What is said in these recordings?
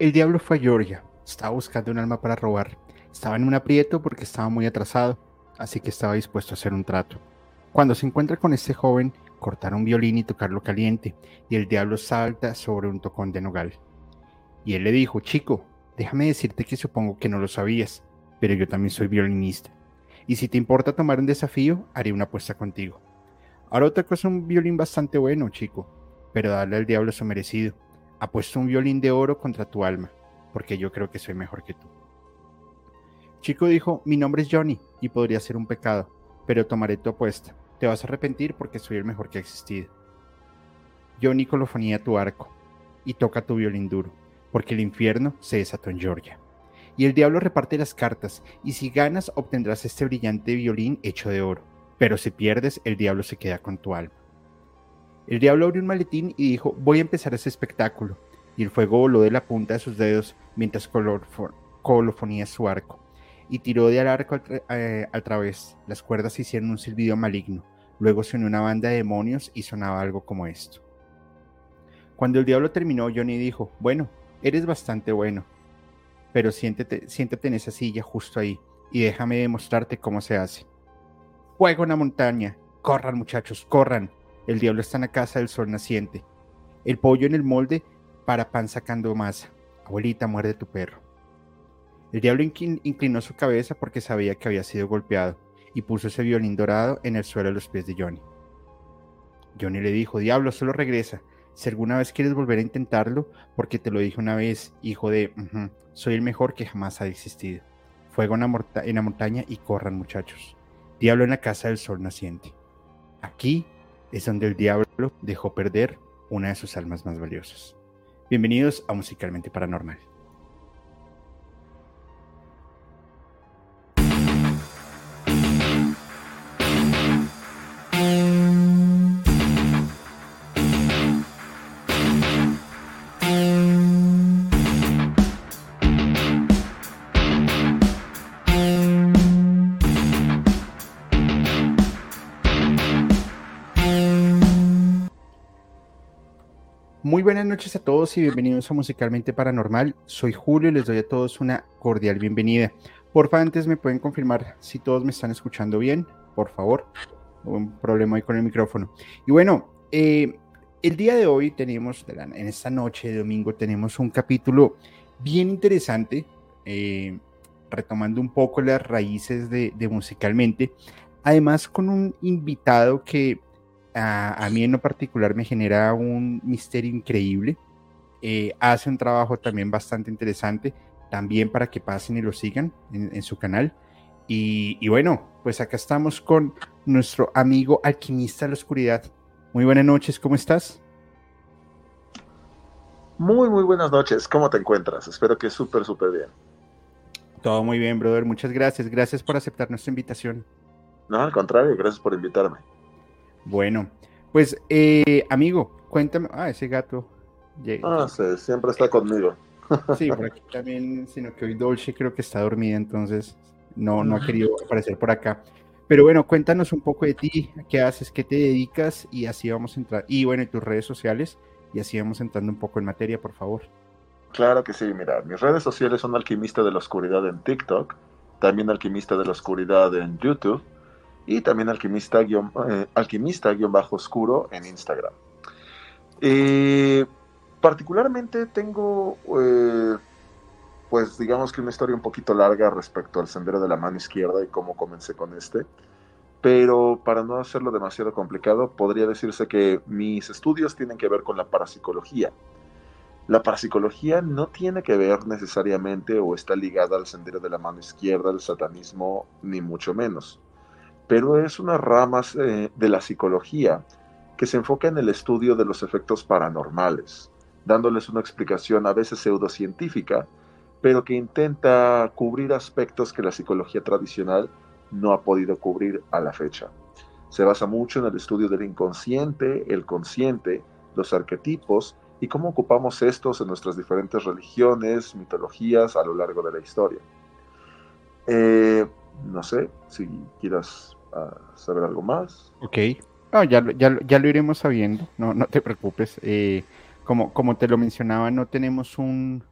El diablo fue a Georgia. Estaba buscando un alma para robar. Estaba en un aprieto porque estaba muy atrasado, así que estaba dispuesto a hacer un trato. Cuando se encuentra con este joven, cortar un violín y tocarlo caliente, y el diablo salta sobre un tocón de nogal. Y él le dijo, chico, déjame decirte que supongo que no lo sabías, pero yo también soy violinista. Y si te importa tomar un desafío, haré una apuesta contigo. Ahora te cosa un violín bastante bueno, chico, pero dale al diablo su merecido. Apuesto un violín de oro contra tu alma, porque yo creo que soy mejor que tú. Chico dijo, mi nombre es Johnny y podría ser un pecado, pero tomaré tu apuesta. Te vas a arrepentir porque soy el mejor que ha existido. Johnny colofonía tu arco y toca tu violín duro, porque el infierno se desató en Georgia. Y el diablo reparte las cartas, y si ganas obtendrás este brillante violín hecho de oro, pero si pierdes el diablo se queda con tu alma. El diablo abrió un maletín y dijo, voy a empezar ese espectáculo. Y el fuego voló de la punta de sus dedos mientras colofonía su arco. Y tiró de al arco eh, al, través. Las cuerdas hicieron un silbido maligno. Luego sonó una banda de demonios y sonaba algo como esto. Cuando el diablo terminó, Johnny dijo, bueno, eres bastante bueno, pero siéntate, siéntate en esa silla justo ahí y déjame demostrarte cómo se hace. Fuego en la montaña. Corran muchachos, corran. El diablo está en la casa del sol naciente. El pollo en el molde para pan sacando masa. Abuelita, muerde tu perro. El diablo inclinó su cabeza porque sabía que había sido golpeado y puso ese violín dorado en el suelo a los pies de Johnny. Johnny le dijo, diablo, solo regresa. Si alguna vez quieres volver a intentarlo, porque te lo dije una vez, hijo de, soy el mejor que jamás ha existido. Fuego en la montaña y corran muchachos. Diablo en la casa del sol naciente. Aquí es donde el diablo dejó perder una de sus almas más valiosas. Bienvenidos a Musicalmente Paranormal. Muy buenas noches a todos y bienvenidos a Musicalmente Paranormal. Soy Julio y les doy a todos una cordial bienvenida. Porfa, antes me pueden confirmar si todos me están escuchando bien, por favor. Un problema ahí con el micrófono. Y bueno, eh, el día de hoy tenemos, en esta noche de domingo, tenemos un capítulo bien interesante, eh, retomando un poco las raíces de Musicalmente. Además, con un invitado que a, mí en lo particular me genera un misterio increíble. Eh, hace un trabajo también bastante interesante, también para que pasen y lo sigan en, su canal. Y, bueno, pues acá estamos con nuestro amigo alquimista de la oscuridad. Muy buenas noches, ¿cómo estás? Muy, muy buenas noches, ¿cómo te encuentras? Espero que súper, súper bien. Todo muy bien, brother, muchas gracias. Gracias por aceptar nuestra invitación. No, al contrario, gracias por invitarme. Bueno, pues eh, amigo, cuéntame. Ah, ese gato. Llega. Ah, sí, siempre está conmigo. Sí, por aquí también, sino que hoy Dolce creo que está dormida, entonces no, no ha querido aparecer por acá. Pero bueno, cuéntanos un poco de ti, qué haces, qué te dedicas y así vamos a entrar. Y bueno, y tus redes sociales y así vamos entrando un poco en materia, por favor. Claro que sí, mira, mis redes sociales son Alquimista de la Oscuridad en TikTok, también Alquimista de la Oscuridad en YouTube y también alquimista, guion, eh, alquimista en Instagram. Particularmente tengo, eh, pues digamos que una historia un poquito larga respecto al sendero de la mano izquierda y cómo comencé con este. Pero para no hacerlo demasiado complicado, podría decirse que mis estudios tienen que ver con la parapsicología. La parapsicología no tiene que ver necesariamente o está ligada al sendero de la mano izquierda, al satanismo, ni mucho menos pero es una rama eh, de la psicología que se enfoca en el estudio de los efectos paranormales, dándoles una explicación a veces pseudocientífica, pero que intenta cubrir aspectos que la psicología tradicional no ha podido cubrir a la fecha. Se basa mucho en el estudio del inconsciente, el consciente, los arquetipos y cómo ocupamos estos en nuestras diferentes religiones, mitologías a lo largo de la historia. Eh, no sé si quieras a saber algo más. Ok, ya, ya, ya, lo iremos sabiendo, no, no te preocupes. Eh, como, como te lo mencionaba, no tenemos un,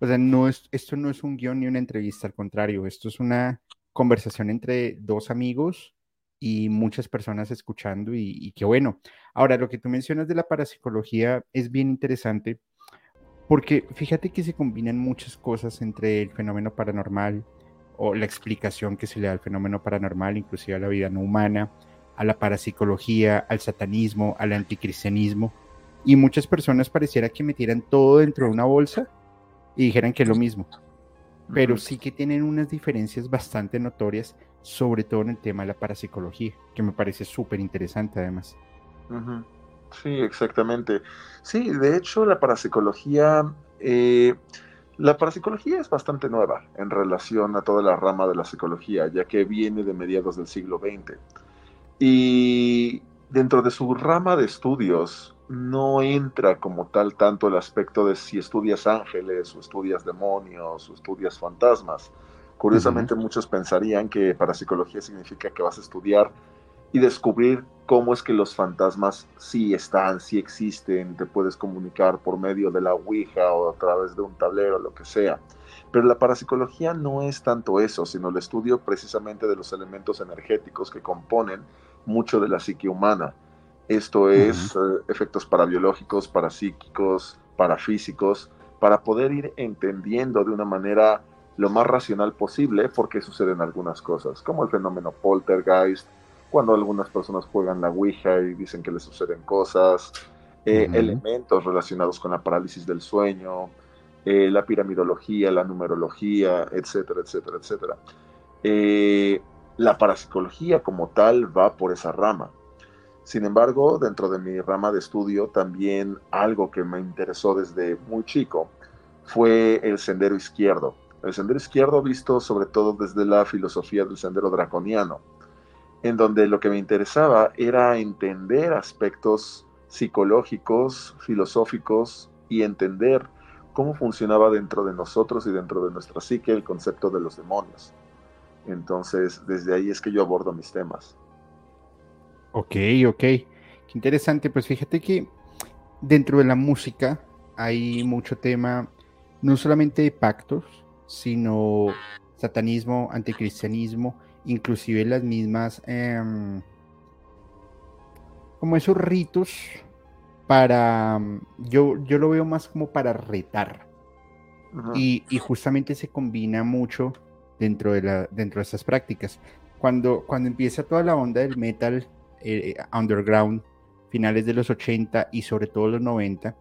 O sea, no es, esto no es un guion ni una entrevista, al contrario, esto es una conversación entre dos amigos y muchas personas escuchando y, y qué bueno. Ahora, lo que tú mencionas de la parapsicología es bien interesante porque fíjate que se combinan muchas cosas entre el fenómeno paranormal o la explicación que se le da al fenómeno paranormal, inclusive a la vida no humana, a la parapsicología, al satanismo, al anticristianismo. Y muchas personas pareciera que metieran todo dentro de una bolsa y dijeran que es lo mismo. Pero sí que tienen unas diferencias bastante notorias, sobre todo en el tema de la parapsicología, que me parece súper interesante además. Sí, exactamente. Sí, de hecho la parapsicología, eh, la parapsicología es bastante nueva en relación a toda la rama de la psicología, ya que viene de mediados del siglo XX. Y dentro de su rama de estudios no entra como tal tanto el aspecto de si estudias ángeles o estudias demonios o estudias fantasmas. Curiosamente muchos pensarían que parapsicología significa que vas a estudiar y descubrir cómo es que los fantasmas sí están, sí existen, te puedes comunicar por medio de la Ouija o a través de un tablero, lo que sea. Pero la parapsicología no es tanto eso, sino el estudio precisamente de los elementos energéticos que componen mucho de la psique humana. Esto es eh, efectos parabiológicos, parapsíquicos, parafísicos, para poder ir entendiendo de una manera lo más racional posible por qué suceden algunas cosas, como el fenómeno poltergeist, cuando algunas personas juegan la Ouija y dicen que les suceden cosas, eh, elementos relacionados con la parálisis del sueño, eh, la piramidología, la numerología, etcétera, etcétera, etcétera. Eh, la parapsicología como tal va por esa rama. Sin embargo, dentro de mi rama de estudio, también algo que me interesó desde muy chico fue el sendero izquierdo. El sendero izquierdo visto sobre todo desde la filosofía del sendero draconiano en donde lo que me interesaba era entender aspectos psicológicos, filosóficos y entender cómo funcionaba dentro de nosotros y dentro de nuestra psique el concepto de los demonios. Entonces, desde ahí es que yo abordo mis temas. Ok, ok. Qué interesante. Pues fíjate que dentro de la música hay mucho tema, no solamente pactos, sino satanismo, anticristianismo inclusive las mismas, em, como esos ritos para, yo, yo lo veo más como para retar. Y, justamente se combina mucho dentro de, la, dentro de estas prácticas. Cuando, cuando empieza toda la onda del metal eh, underground, finales de los 80 y sobre todo los 90,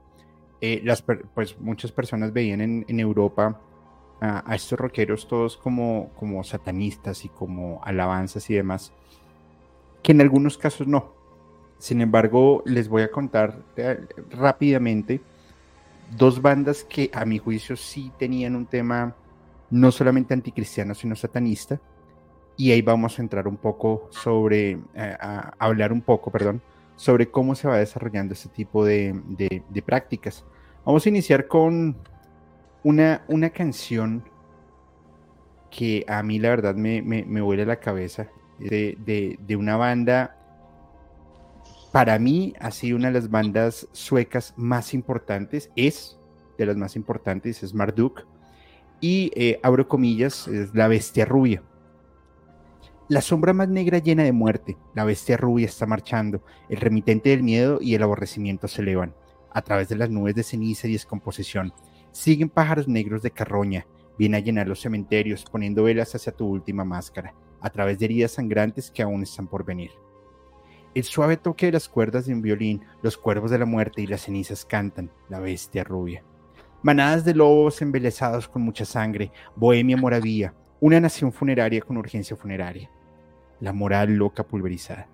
eh, las, pues muchas personas veían en, en Europa a, estos rockeros todos como, como satanistas y como alabanzas y demás, que en algunos casos no. Sin embargo, les voy a contar eh, rápidamente dos bandas que a mi juicio sí tenían un tema no solamente anticristiano, sino satanista. Y ahí vamos a entrar un poco sobre, eh, a hablar un poco, perdón, sobre cómo se va desarrollando este tipo de prácticas. Vamos a iniciar con una, una canción que a mí la verdad me, me, me huele la cabeza de, de, una banda, para mí ha sido una de las bandas suecas más importantes, es de las más importantes, es Marduk, y eh, abro comillas, es la bestia rubia. La sombra más negra llena de muerte, la bestia rubia está marchando, el remitente del miedo y el aborrecimiento se elevan, a través de las nubes de ceniza y descomposición Siguen pájaros negros de carroña, viene a llenar los cementerios poniendo velas hacia tu última máscara, a través de heridas sangrantes que aún están por venir. El suave toque de las cuerdas de un violín, los cuervos de la muerte y las cenizas cantan, la bestia rubia. Manadas de lobos embelesados con mucha sangre, bohemia moravía, una nación funeraria con urgencia funeraria. La moral loca pulverizada.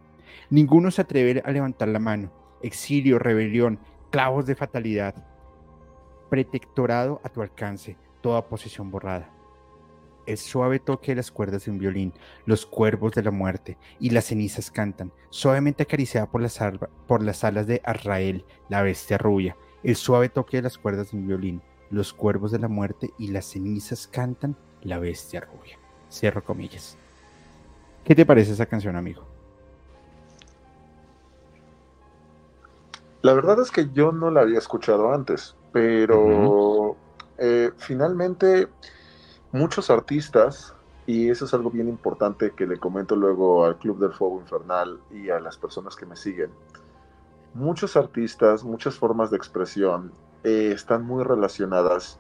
Ninguno se atreve a levantar la mano. Exilio, rebelión, clavos de fatalidad, pretectorado a tu alcance, toda posición borrada. El suave toque de las cuerdas de un violín, los cuervos de la muerte y las cenizas cantan, suavemente acariciada por las, por las alas de Arrael, la bestia rubia. El suave toque de las cuerdas de un violín, los cuervos de la muerte y las cenizas cantan, la bestia rubia. Cierro comillas. ¿Qué te parece esa canción, amigo? La verdad es que yo no la había escuchado antes pero eh, finalmente muchos artistas, y eso es algo bien importante que le comento luego al Club del Fuego Infernal y a las personas que me siguen, muchos artistas, muchas formas de expresión eh, están muy relacionadas,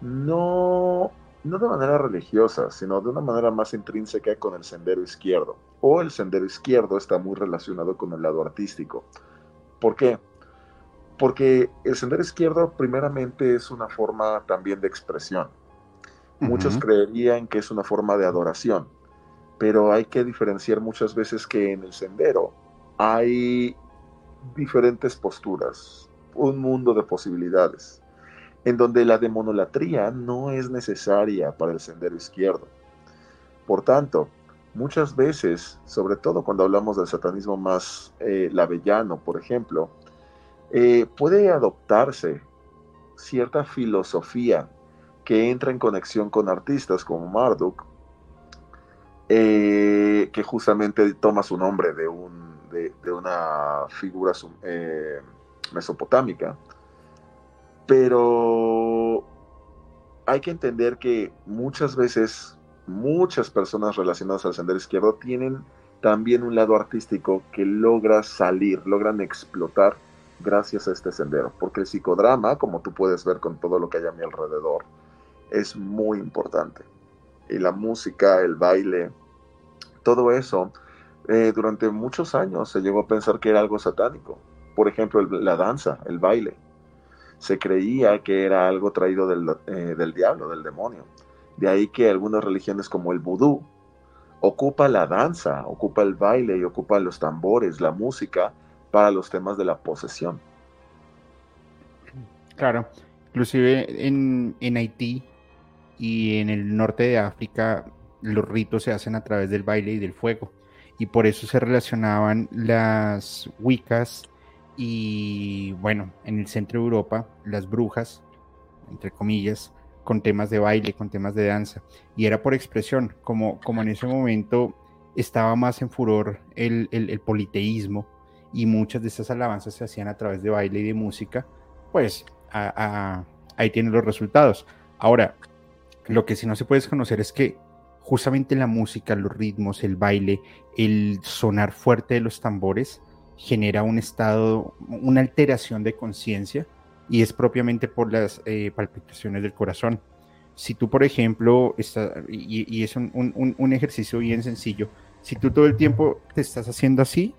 no, no de manera religiosa, sino de una manera más intrínseca con el sendero izquierdo. O el sendero izquierdo está muy relacionado con el lado artístico. ¿Por qué? Porque el sendero izquierdo primeramente es una forma también de expresión. Muchos creerían que es una forma de adoración, pero hay que diferenciar muchas veces que en el sendero hay diferentes posturas, un mundo de posibilidades, en donde la demonolatría no es necesaria para el sendero izquierdo. Por tanto, muchas veces, sobre todo cuando hablamos del satanismo más eh, lavellano, por ejemplo, eh, puede adoptarse cierta filosofía que entra en conexión con artistas como Marduk, eh, que justamente toma su nombre de, un, de, una figura mesopotámica, pero hay que entender que muchas veces muchas personas relacionadas al sendero izquierdo tienen también un lado artístico que logra salir, logran explotar gracias a este sendero, porque el psicodrama, como tú puedes ver con todo lo que hay a mi alrededor, es muy importante. Y la música, el baile, todo eso, eh, durante muchos años se llegó a pensar que era algo satánico. Por ejemplo, la danza, el baile. Se creía que era algo traído del, eh, del diablo, del demonio. De ahí que algunas religiones como el vudú ocupa la danza, ocupa el baile y ocupa los tambores, la música para los temas de la posesión. Claro, inclusive en, en Haití y en el norte de África los ritos se hacen a través del baile y del fuego y por eso se relacionaban las Wiccas y bueno, en el centro de Europa las brujas, entre comillas, con temas de baile, con temas de danza, y era por expresión, como, como en ese momento estaba más en furor el, el, politeísmo y muchas de esas alabanzas se hacían a través de baile y de música, pues ahí tienen los resultados. Ahora, lo que sí no se puede desconocer es que justamente la música, los ritmos, el baile, el sonar fuerte de los tambores genera un estado, una alteración de conciencia y es propiamente por las eh, palpitaciones del corazón. Si tú, por ejemplo, está, y, es un, ejercicio bien sencillo, si tú todo el tiempo te estás haciendo así,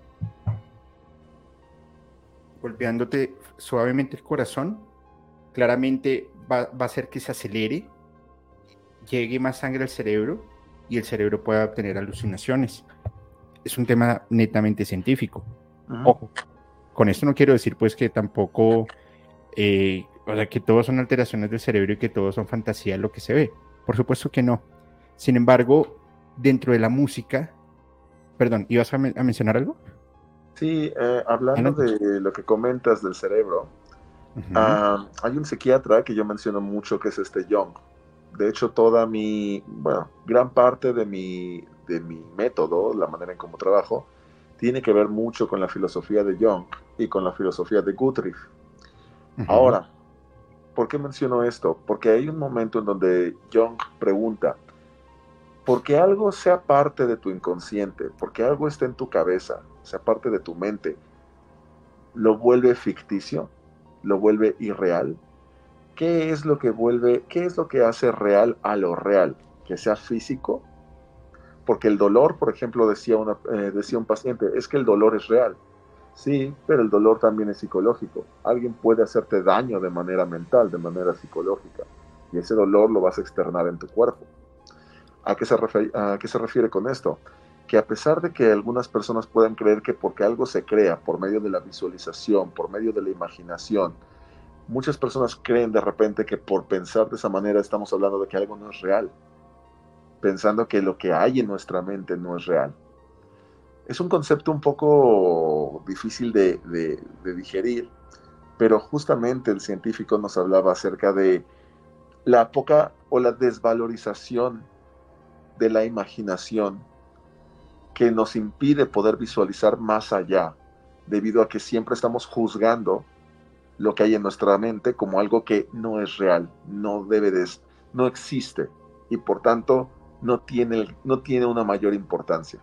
golpeándote suavemente el corazón, claramente va, va a hacer que se acelere, llegue más sangre al cerebro y el cerebro pueda obtener alucinaciones. Es un tema netamente científico. Ojo, con esto no quiero decir pues que tampoco eh, o sea, que todos son alteraciones del cerebro y que todos son fantasía lo que se ve. Por supuesto que no. Sin embargo, dentro de la música, perdón, ¿ibas a, mencionar algo? Sí, eh, hablando de lo que comentas del cerebro, ah, hay un psiquiatra que yo menciono mucho que es este Jung. De hecho, toda mi, bueno, gran parte de mi, de mi método, la manera en cómo trabajo, tiene que ver mucho con la filosofía de Jung y con la filosofía de Guthrie. Ahora, ¿por qué menciono esto? Porque hay un momento en donde Jung pregunta, porque algo sea parte de tu inconsciente, porque algo esté en tu cabeza, sea parte de tu mente, lo vuelve ficticio, lo vuelve irreal. ¿Qué es lo que vuelve, qué es lo que hace real a lo real? Que sea físico. Porque el dolor, por ejemplo, decía, una, eh, decía un paciente, es que el dolor es real. Sí, pero el dolor también es psicológico. Alguien puede hacerte daño de manera mental, de manera psicológica, y ese dolor lo vas a externar en tu cuerpo. ¿A qué se, a qué se refiere con esto? Que a pesar de que algunas personas puedan creer que porque algo se crea por medio de la visualización, por medio de la imaginación, muchas personas creen de repente que por pensar de esa manera estamos hablando de que algo no es real, pensando que lo que hay en nuestra mente no es real. Es un concepto un poco difícil de, digerir, pero justamente el científico nos hablaba acerca de la poca o la desvalorización de la imaginación que nos impide poder visualizar más allá, debido a que siempre estamos juzgando lo que hay en nuestra mente como algo que no es real, no debe de, no existe y por tanto no tiene, no tiene una mayor importancia.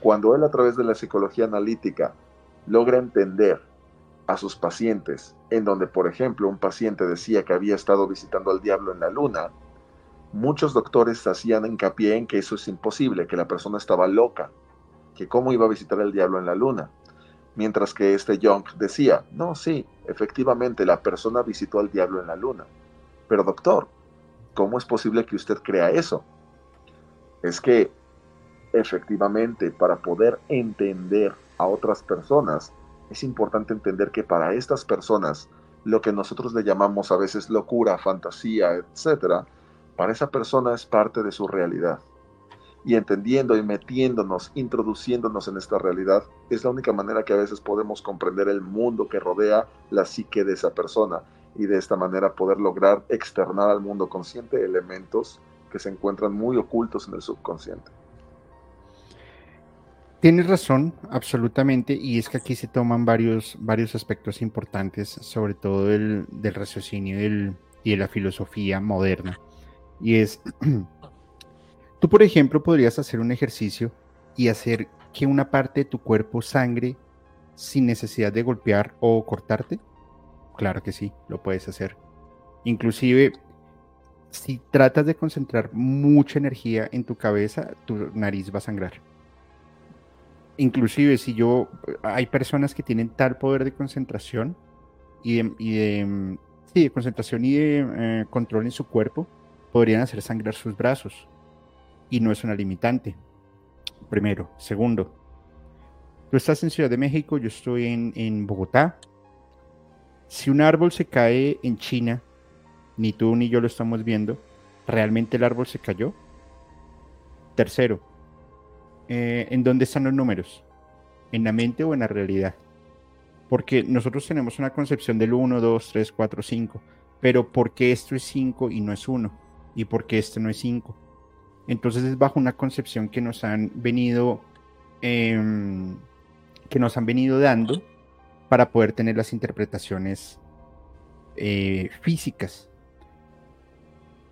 Cuando él a través de la psicología analítica logra entender a sus pacientes, en donde por ejemplo un paciente decía que había estado visitando al diablo en la luna, muchos doctores hacían hincapié en que eso es imposible, que la persona estaba loca, que cómo iba a visitar al diablo en la luna. Mientras que este Young decía, no, sí, efectivamente la persona visitó al diablo en la luna. Pero doctor, ¿cómo es posible que usted crea eso? Es que efectivamente para poder entender a otras personas, es importante entender que para estas personas, lo que nosotros le llamamos a veces locura, fantasía, etcétera, para esa persona es parte de su realidad. Y entendiendo y metiéndonos, introduciéndonos en esta realidad, es la única manera que a veces podemos comprender el mundo que rodea la psique de esa persona. Y de esta manera poder lograr externar al mundo consciente elementos que se encuentran muy ocultos en el subconsciente. Tienes razón, absolutamente, y es que aquí se toman varios, varios aspectos importantes, sobre todo del, del raciocinio y de la filosofía moderna, y es Tú, por ejemplo, podrías hacer un ejercicio y hacer que una parte de tu cuerpo sangre sin necesidad de golpear o cortarte. Claro que sí, lo puedes hacer. Inclusive, si tratas de concentrar mucha energía en tu cabeza, tu nariz va a sangrar. Inclusive, si yo, hay personas que tienen tal poder de concentración y de, de concentración y de eh, control en su cuerpo, podrían hacer sangrar sus brazos y no es una limitante. Primero. Segundo, tú estás en Ciudad de México, yo estoy en, Bogotá. Si un árbol se cae en China, ni tú ni yo lo estamos viendo, ¿realmente el árbol se cayó? Tercero, eh, ¿en dónde están los números? ¿En la mente o en la realidad? Porque nosotros tenemos una concepción del 1, 2, 3, 4, 5, pero ¿por qué esto es 5 y no es 1? ¿Y por qué esto no es 5? Entonces es bajo una concepción que nos han venido, em, que nos han venido dando para poder tener las interpretaciones eh, físicas.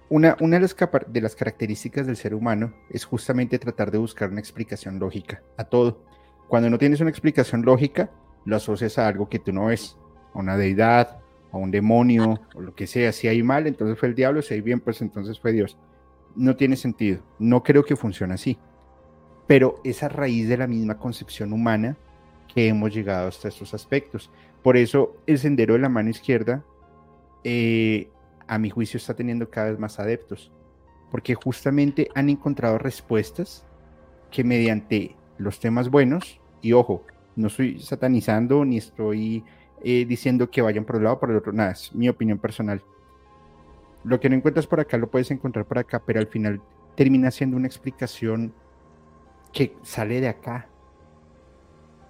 Una, una de, las de las características del ser humano es justamente tratar de buscar una explicación lógica a todo. Cuando no tienes una explicación lógica, lo asocias a algo que tú no ves, a una deidad, a un demonio, o lo que sea. Si hay mal, entonces fue el diablo, si hay bien, pues entonces fue Dios no tiene sentido. No creo que funcione así. Pero es a raíz de la misma concepción humana que hemos llegado hasta estos aspectos. Por eso el sendero de la mano izquierda, eh, a mi juicio, está teniendo cada vez más adeptos. Porque justamente han encontrado respuestas que mediante los temas buenos, y ojo, no estoy satanizando ni estoy eh, diciendo que vayan por un lado o por el otro, nada, es mi opinión personal lo que no encuentras por acá lo puedes encontrar por acá, pero al final termina siendo una explicación que sale de acá.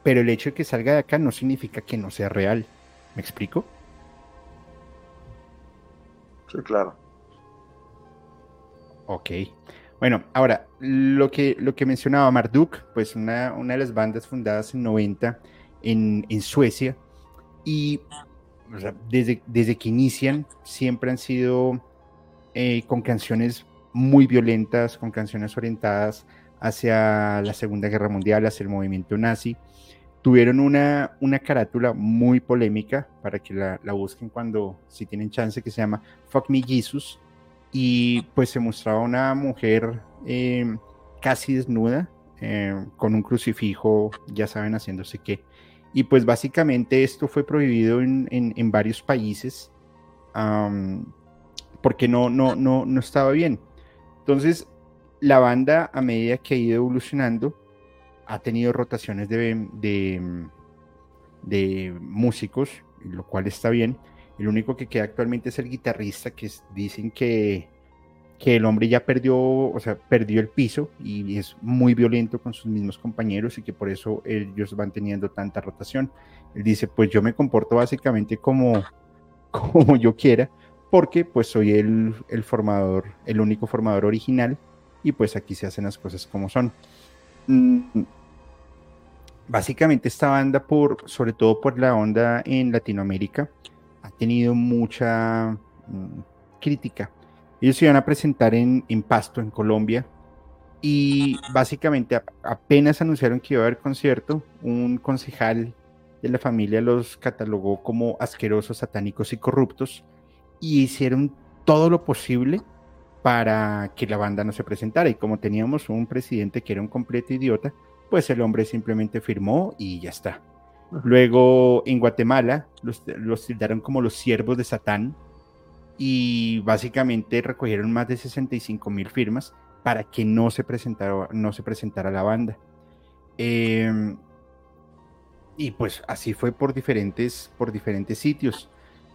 Pero el hecho de que salga de acá no significa que no sea real. ¿Me explico? Sí, claro. Ok. Bueno, ahora, lo que, lo que mencionaba Marduk, pues una, una de las bandas fundadas en 90 en, en Suecia, y desde, desde que inician, siempre han sido eh, con canciones muy violentas, con canciones orientadas hacia la Segunda Guerra Mundial, hacia el movimiento nazi. Tuvieron una, una carátula muy polémica para que la, busquen cuando, si tienen chance, que se llama Fuck Me Jesus. Y pues se mostraba una mujer eh, casi desnuda, eh, con un crucifijo, ya saben, haciéndose qué. Y pues básicamente esto fue prohibido en, en, varios países porque no, no, no, no estaba bien. Entonces, la banda a medida que ha ido evolucionando ha tenido rotaciones de, de, de músicos, lo cual está bien. El único que queda actualmente es el guitarrista, que dicen que que el hombre ya perdió, o sea, perdió el piso y es muy violento con sus mismos compañeros y que por eso ellos van teniendo tanta rotación. Él dice, pues yo me comporto básicamente como, como yo quiera, porque pues soy el, el formador, el único formador original y pues aquí se hacen las cosas como son. Mm, básicamente esta banda, por, sobre todo por la onda en Latinoamérica, ha tenido mucha mm, crítica. Ellos se iban a presentar en, en Pasto, en Colombia, y básicamente apenas anunciaron que iba a haber concierto, un concejal de la familia los catalogó como asquerosos, satánicos y corruptos y hicieron todo lo posible para que la banda no se presentara. Y como teníamos un presidente que era un completo idiota, pues el hombre simplemente firmó y ya está. Luego en Guatemala los, los tildaron como los siervos de Satán y básicamente recogieron más de 65 mil firmas para que no se presentara, no se presentara la banda. Em, y pues así fue por diferentes, por diferentes sitios.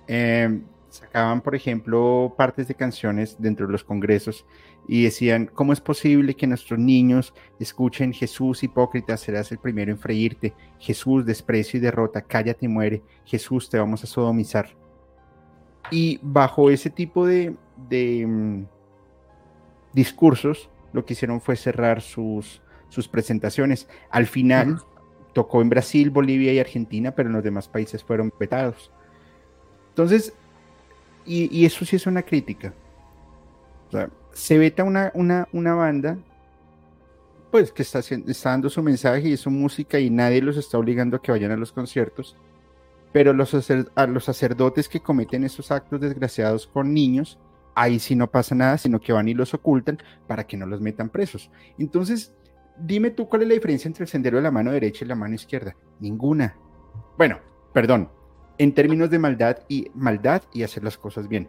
Em, sacaban, por ejemplo, partes de canciones dentro de los congresos y decían, ¿cómo es posible que nuestros niños escuchen Jesús hipócrita, serás el primero en freírte, Jesús desprecio y derrota, cállate y muere, Jesús te vamos a sodomizar? Y bajo ese tipo de, de mm, discursos, lo que hicieron fue cerrar sus, sus presentaciones. Al final tocó en Brasil, Bolivia y Argentina, pero en los demás países fueron petados. Entonces, y, eso sí es una crítica. se veta una, una, una banda, pues que está, está dando su mensaje y su música y nadie los está obligando a que vayan a los conciertos. Pero los, los sacerdotes que cometen esos actos desgraciados con niños, ahí sí no pasa nada, sino que van y los ocultan para que no los metan presos. Entonces, dime tú cuál es la diferencia entre el sendero de la mano derecha y la mano izquierda. Ninguna. Bueno, perdón, en términos de maldad y maldad y hacer las cosas bien.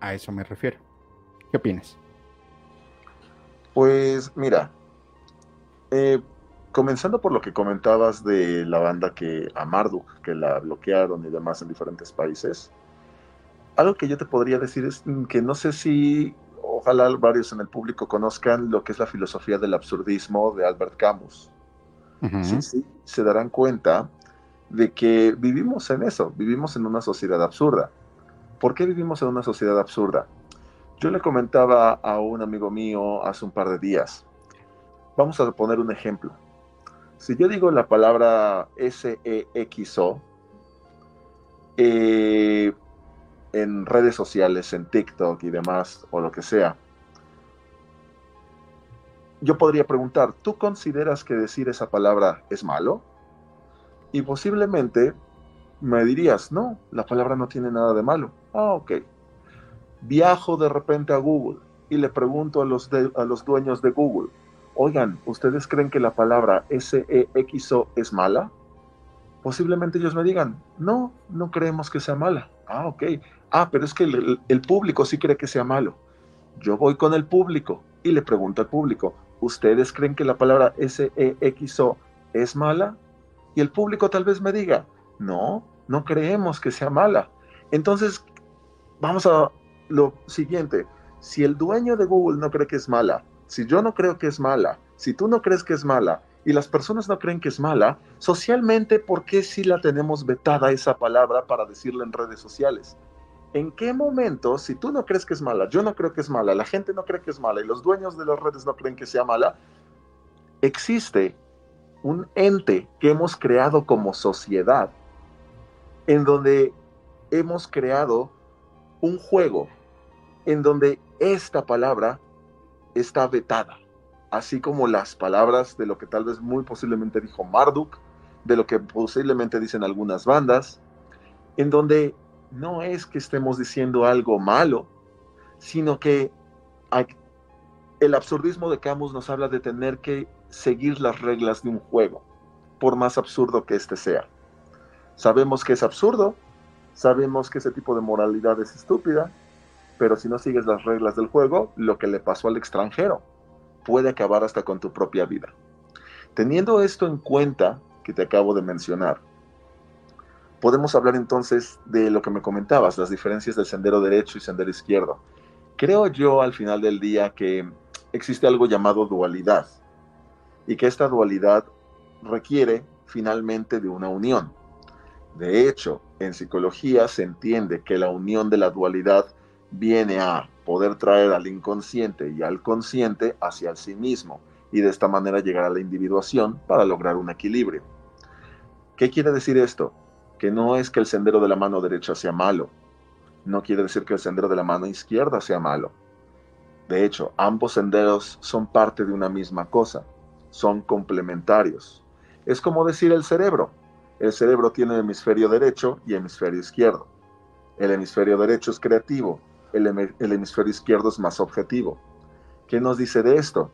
A eso me refiero. ¿Qué opinas? Pues mira, eh, comenzando por lo que comentabas de la banda que a Marduk, que la bloquearon y demás en diferentes países, algo que yo te podría decir es que no sé si, ojalá varios en el público conozcan lo que es la filosofía del absurdismo de Albert Camus. Sí, sí, se darán cuenta de que vivimos en eso, vivimos en una sociedad absurda. ¿Por qué vivimos en una sociedad absurda? Yo le comentaba a un amigo mío hace un par de días. Vamos a poner un ejemplo. Si yo digo la palabra S-E-X-O, eh, en redes sociales, en TikTok y demás, o lo que sea, yo podría preguntar, ¿tú consideras que decir esa palabra es malo? Y posiblemente me dirías, no, la palabra no tiene nada de malo. Ah, ok. Viajo de repente a Google y le pregunto a los, a los dueños de Google, oigan, ¿ustedes creen que la palabra SEXO es mala? Posiblemente ellos me digan, no, no creemos que sea mala. Ah, ok. Ah, pero es que el, público sí cree que sea malo. Yo voy con el público y le pregunto al público, ¿ustedes creen que la palabra SEXO es mala? Y el público tal vez me diga, no, no creemos que sea mala. Entonces, vamos a lo siguiente. Si el dueño de Google no cree que es mala, si yo no creo que es mala, si tú no crees que es mala y las personas no creen que es mala, socialmente, ¿por qué si la tenemos vetada esa palabra para decirla en redes sociales? ¿En qué momento, si tú no crees que es mala, yo no creo que es mala, la gente no cree que es mala y los dueños de las redes no creen que sea mala, existe un ente que hemos creado como sociedad en donde hemos creado un juego en donde esta palabra está vetada, así como las palabras de lo que tal vez muy posiblemente dijo Marduk, de lo que posiblemente dicen algunas bandas, en donde no es que estemos diciendo algo malo, sino que el absurdismo de Camus nos habla de tener que seguir las reglas de un juego, por más absurdo que éste sea. Sabemos que es absurdo, sabemos que ese tipo de moralidad es estúpida, pero si no sigues las reglas del juego, lo que le pasó al extranjero puede acabar hasta con tu propia vida. Teniendo esto en cuenta que te acabo de mencionar, podemos hablar entonces de lo que me comentabas, las diferencias del sendero derecho y sendero izquierdo. Creo yo al final del día que existe algo llamado dualidad y que esta dualidad requiere finalmente de una unión. De hecho, en psicología se entiende que la unión de la dualidad viene a poder traer al inconsciente y al consciente hacia sí mismo y de esta manera llegar a la individuación para lograr un equilibrio. ¿Qué quiere decir esto? Que no es que el sendero de la mano derecha sea malo. No quiere decir que el sendero de la mano izquierda sea malo. De hecho, ambos senderos son parte de una misma cosa. Son complementarios. Es como decir el cerebro. El cerebro tiene hemisferio derecho y hemisferio izquierdo. El hemisferio derecho es creativo, el, hemisferio izquierdo es más objetivo. ¿Qué nos dice de esto?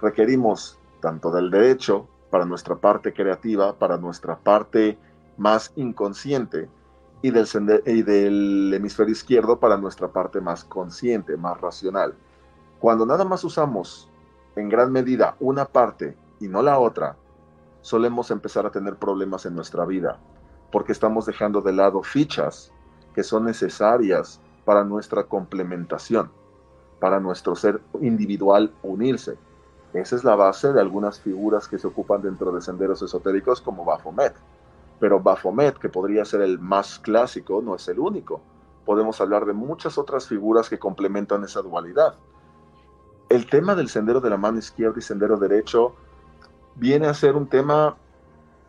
Requerimos tanto del derecho para nuestra parte creativa, para nuestra parte más inconsciente, y del, hemisferio izquierdo para nuestra parte más consciente, más racional. Cuando nada más usamos en gran medida una parte y no la otra, solemos empezar a tener problemas en nuestra vida, porque estamos dejando de lado fichas que son necesarias para nuestra complementación, para nuestro ser individual unirse. Esa es la base de algunas figuras que se ocupan dentro de senderos esotéricos como Baphomet. Pero Baphomet, que podría ser el más clásico, no es el único. Podemos hablar de muchas otras figuras que complementan esa dualidad. El tema del sendero de la mano izquierda y sendero derecho viene a ser un tema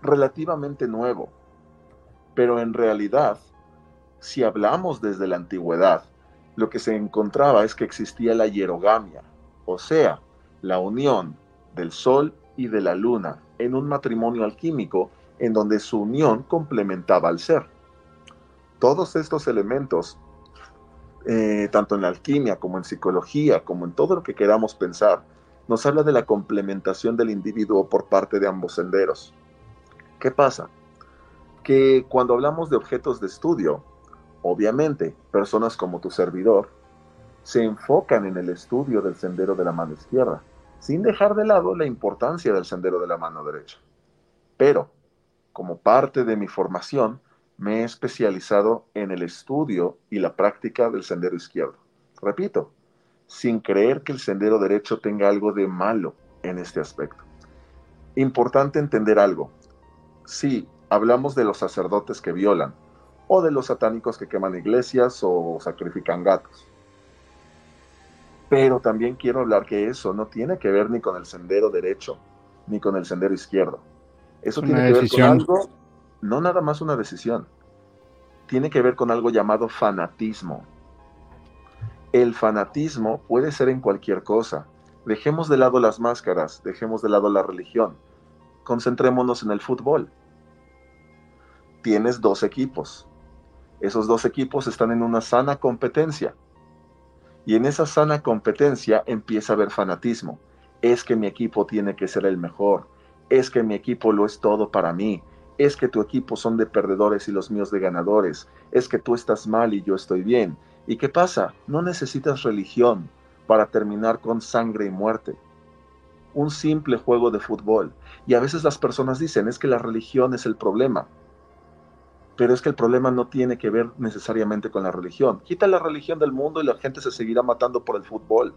relativamente nuevo, pero en realidad, si hablamos desde la antigüedad, lo que se encontraba es que existía la hierogamia, o sea, la unión del sol y de la luna en un matrimonio alquímico en donde su unión complementaba al ser. Todos estos elementos, eh, tanto en la alquimia como en psicología, como en todo lo que queramos pensar, nos habla de la complementación del individuo por parte de ambos senderos. ¿Qué pasa? Que cuando hablamos de objetos de estudio, obviamente personas como tu servidor se enfocan en el estudio del sendero de la mano izquierda, sin dejar de lado la importancia del sendero de la mano derecha. Pero, como parte de mi formación, me he especializado en el estudio y la práctica del sendero izquierdo. Repito, sin creer que el sendero derecho tenga algo de malo en este aspecto. Importante entender algo. Si hablamos de los sacerdotes que violan, o de los satánicos que queman iglesias o sacrifican gatos. Pero también quiero hablar que eso no tiene que ver ni con el sendero derecho ni con el sendero izquierdo. Eso tiene que ver con algo, no nada más una decisión, tiene que ver con algo llamado fanatismo. El fanatismo puede ser en cualquier cosa. Dejemos de lado las máscaras, dejemos de lado la religión. Concentrémonos en el fútbol. Tienes dos equipos. Esos dos equipos están en una sana competencia. Y en esa sana competencia empieza a haber fanatismo. Es que mi equipo tiene que ser el mejor. Es que mi equipo lo es todo para mí. Es que tu equipo son de perdedores y los míos de ganadores. Es que tú estás mal y yo estoy bien ¿Y qué pasa? No necesitas religión para terminar con sangre y muerte. Un simple juego de fútbol. Y a veces las personas dicen, es que la religión es el problema. Pero es que el problema no tiene que ver necesariamente con la religión. Quita la religión del mundo y la gente se seguirá matando por el fútbol.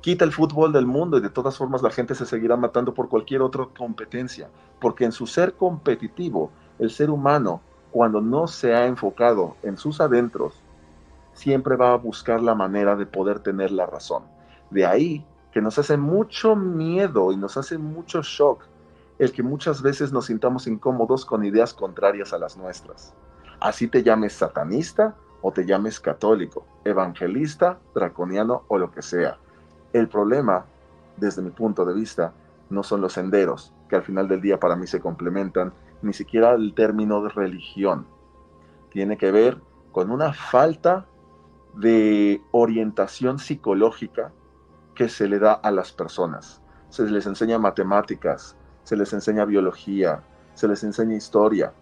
Quita el fútbol del mundo y de todas formas la gente se seguirá matando por cualquier otra competencia. Porque en su ser competitivo, el ser humano, cuando no se ha enfocado en sus adentros, siempre va a buscar la manera de poder tener la razón. De ahí que nos hace mucho miedo y nos hace mucho shock el que muchas veces nos sintamos incómodos con ideas contrarias a las nuestras. Así te llames satanista o te llames católico, evangelista, draconiano o lo que sea. El problema, desde mi punto de vista, no son los senderos, que al final del día para mí se complementan, ni siquiera el término de religión. Tiene que ver con una falta de orientación psicológica que se le da a las personas. Se les enseña matemáticas, se les enseña biología, se les enseña historia,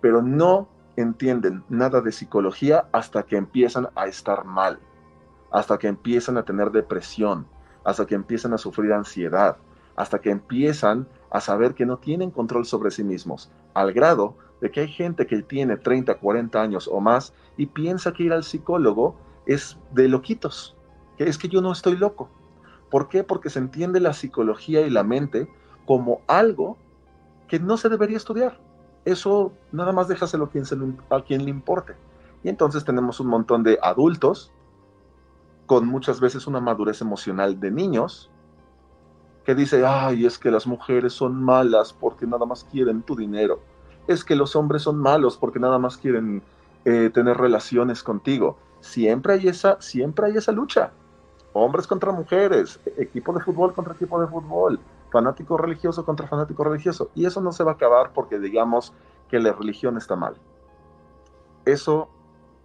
pero no entienden nada de psicología hasta que empiezan a estar mal, hasta que empiezan a tener depresión, hasta que empiezan a sufrir ansiedad, hasta que empiezan a saber que no tienen control sobre sí mismos, al grado de que hay gente que tiene 30, 40 años o más y piensa que ir al psicólogo es de loquitos, que es que yo no estoy loco. ¿Por qué? Porque se entiende la psicología y la mente como algo que no se debería estudiar. Eso nada más déjaselo a quien, a quien le importe. Y entonces tenemos un montón de adultos con muchas veces una madurez emocional de niños que dice, ay, es que las mujeres son malas porque nada más quieren tu dinero. es que los hombres son malos porque nada más quieren eh, tener relaciones contigo. Siempre hay, esa, siempre hay esa lucha. Hombres contra mujeres, equipo de fútbol contra equipo de fútbol, fanático religioso contra fanático religioso. Y eso no se va a acabar porque digamos que la religión está mal. Eso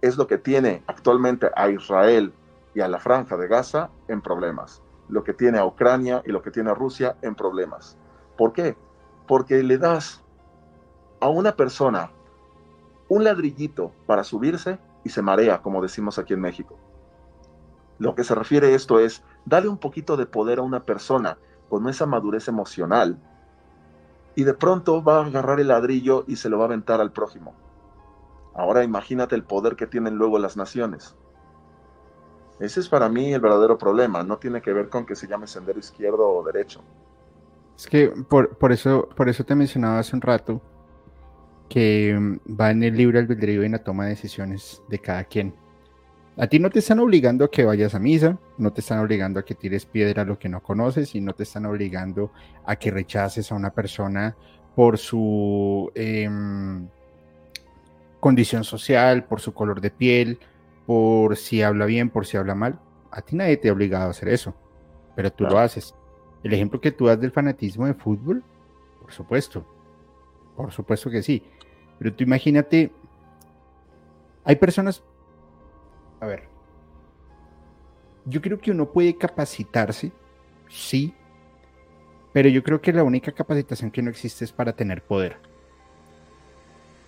es lo que tiene actualmente a Israel y a la franja de Gaza en problemas. Lo que tiene a Ucrania y lo que tiene a Rusia en problemas. ¿Por qué? Porque le das a una persona un ladrillito para subirse y se marea, como decimos aquí en México. Lo que se refiere a esto es, darle un poquito de poder a una persona con esa madurez emocional y de pronto va a agarrar el ladrillo y se lo va a aventar al prójimo. Ahora imagínate el poder que tienen luego las naciones. Ese es para mí el verdadero problema, no tiene que ver con que se llame sendero izquierdo o derecho. Es que por, por eso, por eso te mencionaba hace un rato que mm, va en el libre albedrío y en la toma de decisiones de cada quien. A ti no te están obligando a que vayas a misa, no te están obligando a que tires piedra a lo que no conoces y no te están obligando a que rechaces a una persona por su em, condición social, por su color de piel, por si habla bien, por si habla mal. A ti nadie te ha obligado a hacer eso, pero tú lo haces. El ejemplo que tú das del fanatismo de fútbol, por supuesto, por supuesto que sí. Pero tú imagínate, hay personas, a ver, yo creo que uno puede capacitarse, sí, pero yo creo que la única capacitación que no existe es para tener poder.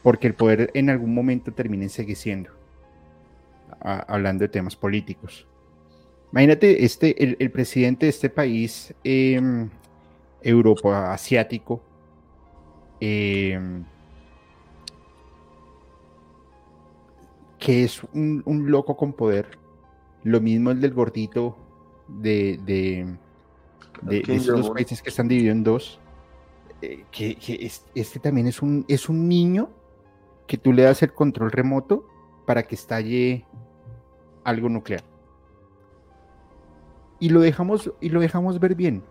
Porque el poder en algún momento termina ensegueciendo, hablando de temas políticos. Imagínate, este, el, presidente de este país, em, Europa, asiático, em, que es un, loco con poder. Lo mismo el del gordito de, de, esos dos países que están divididos en dos. Eh, que, este también es un, es un niño que tú le das el control remoto para que estalle algo nuclear. Y lo dejamos, y lo dejamos ver bien.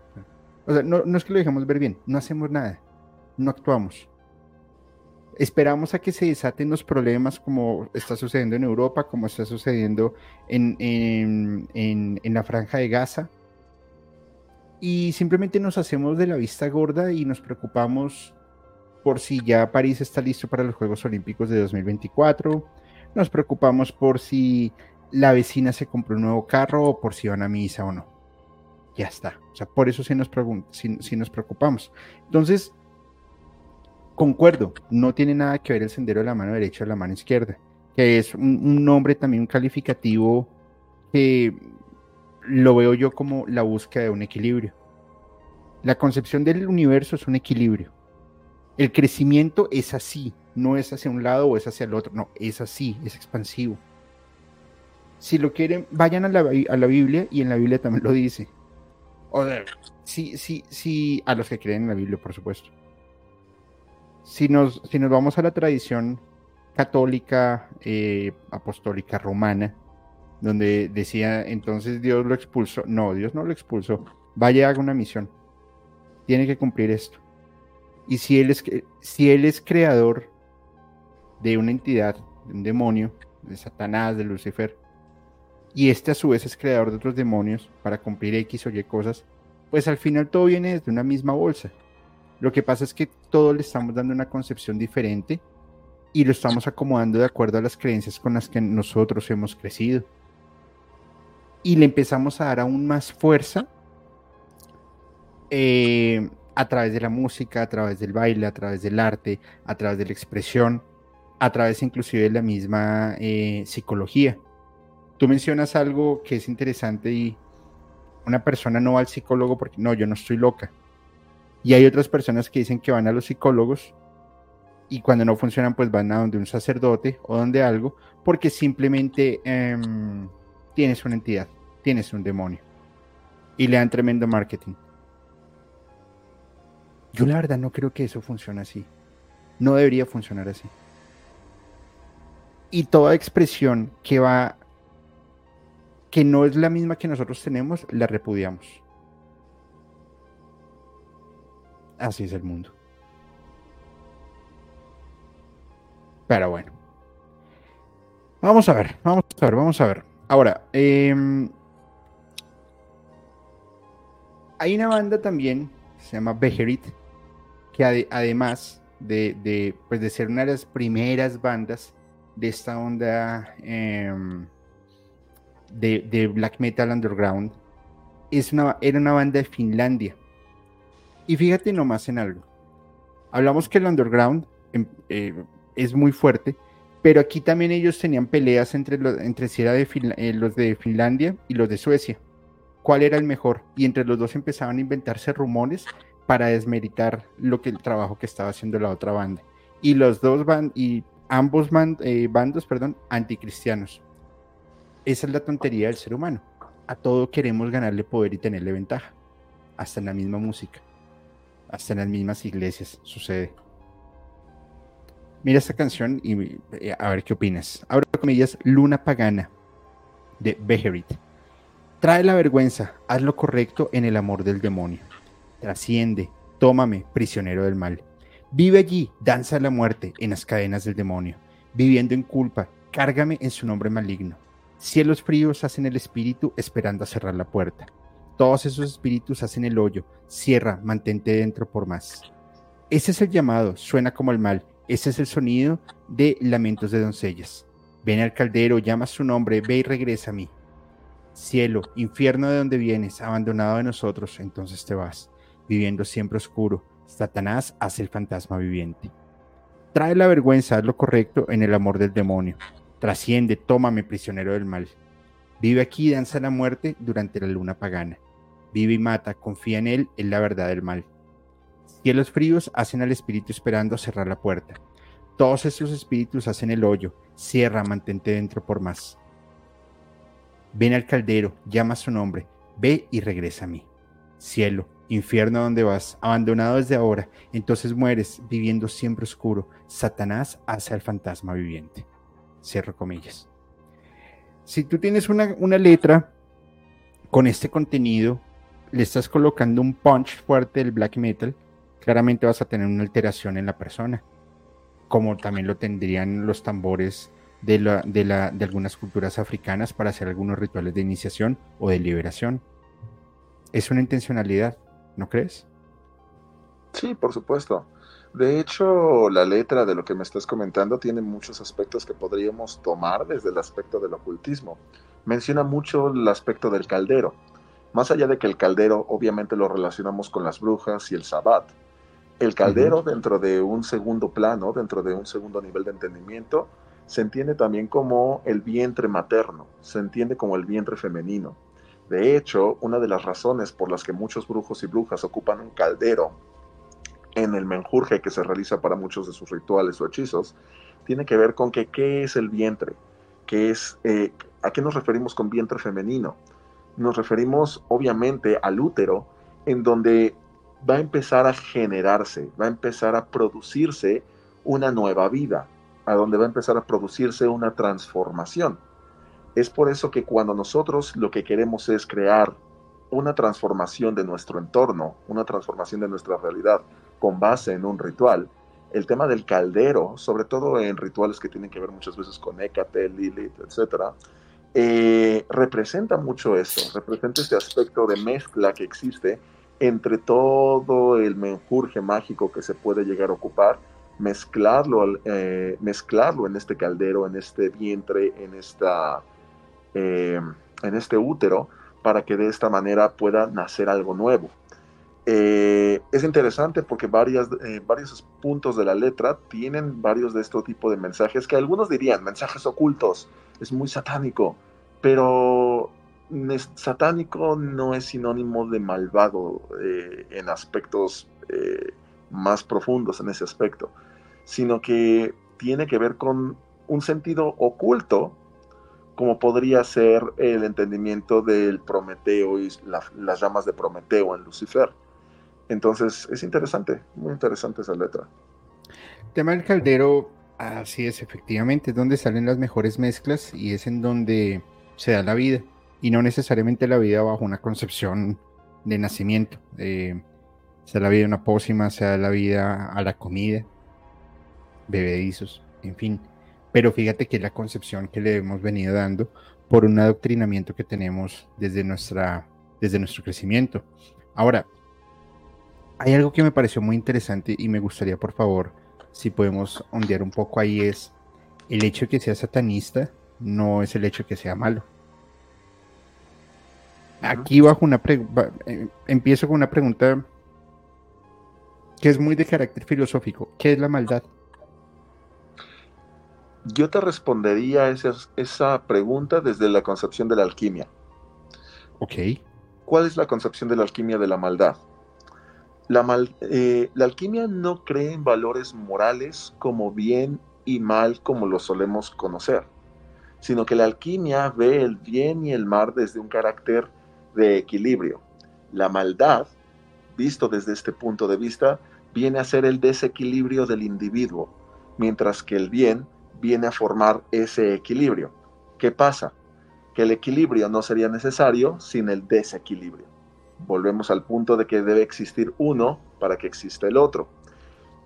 O sea, no, no es que lo dejamos ver bien, no hacemos nada, no actuamos esperamos a que se desaten los problemas como está sucediendo en Europa, como está sucediendo en, en, la franja de Gaza. Y simplemente nos hacemos de la vista gorda y nos preocupamos por si ya París está listo para los Juegos Olímpicos de 2024. Nos preocupamos por si la vecina se compró un nuevo carro o por si van a misa o no. Ya está. O sea, por eso sí nos, si nos preocupamos. Entonces, concuerdo, no tiene nada que ver el sendero de la mano derecha o la mano izquierda, que es un, nombre también un calificativo que lo veo yo como la búsqueda de un equilibrio. La concepción del universo es un equilibrio. El crecimiento es así, no es hacia un lado o es hacia el otro, no, es así, es expansivo. Si lo quieren, vayan a la, a la Biblia y en la Biblia también lo dice. O sea, sí, sí, sí, a los que creen en la Biblia, por supuesto si nos, si nos vamos a la tradición católica, eh, apostólica, romana, donde decía entonces Dios lo expulsó. No, Dios no lo expulsó. Vaya, haga una misión. Tiene que cumplir esto. Y si él es, si él es creador de una entidad, de un demonio, de Satanás, de Lucifer, y este a su vez es creador de otros demonios para cumplir X o Y cosas, pues al final todo viene desde una misma bolsa. Lo que pasa es que todo le estamos dando una concepción diferente y lo estamos acomodando de acuerdo a las creencias con las que nosotros hemos crecido. Y le empezamos a dar aún más fuerza eh, a través de la música, a través del baile, a través del arte, a través de la expresión, a través inclusive de la misma eh, psicología. Tú mencionas algo que es interesante y una persona no va al psicólogo porque no, yo no estoy loca. Y hay otras personas que dicen que van a los psicólogos y cuando no funcionan pues van a donde un sacerdote o donde algo porque simplemente em, tienes una entidad, tienes un demonio y le dan tremendo marketing. Yo la verdad no creo que eso funcione así. No debería funcionar así. Y toda expresión que va que no es la misma que nosotros tenemos, la repudiamos. Así es el mundo. Pero bueno. Vamos a ver, vamos a ver, vamos a ver. Ahora, em, hay una banda también, se llama Beherit, que además de, pues de ser una de las primeras bandas de esta onda em, de, black metal underground, es una, era una banda de Finlandia. Y fíjate nomás en algo. Hablamos que el underground em, eh, es muy fuerte, pero aquí también ellos tenían peleas entre, los, entre si era de eh, los de Finlandia y los de Suecia. ¿Cuál era el mejor? Y entre los dos empezaban a inventarse rumores para desmeritar lo que el trabajo que estaba haciendo la otra banda. Y los dos van y ambos eh, bandos, perdón, anticristianos. Esa es la tontería del ser humano. A todo queremos ganarle poder y tenerle ventaja. Hasta en la misma música. Hasta en las mismas iglesias sucede. Mira esta canción y eh, a ver qué opinas. Abro comillas, Luna Pagana, de Beherit. Trae la vergüenza, haz lo correcto en el amor del demonio. Trasciende, tómame, prisionero del mal. Vive allí, danza la muerte en las cadenas del demonio. Viviendo en culpa, cárgame en su nombre maligno. Cielos fríos hacen el espíritu esperando a cerrar la puerta. Todos esos espíritus hacen el hoyo. Cierra, mantente dentro por más. Ese es el llamado, suena como el mal, ese es el sonido de lamentos de doncellas. Ven al caldero, llama su nombre, ve y regresa a mí. Cielo, infierno de donde vienes, abandonado de nosotros, entonces te vas, viviendo siempre oscuro. Satanás hace el fantasma viviente. Trae la vergüenza, haz lo correcto en el amor del demonio. Trasciende, tómame prisionero del mal. Vive aquí, danza la muerte durante la luna pagana. Vive y mata, confía en él, en la verdad del mal. Cielos fríos hacen al espíritu esperando cerrar la puerta. Todos esos espíritus hacen el hoyo. Cierra, mantente dentro por más. Ven al caldero, llama su nombre. Ve y regresa a mí. Cielo, infierno donde vas, abandonado desde ahora, entonces mueres, viviendo siempre oscuro. Satanás hace al fantasma viviente. Cierro comillas. Si tú tienes una, una letra con este contenido, le estás colocando un punch fuerte del black metal, claramente vas a tener una alteración en la persona, como también lo tendrían los tambores de, la, de, la, de algunas culturas africanas para hacer algunos rituales de iniciación o de liberación. Es una intencionalidad, ¿no crees? Sí, por supuesto. De hecho, la letra de lo que me estás comentando tiene muchos aspectos que podríamos tomar desde el aspecto del ocultismo. Menciona mucho el aspecto del caldero. Más allá de que el caldero obviamente lo relacionamos con las brujas y el sabbat, el caldero, dentro de un segundo plano, dentro de un segundo nivel de entendimiento, se entiende también como el vientre materno, se entiende como el vientre femenino. De hecho, una de las razones por las que muchos brujos y brujas ocupan un caldero en el menjurje que se realiza para muchos de sus rituales o hechizos, tiene que ver con que qué es el vientre, ¿Qué es, eh, a qué nos referimos con vientre femenino. Nos referimos obviamente al útero, en donde va a empezar a generarse, va a empezar a producirse una nueva vida, a donde va a empezar a producirse una transformación. Es por eso que cuando nosotros lo que queremos es crear una transformación de nuestro entorno, una transformación de nuestra realidad con base en un ritual, el tema del caldero, sobre todo en rituales que tienen que ver muchas veces con Hécate, Lilith, etc., eh, representa mucho eso, representa este aspecto de mezcla que existe entre todo el menjurje mágico que se puede llegar a ocupar, mezclarlo, eh, mezclarlo en este caldero, en este vientre, en, esta, eh, en este útero, para que de esta manera pueda nacer algo nuevo. Es interesante porque varios puntos de la letra tienen varios de este tipo de mensajes que algunos dirían mensajes ocultos, es muy satánico, pero satánico no es sinónimo de malvado eh, en aspectos eh, más profundos en ese aspecto, sino que tiene que ver con un sentido oculto, como podría ser el entendimiento del Prometeo y las llamas de Prometeo en Lucifer. Entonces es interesante, muy interesante esa letra. El tema del caldero, así es, efectivamente, es donde salen las mejores mezclas y es en donde se da la vida y no necesariamente la vida bajo una concepción de nacimiento, sea la vida una pócima, sea la vida a la comida, bebedizos. en fin. Pero fíjate que es la concepción que le hemos venido dando por un adoctrinamiento que tenemos desde, nuestra, desde nuestro crecimiento. Ahora, hay algo que me pareció muy interesante y me gustaría, por favor, si podemos ondear un poco ahí, es el hecho de que sea satanista no es el hecho de que sea malo. Aquí bajo una pregunta, eh, empiezo con una pregunta que es muy de carácter filosófico. ¿Qué es la maldad? Yo te respondería esa, esa pregunta desde la concepción de la alquimia. Ok. ¿Cuál es la concepción de la alquimia de la maldad? La, eh, la alquimia no cree en valores morales como bien y mal como lo solemos conocer, sino que la alquimia ve el bien y el mal desde un carácter de equilibrio. La maldad, visto desde este punto de vista, viene a ser el desequilibrio del individuo, mientras que el bien viene a formar ese equilibrio. ¿Qué pasa? Que el equilibrio no sería necesario sin el desequilibrio. Volvemos al punto de que debe existir uno para que exista el otro.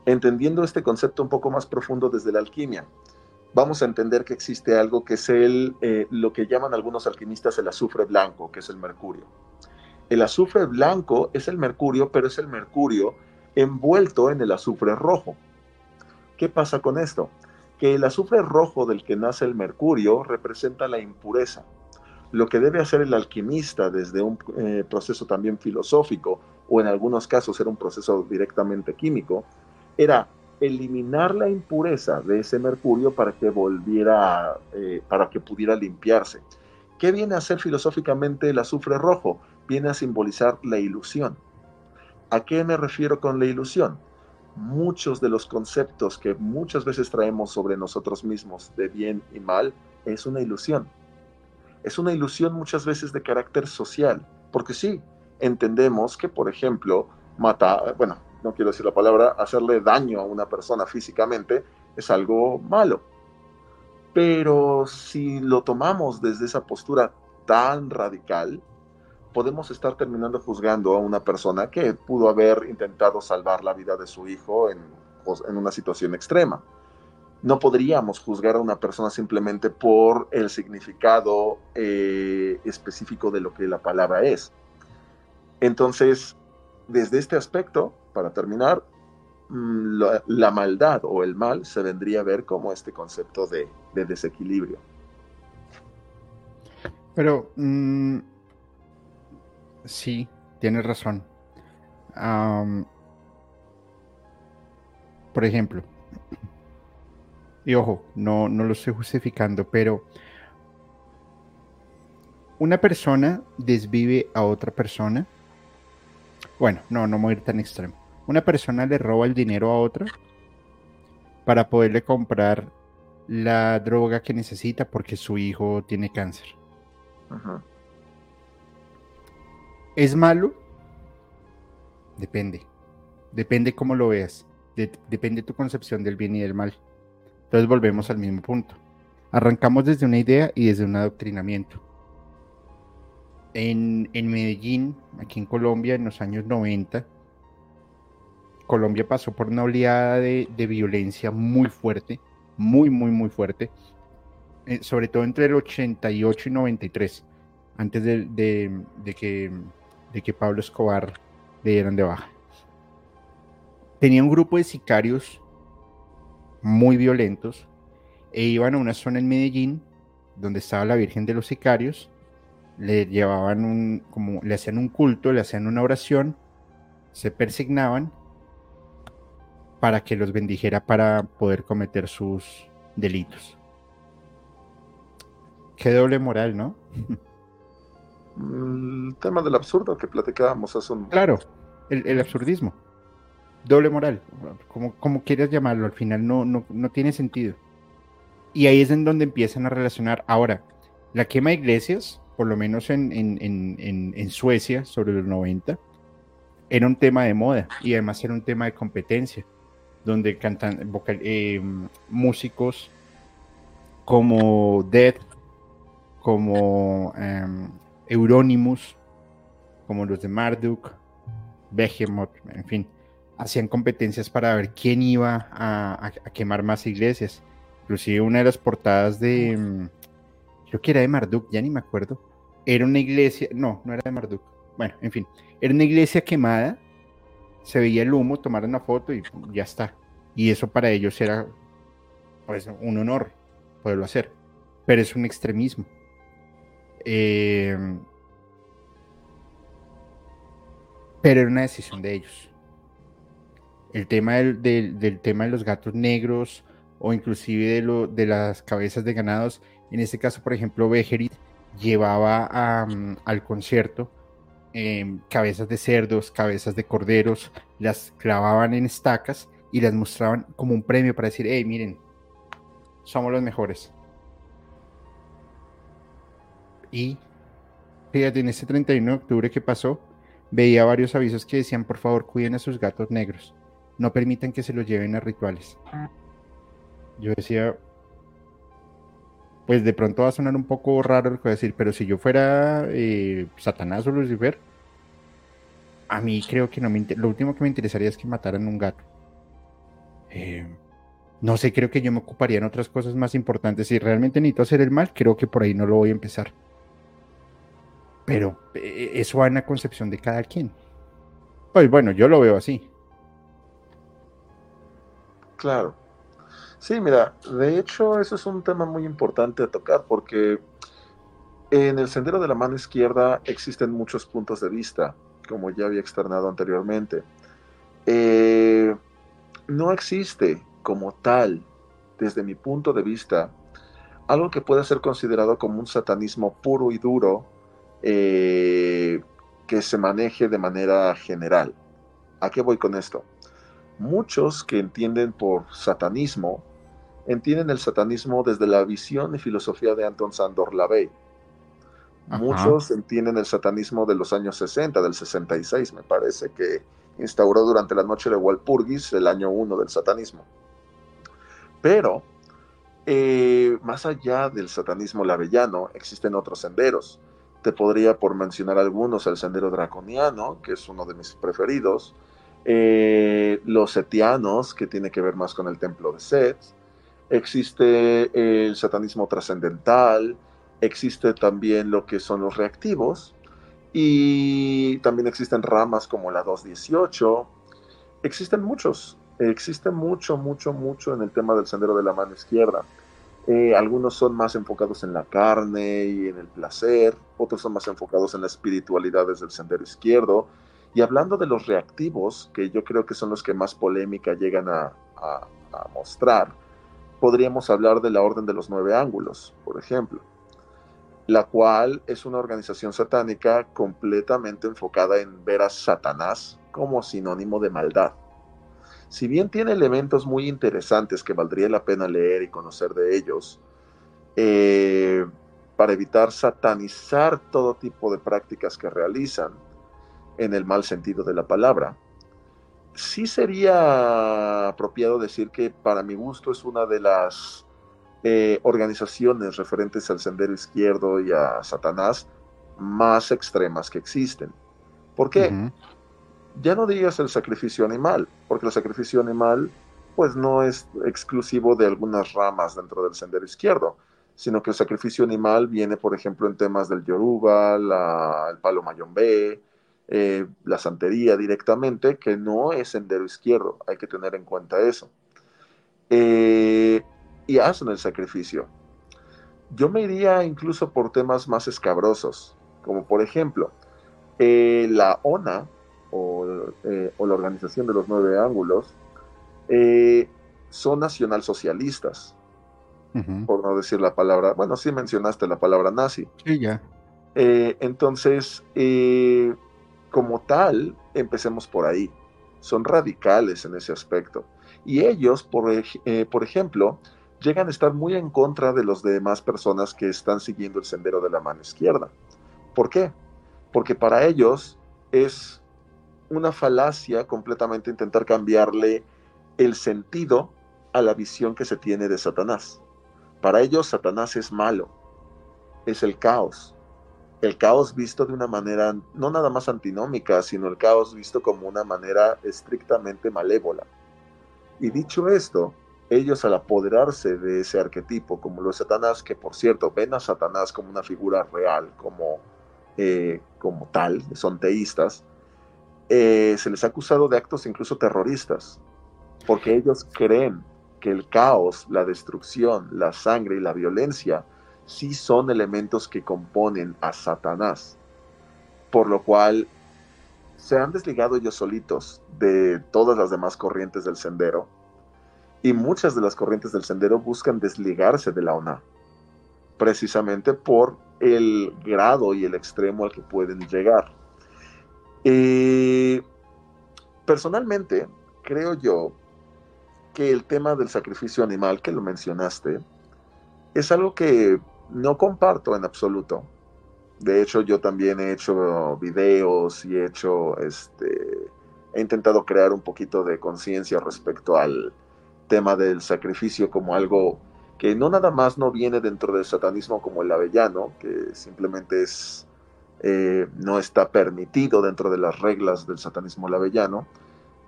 Entendiendo este concepto un poco más profundo desde la alquimia, vamos a entender que existe algo que es el, eh, lo que llaman algunos alquimistas el azufre blanco, que es el mercurio. El azufre blanco es el mercurio, pero es el mercurio envuelto en el azufre rojo. ¿Qué pasa con esto? Que el azufre rojo del que nace el mercurio representa la impureza. Lo que debe hacer el alquimista desde un eh, proceso también filosófico o en algunos casos era un proceso directamente químico, era eliminar la impureza de ese mercurio para que volviera, eh, para que pudiera limpiarse. ¿Qué viene a ser filosóficamente el azufre rojo? Viene a simbolizar la ilusión. ¿A qué me refiero con la ilusión? Muchos de los conceptos que muchas veces traemos sobre nosotros mismos de bien y mal es una ilusión. Es una ilusión muchas veces de carácter social, porque sí, entendemos que, por ejemplo, matar, bueno, no quiero decir la palabra, hacerle daño a una persona físicamente es algo malo. Pero si lo tomamos desde esa postura tan radical, podemos estar terminando juzgando a una persona que pudo haber intentado salvar la vida de su hijo en, en una situación extrema. No podríamos juzgar a una persona simplemente por el significado eh, específico de lo que la palabra es. Entonces, desde este aspecto, para terminar, mm, la, maldad o el mal se vendría a ver como este concepto de, desequilibrio. Pero, mm, Sí, tienes razón. por ejemplo, y ojo, no, no lo estoy justificando, pero una persona desvive a otra persona. Bueno, no, no voy a ir tan extremo. Una persona le roba el dinero a otra para poderle comprar la droga que necesita porque su hijo tiene cáncer. Ajá. ¿Es malo? Depende. Depende cómo lo veas. depende tu concepción del bien y del mal. Entonces volvemos al mismo punto. Arrancamos desde una idea y desde un adoctrinamiento. En, Medellín, aquí en Colombia, en los años 90, Colombia pasó por una oleada de, violencia muy fuerte, muy, muy, muy fuerte, eh, sobre todo entre el 88 y 93, antes de que de que Pablo Escobar le dieran de baja. Tenía un grupo de sicarios muy violentos e iban a una zona en Medellín donde estaba la Virgen de los Sicarios, le llevaban un, como le hacían un culto, le hacían una oración, se persignaban para que los bendijera para poder cometer sus delitos. Qué doble moral, ¿no? el tema del absurdo que platicábamos hace un... Claro, el, absurdismo. Doble moral, como, como quieras llamarlo, al final no, no, no, tiene sentido. Y ahí es en donde empiezan a relacionar. Ahora, la quema de iglesias, por lo menos en, en, en, en Suecia, sobre los 90, era un tema de moda y además era un tema de competencia, donde cantan vocal, eh, músicos como Dead, como em, Euronymous, como los de Marduk, Behemoth, en fin, hacían competencias para ver quién iba a, quemar más iglesias. Inclusive una de las portadas de, mm, creo que era de Marduk, ya ni me acuerdo. Era una iglesia, no, no era de Marduk. Bueno, en fin, era una iglesia quemada, se veía el humo, tomaron una foto y ya está. Y eso para ellos era pues un honor poderlo hacer. Pero es un extremismo. Eh, pero era una decisión de ellos. El tema del, tema de los gatos negros o inclusive de, lo, de las cabezas de ganados, en este caso, por ejemplo, Bejerit llevaba al concierto em, cabezas de cerdos, cabezas de corderos, las clavaban en estacas y las mostraban como un premio para decir, hey, miren, somos los mejores. Y fíjate, en este 31 de octubre que pasó, veía varios avisos que decían, por favor, cuiden a sus gatos negros. No permitan que se los lleven a rituales. Yo decía, pues de pronto va a sonar un poco raro lo que voy a decir, pero si yo fuera eh, Satanás o Lucifer, a mí creo que no me lo último que me interesaría es que mataran un gato. Eh, no sé, creo que yo me ocuparía en otras cosas más importantes. Si realmente necesito hacer el mal, creo que por ahí no lo voy a empezar. Pero eh, eso va en la concepción de cada quien. Pues bueno, yo lo veo así. Claro. Sí, mira, de hecho eso es un tema muy importante a tocar porque en el sendero de la mano izquierda existen muchos puntos de vista, como ya había externado anteriormente. Eh, no existe como tal, desde mi punto de vista, algo que pueda ser considerado como un satanismo puro y duro eh, que se maneje de manera general. ¿A qué voy con esto? Muchos que entienden por satanismo, entienden el satanismo desde la visión y filosofía de Anton Sandor Lavey. Muchos entienden el satanismo de los años 60, del 66, me parece, que instauró durante la noche de Walpurgis el año 1 del satanismo. Pero, eh, más allá del satanismo lavellano, existen otros senderos. Te podría, por mencionar algunos, el sendero draconiano, que es uno de mis preferidos, eh, los setianos, que tiene que ver más con el templo de Set, existe el satanismo trascendental, existe también lo que son los reactivos, y también existen ramas como la 218, existen muchos, existe mucho, mucho, mucho en el tema del sendero de la mano izquierda. Eh, algunos son más enfocados en la carne y en el placer, otros son más enfocados en la espiritualidad desde el sendero izquierdo, y hablando de los reactivos, que yo creo que son los que más polémica llegan a, mostrar, podríamos hablar de la Orden de los Nueve Ángulos, por ejemplo, la cual es una organización satánica completamente enfocada en ver a Satanás como sinónimo de maldad. Si bien tiene elementos muy interesantes que valdría la pena leer y conocer de ellos, eh, para evitar satanizar todo tipo de prácticas que realizan, en el mal sentido de la palabra. Sí sería apropiado decir que para mi gusto es una de las eh, organizaciones referentes al sendero izquierdo y a Satanás más extremas que existen. ¿Por qué? Ya no digas el sacrificio animal, porque el sacrificio animal pues no es exclusivo de algunas ramas dentro del sendero izquierdo, sino que el sacrificio animal viene, por ejemplo, en temas del Yoruba, el palo mayombe, eh, la santería directamente, que no es sendero izquierdo, hay que tener en cuenta eso. Eh, y hacen el sacrificio. Yo me iría incluso por temas más escabrosos, como por ejemplo, eh, la ONA o, la Organización de los Nueve Ángulos son nacionalsocialistas, por no decir la palabra, bueno, sí mencionaste la palabra nazi. Sí, ya. entonces, como tal, empecemos por ahí. Son radicales en ese aspecto. Y ellos, por, eh, ejemplo, llegan a estar muy en contra de las demás personas que están siguiendo el sendero de la mano izquierda. ¿Por qué? Porque para ellos es una falacia completamente intentar cambiarle el sentido a la visión que se tiene de Satanás. Para ellos Satanás es malo, es el caos, el caos visto de una manera no nada más antinómica, sino el caos visto como una manera estrictamente malévola. Y dicho esto, ellos al apoderarse de ese arquetipo, como lo es Satanás, que por cierto ven a Satanás como una figura real, como, eh, como tal, son teístas, eh, se les ha acusado de actos incluso terroristas, porque ellos creen que el caos, la destrucción, la sangre y la violencia sí son elementos que componen a Satanás, por lo cual se han desligado ellos solitos de todas las demás corrientes del sendero y muchas de las corrientes del sendero buscan desligarse de la ONA, precisamente por el grado y el extremo al que pueden llegar. Personalmente, creo yo que el tema del sacrificio animal que lo mencionaste es algo que no comparto en absoluto. De hecho, yo también he hecho videos y he hecho, este, he intentado crear un poquito de conciencia respecto al tema del sacrificio como algo que no nada más no viene dentro del satanismo como el avellano, que simplemente es, eh, no está permitido dentro de las reglas del satanismo lavellano.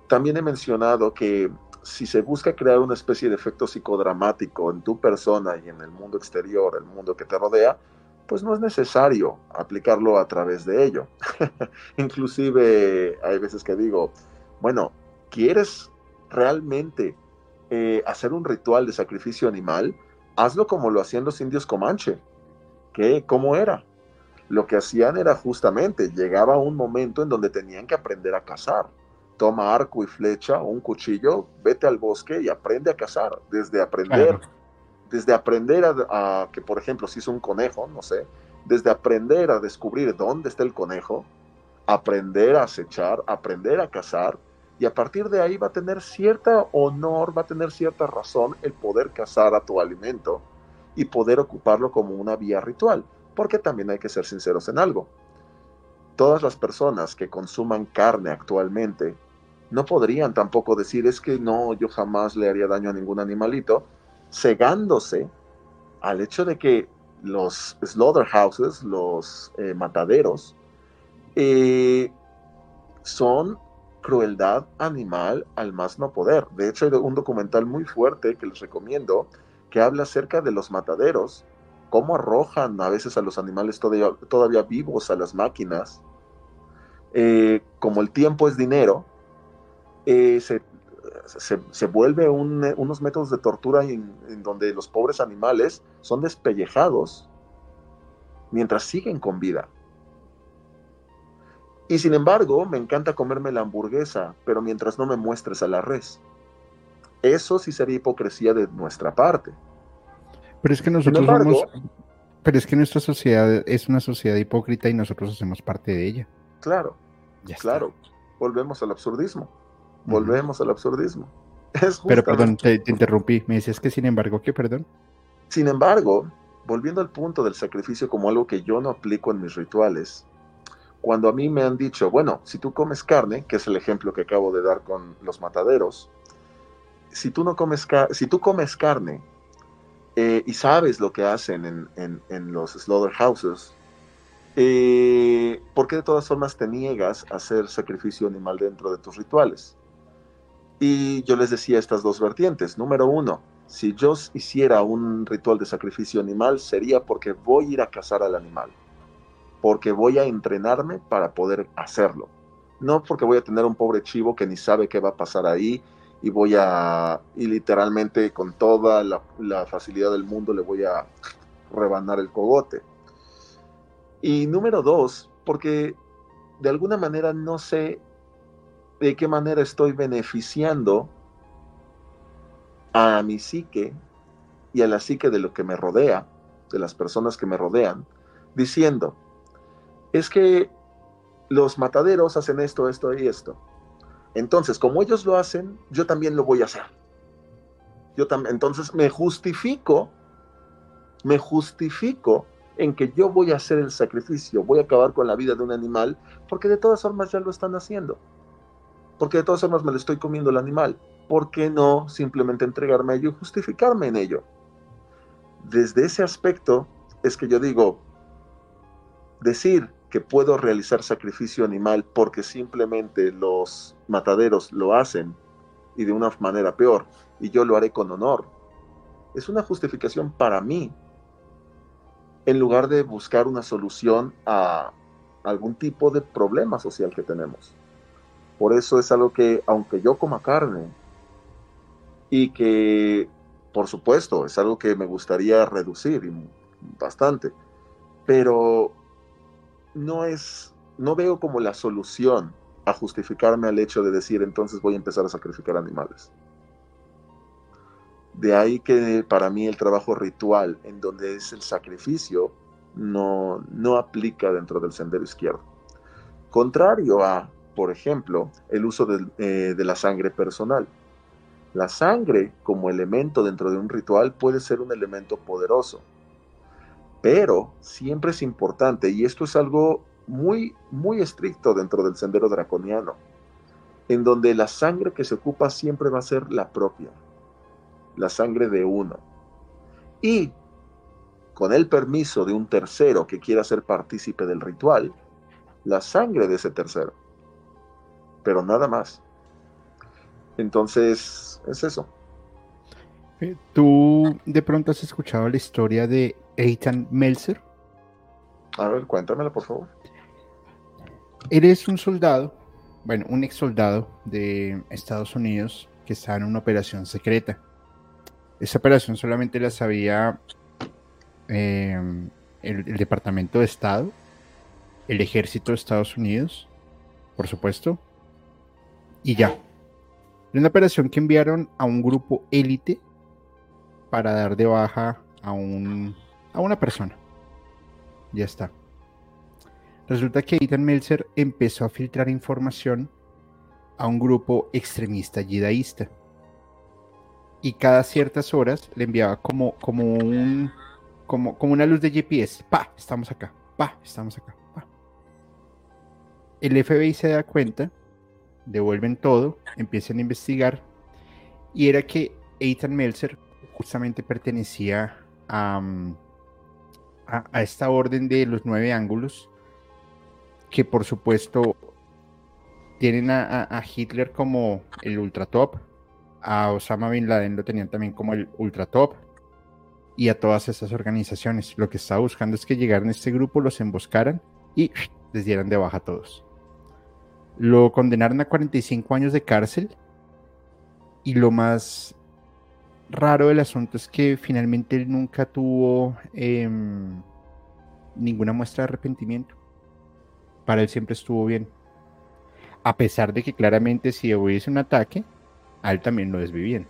También he mencionado que si se busca crear una especie de efecto psicodramático en tu persona y en el mundo exterior, el mundo que te rodea, pues no es necesario aplicarlo a través de ello. Inclusive hay veces que digo, bueno, ¿quieres realmente eh, hacer un ritual de sacrificio animal? Hazlo como lo hacían los indios Comanche. ¿Qué? ¿Cómo era? Lo que hacían era justamente, llegaba un momento en donde tenían que aprender a cazar toma arco y flecha o un cuchillo, vete al bosque y aprende a cazar. Desde aprender, desde aprender a, que, por ejemplo, si es un conejo, no sé, desde aprender a descubrir dónde está el conejo, aprender a acechar, aprender a cazar, y a partir de ahí va a tener cierta honor, va a tener cierta razón el poder cazar a tu alimento y poder ocuparlo como una vía ritual, porque también hay que ser sinceros en algo. Todas las personas que consuman carne actualmente no podrían tampoco decir es que no, yo jamás le haría daño a ningún animalito, cegándose al hecho de que los slaughterhouses, los eh, mataderos, eh, son crueldad animal al más no poder. De hecho, hay un documental muy fuerte que les recomiendo que habla acerca de los mataderos, cómo arrojan a veces a los animales todavía, vivos a las máquinas. Eh, como el tiempo es dinero, eh, se, vuelve unos métodos de tortura en, donde los pobres animales son despellejados mientras siguen con vida. Y sin embargo, me encanta comerme la hamburguesa, pero mientras no me muestres a la res. Eso sí sería hipocresía de nuestra parte. Pero es que nosotros somos. Pero es que nuestra sociedad es una sociedad hipócrita y nosotros hacemos parte de ella. Claro, claro. Volvemos al absurdismo. Volvemos al absurdismo. Pero perdón, te, interrumpí. Me dices que sin embargo, ¿qué perdón? Sin embargo, volviendo al punto del sacrificio como algo que yo no aplico en mis rituales, cuando a mí me han dicho, bueno, si tú comes carne, que es el ejemplo que acabo de dar con los mataderos, si tú, no comes, si tú comes carne eh, y sabes lo que hacen en, en, en los slaughterhouses, eh, ¿por qué de todas formas te niegas a hacer sacrificio animal dentro de tus rituales? Y yo les decía estas dos vertientes. Número uno, si yo hiciera un ritual de sacrificio animal sería porque voy a ir a cazar al animal, porque voy a entrenarme para poder hacerlo. No porque voy a tener un pobre chivo que ni sabe qué va a pasar ahí y voy a, y literalmente con toda la, la facilidad del mundo le voy a rebanar el cogote. Y número dos, porque de alguna manera no sé de qué manera estoy beneficiando a mi psique y a la psique de lo que me rodea, de las personas que me rodean, diciendo, es que los mataderos hacen esto, esto y esto. Entonces, como ellos lo hacen, yo también lo voy a hacer. Yo también, entonces me justifico, me justifico en que yo voy a hacer el sacrificio, voy a acabar con la vida de un animal, porque de todas formas ya lo están haciendo porque de todas formas me lo estoy comiendo el animal. ¿Por qué no simplemente entregarme a ello y justificarme en ello? Desde ese aspecto es que yo digo, decir que puedo realizar sacrificio animal porque simplemente los mataderos lo hacen y de una manera peor, y yo lo haré con honor. Es una justificación para mí, en lugar de buscar una solución a algún tipo de problema social que tenemos. Por eso es algo que, aunque yo coma carne, y que, por supuesto, es algo que me gustaría reducir bastante, pero no es, no veo como la solución a justificarme al hecho de decir entonces voy a empezar a sacrificar animales. De ahí que para mí el trabajo ritual, en donde es el sacrificio, no, no aplica dentro del sendero izquierdo. Contrario a, por ejemplo, el uso de, eh, de la sangre personal. La sangre como elemento dentro de un ritual puede ser un elemento poderoso, pero siempre es importante, y esto es algo muy, muy estricto dentro del sendero draconiano, en donde la sangre que se ocupa siempre va a ser la propia, la sangre de uno. Y con el permiso de un tercero que quiera ser partícipe del ritual, la sangre de ese tercero. Pero nada más. Entonces, es eso. Eh, ¿Tú de pronto has escuchado la historia de Eitan Melzer? A ver, cuéntamela, por favor. Eres un soldado, bueno, un ex soldado de Estados Unidos que está en una operación secreta. Esa operación solamente la sabía em, el, Departamento de Estado, el Ejército de Estados Unidos, por supuesto, y ya. Una operación que enviaron a un grupo élite para dar de baja a, un, a una persona. Ya está. Resulta que Ethan Meltzer empezó a filtrar información a un grupo extremista yidaísta. Y cada ciertas horas le enviaba como, como, un, como, como una luz de GPS. ¡Pa! Estamos acá. ¡Pa! Estamos acá. El FBI se da cuenta, devuelven todo, empiezan a investigar. Y era que Ethan Meltzer justamente pertenecía a, a, a esta orden de los nueve ángulos que por supuesto tienen a, Hitler como el ultra top, a Osama Bin Laden lo tenían también como el ultra top, y a todas esas organizaciones. Lo que estaba buscando es que llegaran a este grupo, los emboscaran y les dieran de baja a todos. Lo condenaron a 45 años de cárcel y lo más raro del asunto es que finalmente él nunca tuvo em, ninguna muestra de arrepentimiento para él siempre estuvo bien. A pesar de que claramente si hubiese un ataque, a él también lo desvivían.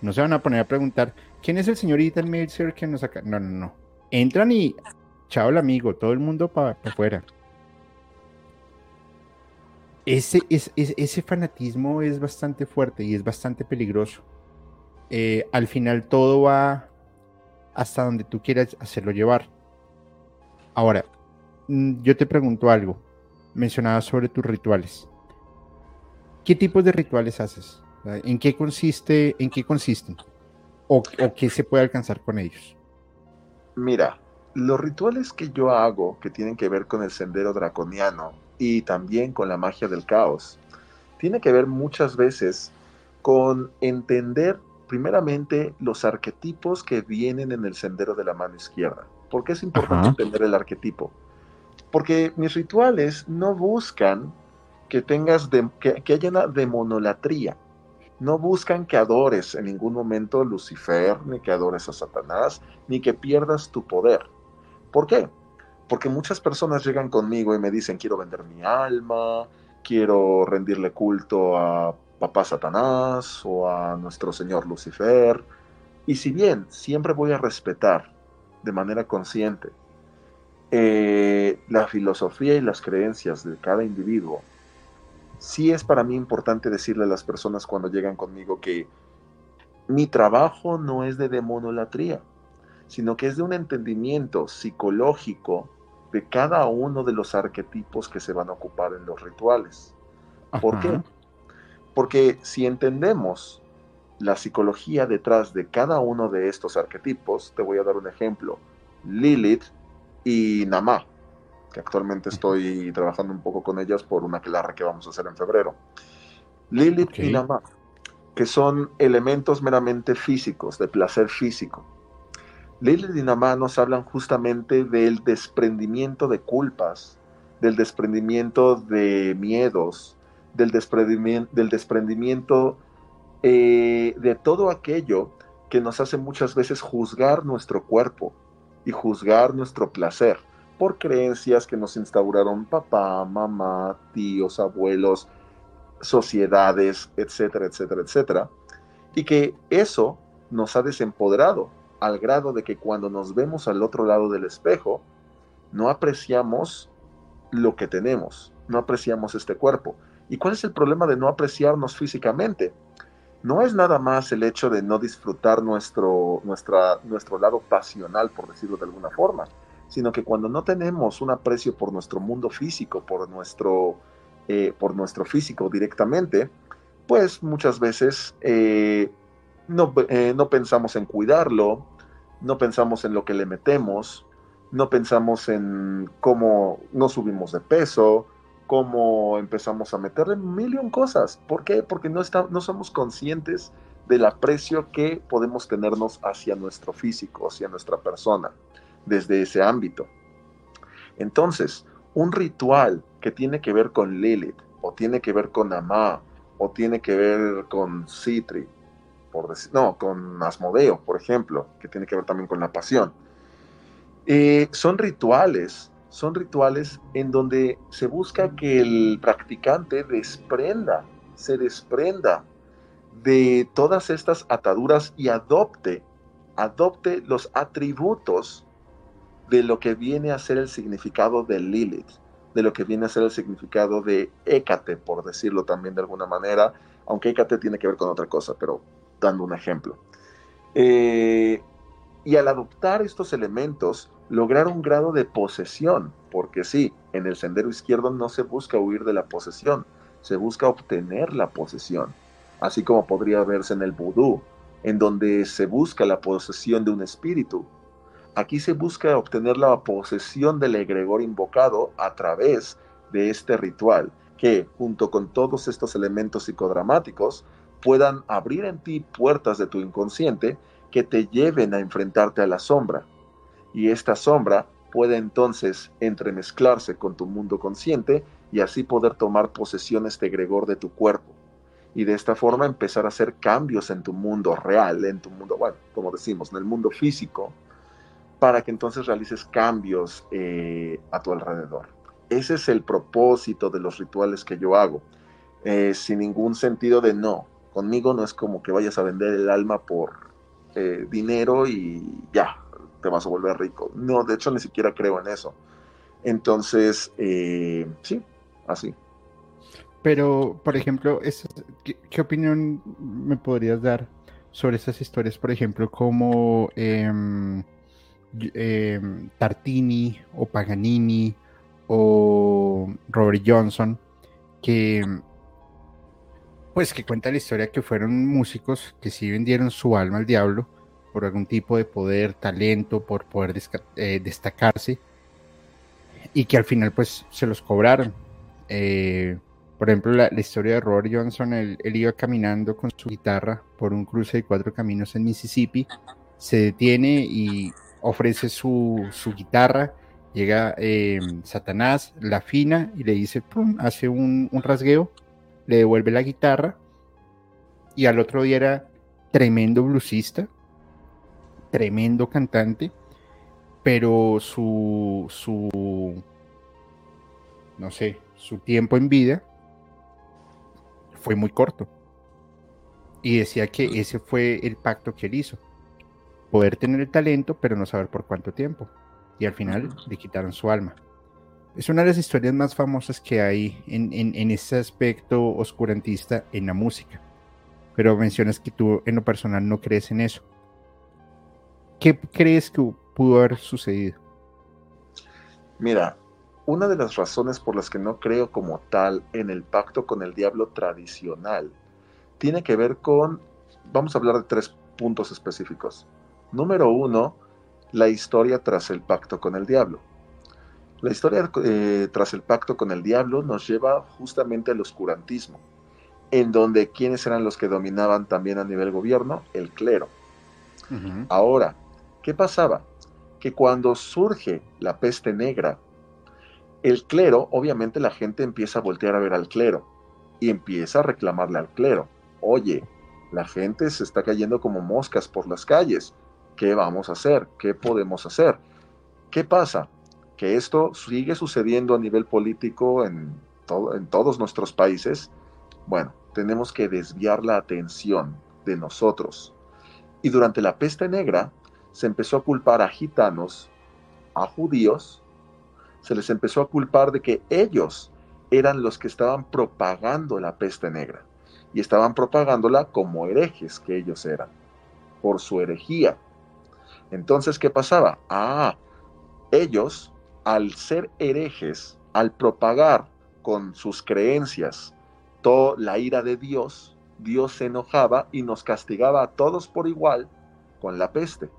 No se van a poner a preguntar, ¿quién es el señorita el Meltzer que nos saca? No, no, no. Entran y chao el amigo, todo el mundo para afuera. Ese, ese fanatismo es bastante fuerte y es bastante peligroso. Eh, al final todo va hasta donde tú quieras hacerlo llevar. Ahora, Mm, yo te pregunto algo. Mencionabas sobre tus rituales. ¿Qué tipos de rituales haces? ¿En qué consiste, en qué consisten? ¿O, qué se puede alcanzar con ellos? Mira, los rituales que yo hago que tienen que ver con el sendero draconiano y también con la magia del caos, tiene que ver muchas veces con entender primeramente los arquetipos que vienen en el sendero de la mano izquierda. ¿Por qué es importante entender el arquetipo? Porque mis rituales no buscan que tengas que, haya una demonolatría. No buscan que adores en ningún momento Lucifer, ni que adores a Satanás, ni que pierdas tu poder. ¿Por qué? Porque muchas personas llegan conmigo y me dicen, quiero vender mi alma, quiero rendirle culto a papá Satanás o a nuestro Señor Lucifer. Y si bien siempre voy a respetar de manera consciente eh, la filosofía y las creencias de cada individuo, sí es para mí importante decirle a las personas cuando llegan conmigo que mi trabajo no es de demonolatría, sino que es de un entendimiento psicológico de cada uno de los arquetipos que se van a ocupar en los rituales. ¿Por qué? Porque si entendemos la psicología detrás de cada uno de estos arquetipos, te voy a dar un ejemplo. Lilith y Namá, que actualmente estoy trabajando un poco con ellas por una clara que vamos a hacer en febrero. Lilith y Namá. que son elementos meramente físicos, de placer físico. Lilith y Namá nos hablan justamente del desprendimiento de culpas, del desprendimiento de miedos, del desprendimiento, del desprendimiento eh, de todo aquello que nos hace muchas veces juzgar nuestro cuerpo y juzgar nuestro placer por creencias que nos instauraron papá, mamá, tíos, abuelos, sociedades, etcétera, etcétera, etcétera. Y que eso nos ha desempoderado al grado de que cuando nos vemos al otro lado del espejo, no apreciamos lo que tenemos, no apreciamos este cuerpo. ¿Y cuál es el problema de no apreciarnos físicamente? No es nada más el hecho de no disfrutar nuestro, nuestro lado pasional, por decirlo de alguna forma, sino que cuando no tenemos un aprecio por nuestro mundo físico, por nuestro, eh, por nuestro físico directamente, pues muchas veces eh, no, eh, no pensamos en cuidarlo, no pensamos en lo que le metemos, no pensamos en cómo no subimos de peso, cómo empezamos a meterle mil cosas. ¿Por qué? Porque no, está, no somos conscientes del aprecio que podemos tenernos hacia nuestro físico, hacia nuestra persona, desde ese ámbito. Entonces, un ritual que tiene que ver con Lilith, o tiene que ver con Amá, o tiene que ver con Citri, no, con Asmodeo, por ejemplo, que tiene que ver también con la pasión. Eh, son rituales, son rituales en donde se busca que el practicante desprenda, se desprenda de todas estas ataduras y adopte, adopte los atributos de lo que viene a ser el significado de Lilith, de lo que viene a ser el significado de Hécate, por decirlo también de alguna manera, aunque Hécate tiene que ver con otra cosa, pero dando un ejemplo. Eh, y al adoptar estos elementos, lograr un grado de posesión, porque sí, en el sendero izquierdo no se busca huir de la posesión, se busca obtener la posesión, así como podría verse en el vudú, en donde se busca la posesión de un espíritu. Aquí se busca obtener la posesión del egregor invocado a través de este ritual, que junto con todos estos elementos psicodramáticos puedan abrir en ti puertas de tu inconsciente que te lleven a enfrentarte a la sombra, y esta sombra puede entonces entremezclarse con tu mundo consciente y así poder tomar posesión este egregor de tu cuerpo. Y de esta forma empezar a hacer cambios en tu mundo real, en tu mundo, bueno, como decimos, en el mundo físico, para que entonces realices cambios eh, a tu alrededor. Ese es el propósito de los rituales que yo hago, eh, sin ningún sentido de no. Conmigo no es como que vayas a vender el alma por eh, dinero y ya, te vas a volver rico. No, de hecho ni siquiera creo en eso. Entonces, eh, sí, así. Pero, por ejemplo, ¿qué, opinión me podrías dar sobre esas historias, por ejemplo, como em, em, Tartini o Paganini o Robert Johnson, que pues que cuenta la historia que fueron músicos que sí vendieron su alma al diablo, por algún tipo de poder, talento, por poder eh, destacarse y que al final pues se los cobraron. Eh, por ejemplo, la, historia de Robert Johnson, él, iba caminando con su guitarra por un cruce de cuatro caminos en Mississippi, se detiene y ofrece su, guitarra, llega eh, Satanás, la afina y le dice, ¡pum!, hace un rasgueo, le devuelve la guitarra y al otro día era tremendo bluesista, tremendo cantante, pero su, su, no sé, su tiempo en vida fue muy corto. Y decía que ese fue el pacto que él hizo. Poder tener el talento, pero no saber por cuánto tiempo. Y al final le quitaron su alma. Es una de las historias más famosas que hay en, en, aspecto oscurantista en la música. Pero mencionas que tú en lo personal no crees en eso. ¿Qué crees que pudo haber sucedido? Mira, una de las razones por las que no creo como tal en el pacto con el diablo tradicional tiene que ver con, vamos a hablar de tres puntos específicos. Número uno, la historia tras el pacto con el diablo. La historia eh, tras el pacto con el diablo nos lleva justamente al oscurantismo. en donde quiénes eran los que dominaban también a nivel gobierno, el clero. Ahora, ¿qué pasaba? Que cuando surge la peste negra, el clero, obviamente la gente empieza a voltear a ver al clero y empieza a reclamarle al clero, oye, la gente se está cayendo como moscas por las calles, ¿qué vamos a hacer? ¿Qué podemos hacer? ¿Qué pasa? Que esto sigue sucediendo a nivel político en, en todos nuestros países. Bueno, tenemos que desviar la atención de nosotros. Y durante la peste negra se empezó a culpar a gitanos, a judíos, se les empezó a culpar de que ellos eran los que estaban propagando la peste negra y estaban propagándola como herejes que ellos eran, por su herejía. Entonces, ¿qué pasaba? Ah, ellos, al ser herejes, al propagar con sus creencias toda la ira de Dios, Dios se enojaba y nos castigaba a todos por igual con la peste.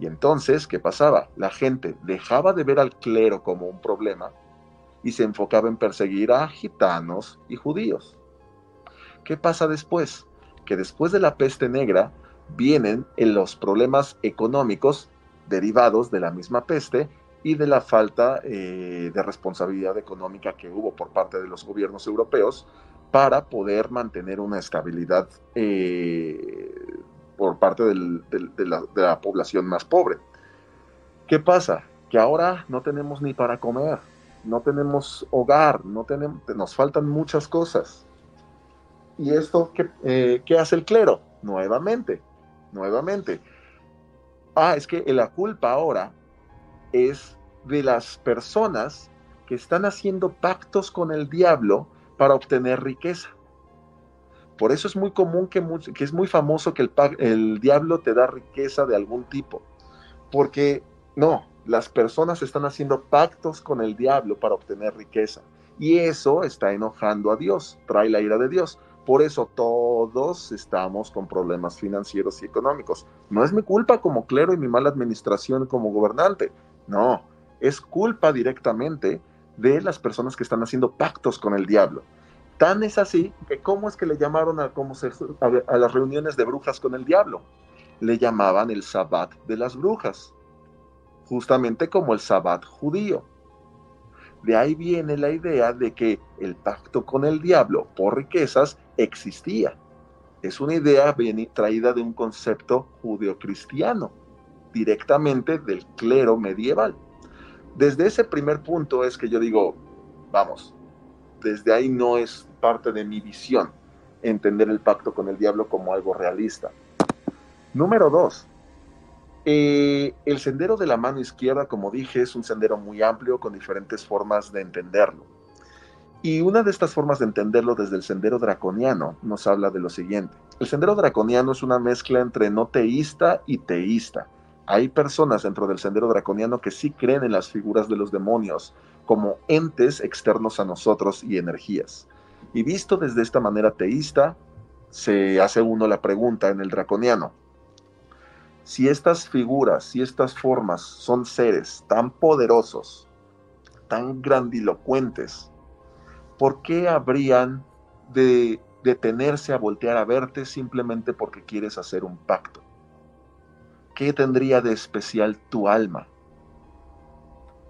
Y entonces, ¿qué pasaba? La gente dejaba de ver al clero como un problema y se enfocaba en perseguir a gitanos y judíos. ¿Qué pasa después? Que después de la peste negra vienen los problemas económicos derivados de la misma peste y de la falta eh, de responsabilidad económica que hubo por parte de los gobiernos europeos para poder mantener una estabilidad eh, por parte de, la, población más pobre. ¿Qué pasa? Que ahora no tenemos ni para comer, no tenemos hogar, no tenemos, nos faltan muchas cosas. ¿Y esto qué, eh, qué hace el clero? Nuevamente, nuevamente. Ah, es que la culpa ahora es de las personas que están haciendo pactos con el diablo para obtener riqueza. Por eso es muy común que, es muy famoso que el, el diablo te da riqueza de algún tipo. Porque no, las personas están haciendo pactos con el diablo para obtener riqueza. Y eso está enojando a Dios, trae la ira de Dios. Por eso todos estamos con problemas financieros y económicos. No es mi culpa como clero y mi mala administración como gobernante. No, es culpa directamente de las personas que están haciendo pactos con el diablo. Tan es así que cómo es que le llamaron a, las reuniones de brujas con el diablo. Le llamaban el sabbat de las brujas, justamente como el sabbat judío. De ahí viene la idea de que el pacto con el diablo por riquezas existía. Es una idea traída de un concepto judeocristiano, directamente del clero medieval. Desde ese primer punto es que yo digo, vamos, desde ahí no es parte de mi visión entender el pacto con el diablo como algo realista. Número dos, eh, el sendero de la mano izquierda, como dije, es un sendero muy amplio con diferentes formas de entenderlo. Y una de estas formas de entenderlo desde el sendero draconiano nos habla de lo siguiente. El sendero draconiano es una mezcla entre no teísta y teísta. Hay personas dentro del sendero draconiano que sí creen en las figuras de los demonios, como entes externos a nosotros y energías. Y visto desde esta manera teísta, se hace uno la pregunta en el draconiano. Si estas figuras, si estas formas son seres tan poderosos, tan grandilocuentes, ¿por qué habrían de detenerse a voltear a verte simplemente porque quieres hacer un pacto? ¿Qué tendría de especial tu alma?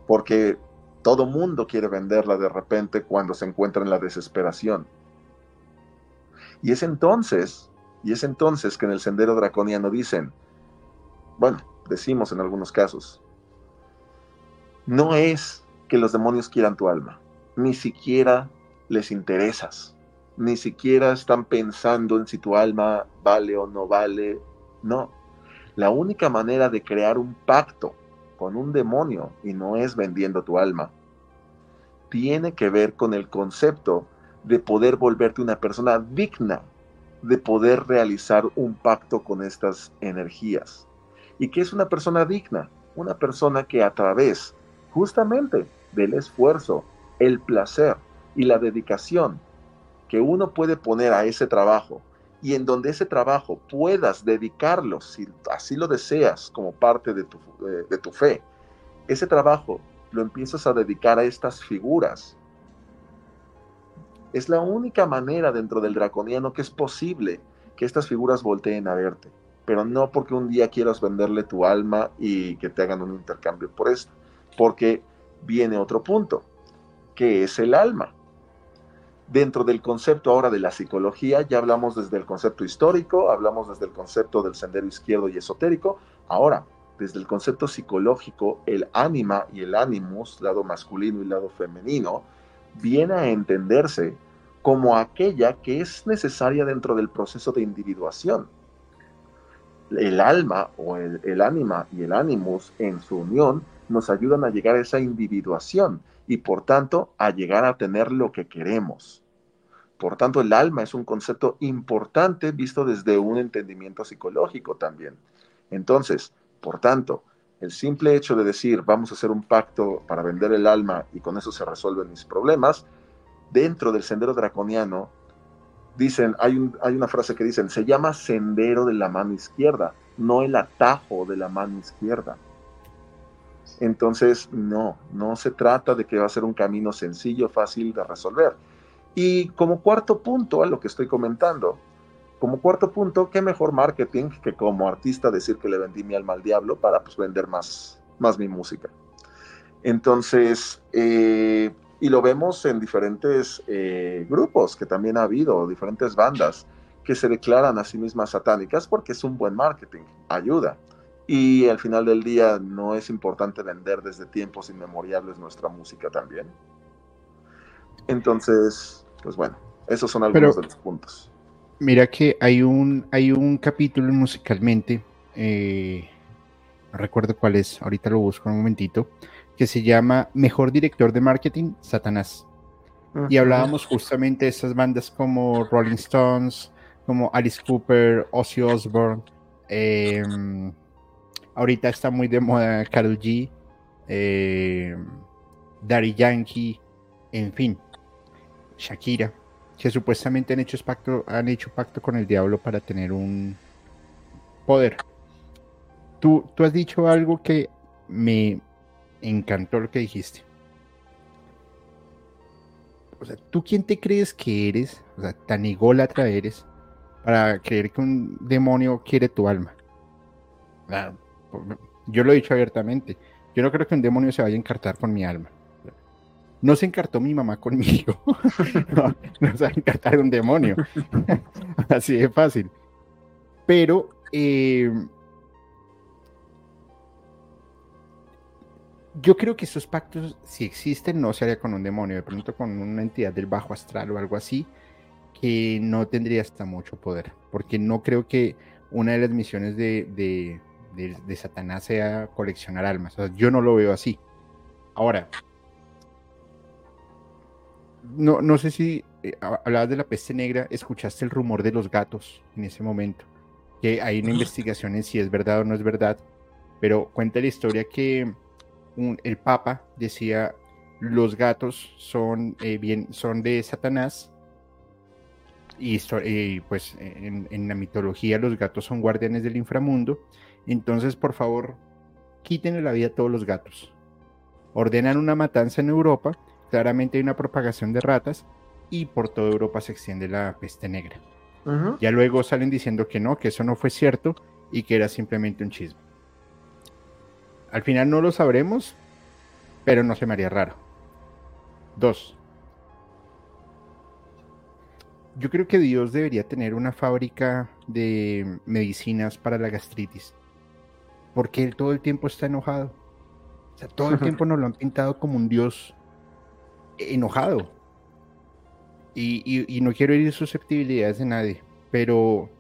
Porque todo mundo quiere venderla de repente cuando se encuentra en la desesperación. Y es entonces, y es entonces que en el sendero draconiano dicen, bueno, decimos en algunos casos, no es que los demonios quieran tu alma, ni siquiera les interesas, ni siquiera están pensando en si tu alma vale o no vale, no. La única manera de crear un pacto con un demonio y no es vendiendo tu alma. Tiene que ver con el concepto de poder volverte una persona digna de poder realizar un pacto con estas energías. ¿Y qué es una persona digna? Una persona que a través justamente del esfuerzo, el placer y la dedicación que uno puede poner a ese trabajo y en donde ese trabajo puedas dedicarlo, si así lo deseas, como parte de tu, eh, de tu fe, ese trabajo lo empiezas a dedicar a estas figuras Es la única manera dentro del draconiano que es posible que estas figuras volteen a verte, pero no porque un día quieras venderle tu alma y que te hagan un intercambio por esto, porque viene otro punto, que es el alma. Dentro del concepto ahora de la psicología, ya hablamos desde el concepto histórico, hablamos desde el concepto del sendero izquierdo y esotérico, ahora desde el concepto psicológico, el ánima y el animus, lado masculino y lado femenino, viene a entenderse como aquella que es necesaria dentro del proceso de individuación. El alma o el, el ánima y el animus en su unión nos ayudan a llegar a esa individuación y por tanto a llegar a tener lo que queremos. Por tanto, el alma es un concepto importante visto desde un entendimiento psicológico también. Entonces, por tanto, el simple hecho de decir vamos a hacer un pacto para vender el alma y con eso se resuelven mis problemas, dentro del sendero draconiano, dicen, hay, hay una frase que dicen, se llama sendero de la mano izquierda, no el atajo de la mano izquierda. Entonces, no, no se trata de que va a ser un camino sencillo, fácil de resolver. Y como cuarto punto a lo que estoy comentando, como cuarto punto, qué mejor marketing que como artista decir que le vendí mi alma al diablo para pues, vender más, más mi música. Entonces, eh, y lo vemos en diferentes eh, grupos que también ha habido, diferentes bandas que se declaran a sí mismas satánicas porque es un buen marketing, ayuda. Y al final del día no es importante vender desde tiempos inmemoriales nuestra música también. Entonces, pues bueno, esos son algunos de los puntos. Mira que hay un, hay un capítulo musicalmente, eh, no recuerdo cuál es, ahorita lo busco un momentito, que se llama Mejor Director de Marketing, Satanás. Y hablábamos justamente de esas bandas como Rolling Stones, como Alice Cooper, Ozzy Osbourne, em, Ahorita está muy de moda Carol G, eh, Yankee, en fin, Shakira, que supuestamente han hecho, pacto, han hecho pacto con el diablo para tener un poder. Tú, tú has dicho algo que me encantó lo que dijiste. O sea, ¿tú quién te crees que eres? O sea, tan ególatra eres para creer que un demonio quiere tu alma. Claro, yo lo he dicho abiertamente. Yo no creo que un demonio se vaya a encartar con mi alma. No se encartó mi mamá conmigo. no, se va a encartar un demonio. Así de fácil. Pero eh, yo creo que esos pactos, si existen, no se haría con un demonio, de pronto con una entidad del bajo astral o algo así, que no tendría hasta mucho poder. Porque no creo que una de las misiones de de, Satanás sea coleccionar almas. yo no lo veo así. Ahora, no, no sé si eh, hablabas de la peste negra, escuchaste el rumor de los gatos en ese momento, que hay una investigación en si es verdad o no es verdad, pero cuenta la historia que el Papa decía los gatos son, eh, bien, son de Satanás y, eh, pues en, en, la mitología los gatos son guardianes del inframundo entonces, por favor, quítenle la vida a todos los gatos. Ordenan una matanza en Europa, claramente hay una propagación de ratas y por toda Europa se extiende la peste negra. Ya luego salen diciendo que no, que eso no fue cierto y que era simplemente un chisme. Al final no lo sabremos, pero no se me haría raro. Dos. Yo creo que Dios debería tener una fábrica de medicinas para la gastritis porque él todo el tiempo está enojado. O sea, todo el tiempo nos lo han pintado como un dios enojado. Y, no quiero herir susceptibilidades de nadie, pero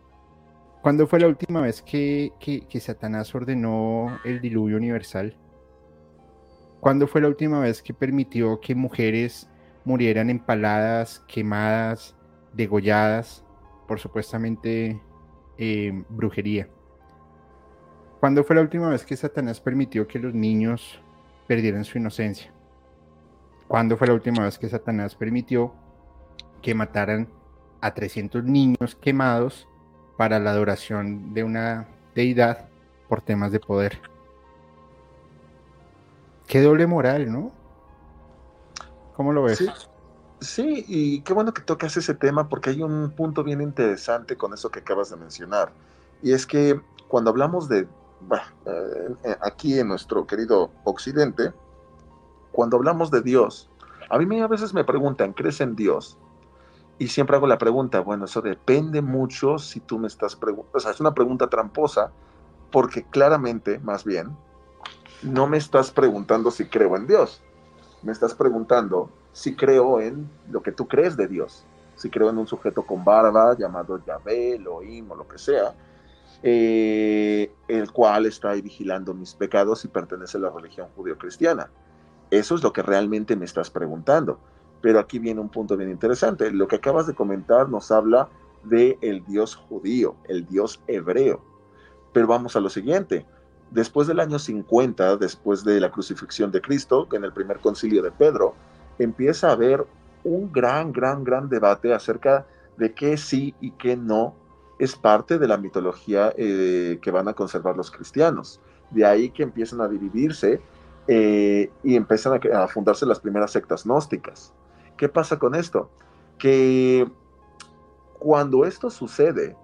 ¿cuándo fue la última vez que, que, Satanás ordenó el diluvio universal? ¿Cuándo fue la última vez que permitió que mujeres murieran empaladas, quemadas, degolladas por supuestamente eh, brujería? ¿Cuándo fue la última vez que Satanás permitió que los niños perdieran su inocencia? ¿Cuándo fue la última vez que Satanás permitió que mataran a 300 niños quemados para la adoración de una deidad por temas de poder? Qué doble moral, ¿no? ¿Cómo lo ves? Sí, y qué bueno que tocas ese tema porque hay un punto bien interesante con eso que acabas de mencionar. Y es que cuando hablamos de, eh, eh, aquí en nuestro querido Occidente, cuando hablamos de Dios, a mí a veces me preguntan, ¿crees en Dios? Y siempre hago la pregunta, bueno, eso depende mucho si tú me estás preguntando, o sea, es una pregunta tramposa, porque claramente, más bien, no me estás preguntando si creo en Dios, me estás preguntando si creo en lo que tú crees de Dios, si creo en un sujeto con barba llamado Yahvé, Elohim o lo que sea, eh, el cual está ahí vigilando mis pecados y pertenece a la religión judío-cristiana. Eso es lo que realmente me estás preguntando. Pero aquí viene un punto bien interesante. Lo que acabas de comentar nos habla de el Dios judío, el Dios hebreo. Pero vamos a lo siguiente. Después del año 50, después de la crucifixión de Cristo, en el primer concilio de Pedro, empieza a haber un gran, gran, gran debate acerca de qué sí y qué no es parte de la mitología eh, que van a conservar los cristianos. De ahí que empiezan a dividirse eh, y empiezan a, fundarse las primeras sectas gnósticas. ¿Qué pasa con esto? Que cuando esto sucede,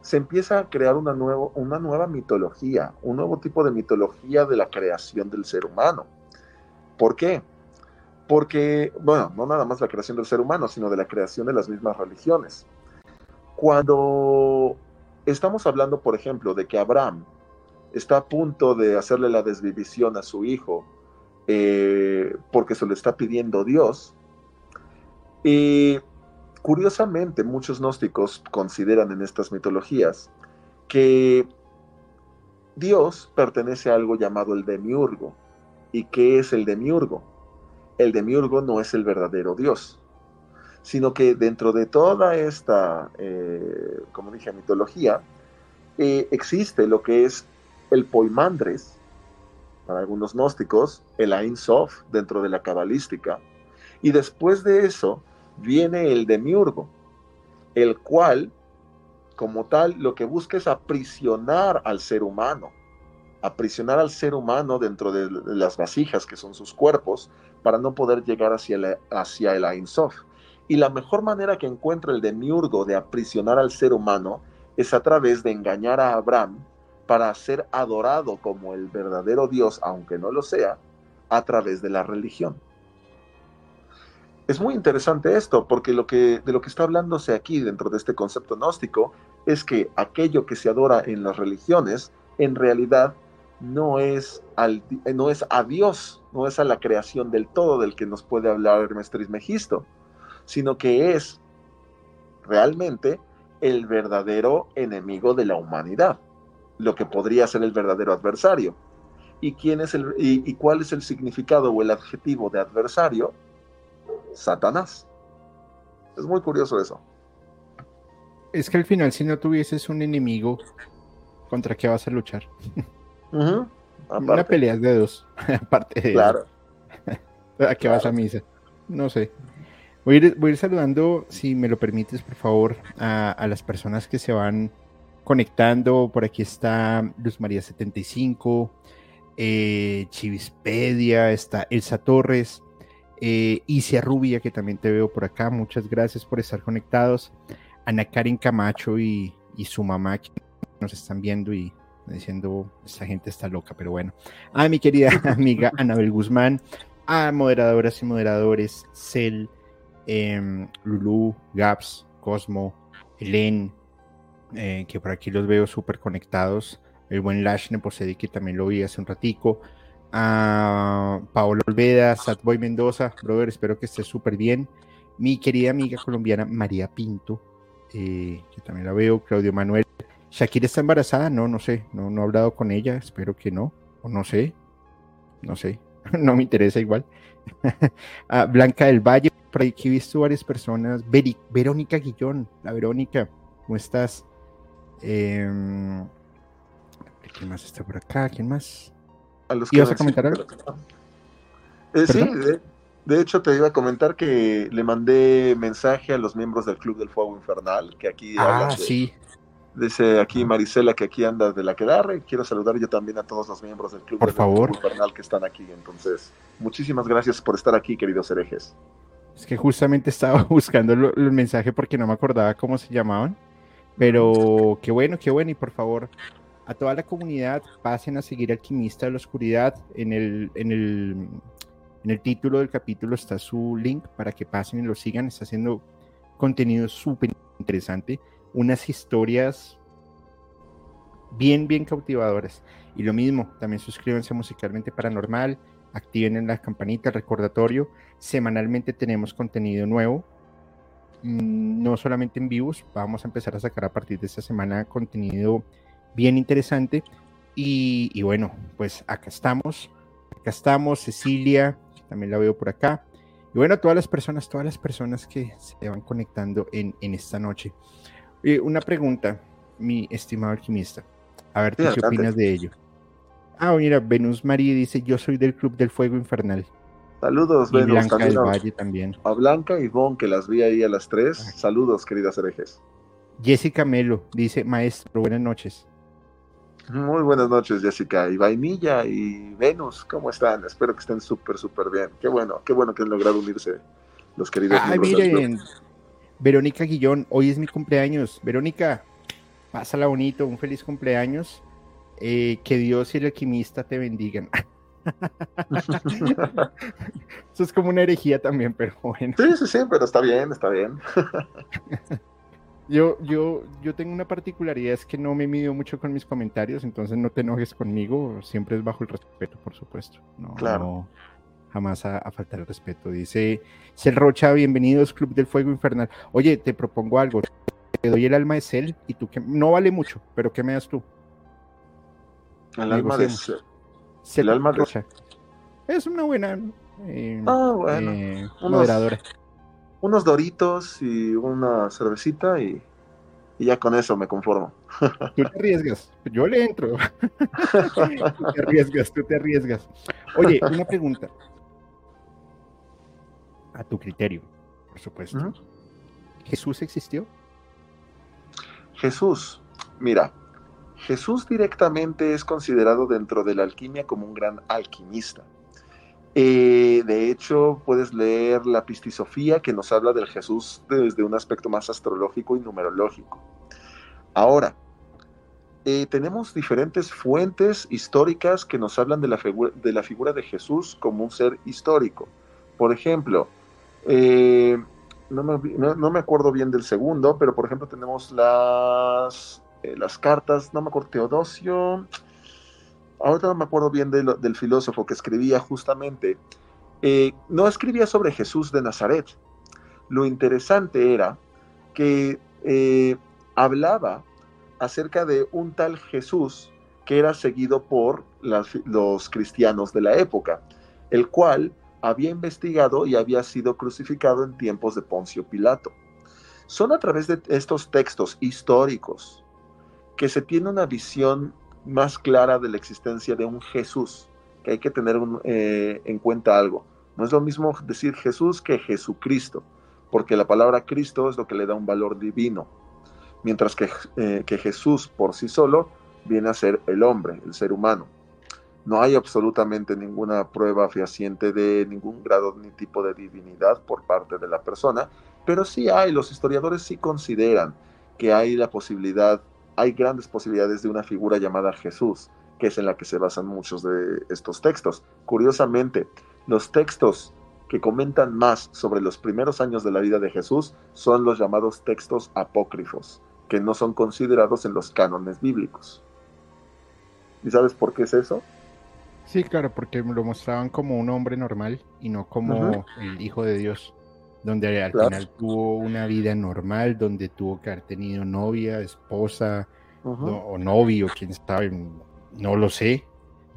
se empieza a crear una, nuevo, una nueva mitología, un nuevo tipo de mitología de la creación del ser humano. ¿Por qué? Porque, bueno, no nada más la creación del ser humano, sino de la creación de las mismas religiones. Cuando estamos hablando, por ejemplo, de que Abraham está a punto de hacerle la desvivisión a su hijo eh, porque se lo está pidiendo Dios, y curiosamente muchos gnósticos consideran en estas mitologías que Dios pertenece a algo llamado el demiurgo. ¿Y qué es el demiurgo? El demiurgo no es el verdadero Dios sino que dentro de toda esta, eh, como dije, mitología, eh, existe lo que es el poimandres, para algunos gnósticos, el Ein Sof dentro de la cabalística, y después de eso viene el demiurgo, el cual, como tal, lo que busca es aprisionar al ser humano, aprisionar al ser humano dentro de las vasijas que son sus cuerpos, para no poder llegar hacia, hacia el Ein Sof. Y la mejor manera que encuentra el demiurgo de aprisionar al ser humano es a través de engañar a Abraham para ser adorado como el verdadero Dios, aunque no lo sea, a través de la religión. Es muy interesante esto, porque lo que, de lo que está hablándose aquí dentro de este concepto gnóstico es que aquello que se adora en las religiones, en realidad no es, al, no es a Dios, no es a la creación del todo del que nos puede hablar Hermes Trismegisto, sino que es realmente el verdadero enemigo de la humanidad, lo que podría ser el verdadero adversario. ¿Y, quién es el, y, cuál es el significado o el adjetivo de adversario? Satanás. Es muy curioso eso. Es que al final, si no tuvieses un enemigo, ¿contra qué vas a luchar? Una pelea de dos, aparte de Claro. ¿A qué vas a misa? No sé. Voy a, ir, saludando, si me lo permites, por favor, a, las personas que se van conectando. Por aquí está Luz María 75, eh, Chivispedia, está Elsa Torres, eh, Isia Rubia, que también te veo por acá. Muchas gracias por estar conectados. Ana Karen Camacho y, su mamá que nos están viendo y diciendo, esta gente está loca, pero bueno. A mi querida amiga Anabel Guzmán, a moderadoras y moderadores, Cel, eh, Lulu, Gaps, Cosmo, Helen, eh, que por aquí los veo súper conectados. El buen Lashne Posedi, que también lo vi hace un ratico. A Paolo Olveda, Satboy Mendoza, brother, espero que estés súper bien. Mi querida amiga colombiana María Pinto, eh, que también la veo. Claudio Manuel. Shakira está embarazada, no, no sé, no, no he hablado con ella, espero que no, o no sé, no sé, no me interesa igual. Blanca del Valle, por aquí he visto varias personas. Verónica Guillón, la Verónica, ¿cómo estás? Em, ¿Quién más está por acá? ¿Quién más? A los ¿Ibas a comentar algo? Eh, sí, de, hecho te iba a comentar que le mandé mensaje a los miembros del Club del Fuego Infernal, que aquí ah, sí. Dice aquí Marisela que aquí anda de la quedarre. Quiero saludar yo también a todos los miembros del Club por favor. Infernal que están aquí. Entonces, muchísimas gracias por estar aquí, queridos herejes. Es que justamente estaba buscando el mensaje porque no me acordaba cómo se llamaban. Pero qué bueno, qué bueno. Y por favor, a toda la comunidad, pasen a seguir Alquimista de la Oscuridad. En el, en el, en el título del capítulo está su link para que pasen y lo sigan. Está haciendo contenido súper interesante. Unas historias bien, bien cautivadoras. Y lo mismo, también suscríbanse a Musicalmente Paranormal, activen la campanita, el recordatorio. Semanalmente tenemos contenido nuevo Mm, no solamente en vivos, vamos a empezar a sacar a partir de esta semana contenido bien interesante. Y, bueno, pues acá estamos, acá estamos, Cecilia, también la veo por acá. Y bueno, todas las personas, todas las personas que se van conectando en, esta noche. Una pregunta, mi estimado alquimista. A ver, qué opinas de ello? Ah, mira, Venus María dice, yo soy del Club del Fuego Infernal. Saludos, y Blanca del Valle también. A Blanca y Bon, que las vi ahí a las tres. Saludos, queridas herejes. Jessica Melo dice, maestro, buenas noches. Muy buenas noches, Jessica. Y Vainilla y Venus, ¿cómo están? Espero que estén súper, súper bien. Qué bueno, qué bueno que han logrado unirse los queridos. Ay, miren, Verónica Guillón, hoy es mi cumpleaños. Verónica, pásala bonito, un feliz cumpleaños. Eh, que Dios y el alquimista te bendigan. Eso es como una herejía también, pero bueno. Sí, sí, sí, pero está bien, está bien. yo, yo, yo tengo una particularidad, es que no me mido mucho con mis comentarios, entonces no te enojes conmigo, siempre es bajo el respeto, por supuesto. No, claro. Jamás a, faltar el respeto. Dice Cel Rocha, bienvenidos, Club del Fuego Infernal. Oye, te propongo algo. Te doy el alma de Cel y tú que no vale mucho, pero ¿qué me das tú? El alma de Cel. El alma rocha. Es una buena eh, ah, bueno. Eh, moderadora. Unos doritos y una cervecita y, ya con eso me conformo. Tú te arriesgas, yo le entro. tú te arriesgas, tú te arriesgas. Oye, una pregunta. A tu criterio, por supuesto. ¿Jesús existió? Jesús, mira, Jesús directamente es considerado dentro de la alquimia como un gran alquimista. Eh, de hecho, puedes leer la Pistisofía que nos habla del Jesús desde un aspecto más astrológico y numerológico. Ahora, eh, tenemos diferentes fuentes históricas que nos hablan de la, de la, figura de Jesús como un ser histórico. Por ejemplo, eh, no, me, acuerdo bien del segundo, pero por ejemplo tenemos las eh, las cartas, no me acuerdo, Teodosio, ahorita no me acuerdo bien del filósofo que escribía justamente, eh, no escribía sobre Jesús de Nazaret. Lo interesante era que hablaba acerca de un tal Jesús que era seguido por los cristianos de la época, el cual había investigado y había sido crucificado en tiempos de Poncio Pilato. Son a través de estos textos históricos que se tiene una visión más clara de la existencia de un Jesús, que hay que tener eh, en cuenta algo. No es lo mismo decir Jesús que Jesucristo, porque la palabra Cristo es lo que le da un valor divino, mientras que, eh, que Jesús por sí solo viene a ser el hombre, el ser humano. No hay absolutamente ninguna prueba fehaciente de ningún grado ni tipo de divinidad por parte de la persona, pero sí hay, los historiadores sí consideran que hay la posibilidad hay grandes posibilidades de una figura llamada Jesús, que es en la que se basan muchos de estos textos. Curiosamente, los textos que comentan más sobre los primeros años de la vida de Jesús son los llamados textos apócrifos, que no son considerados en los cánones bíblicos. ¿Y sabes por qué es eso? Sí, claro, porque lo mostraban como un hombre normal y no como el Hijo de Dios donde al final tuvo una vida normal, donde tuvo que haber tenido novia, esposa o novio, quién sabe, no lo sé,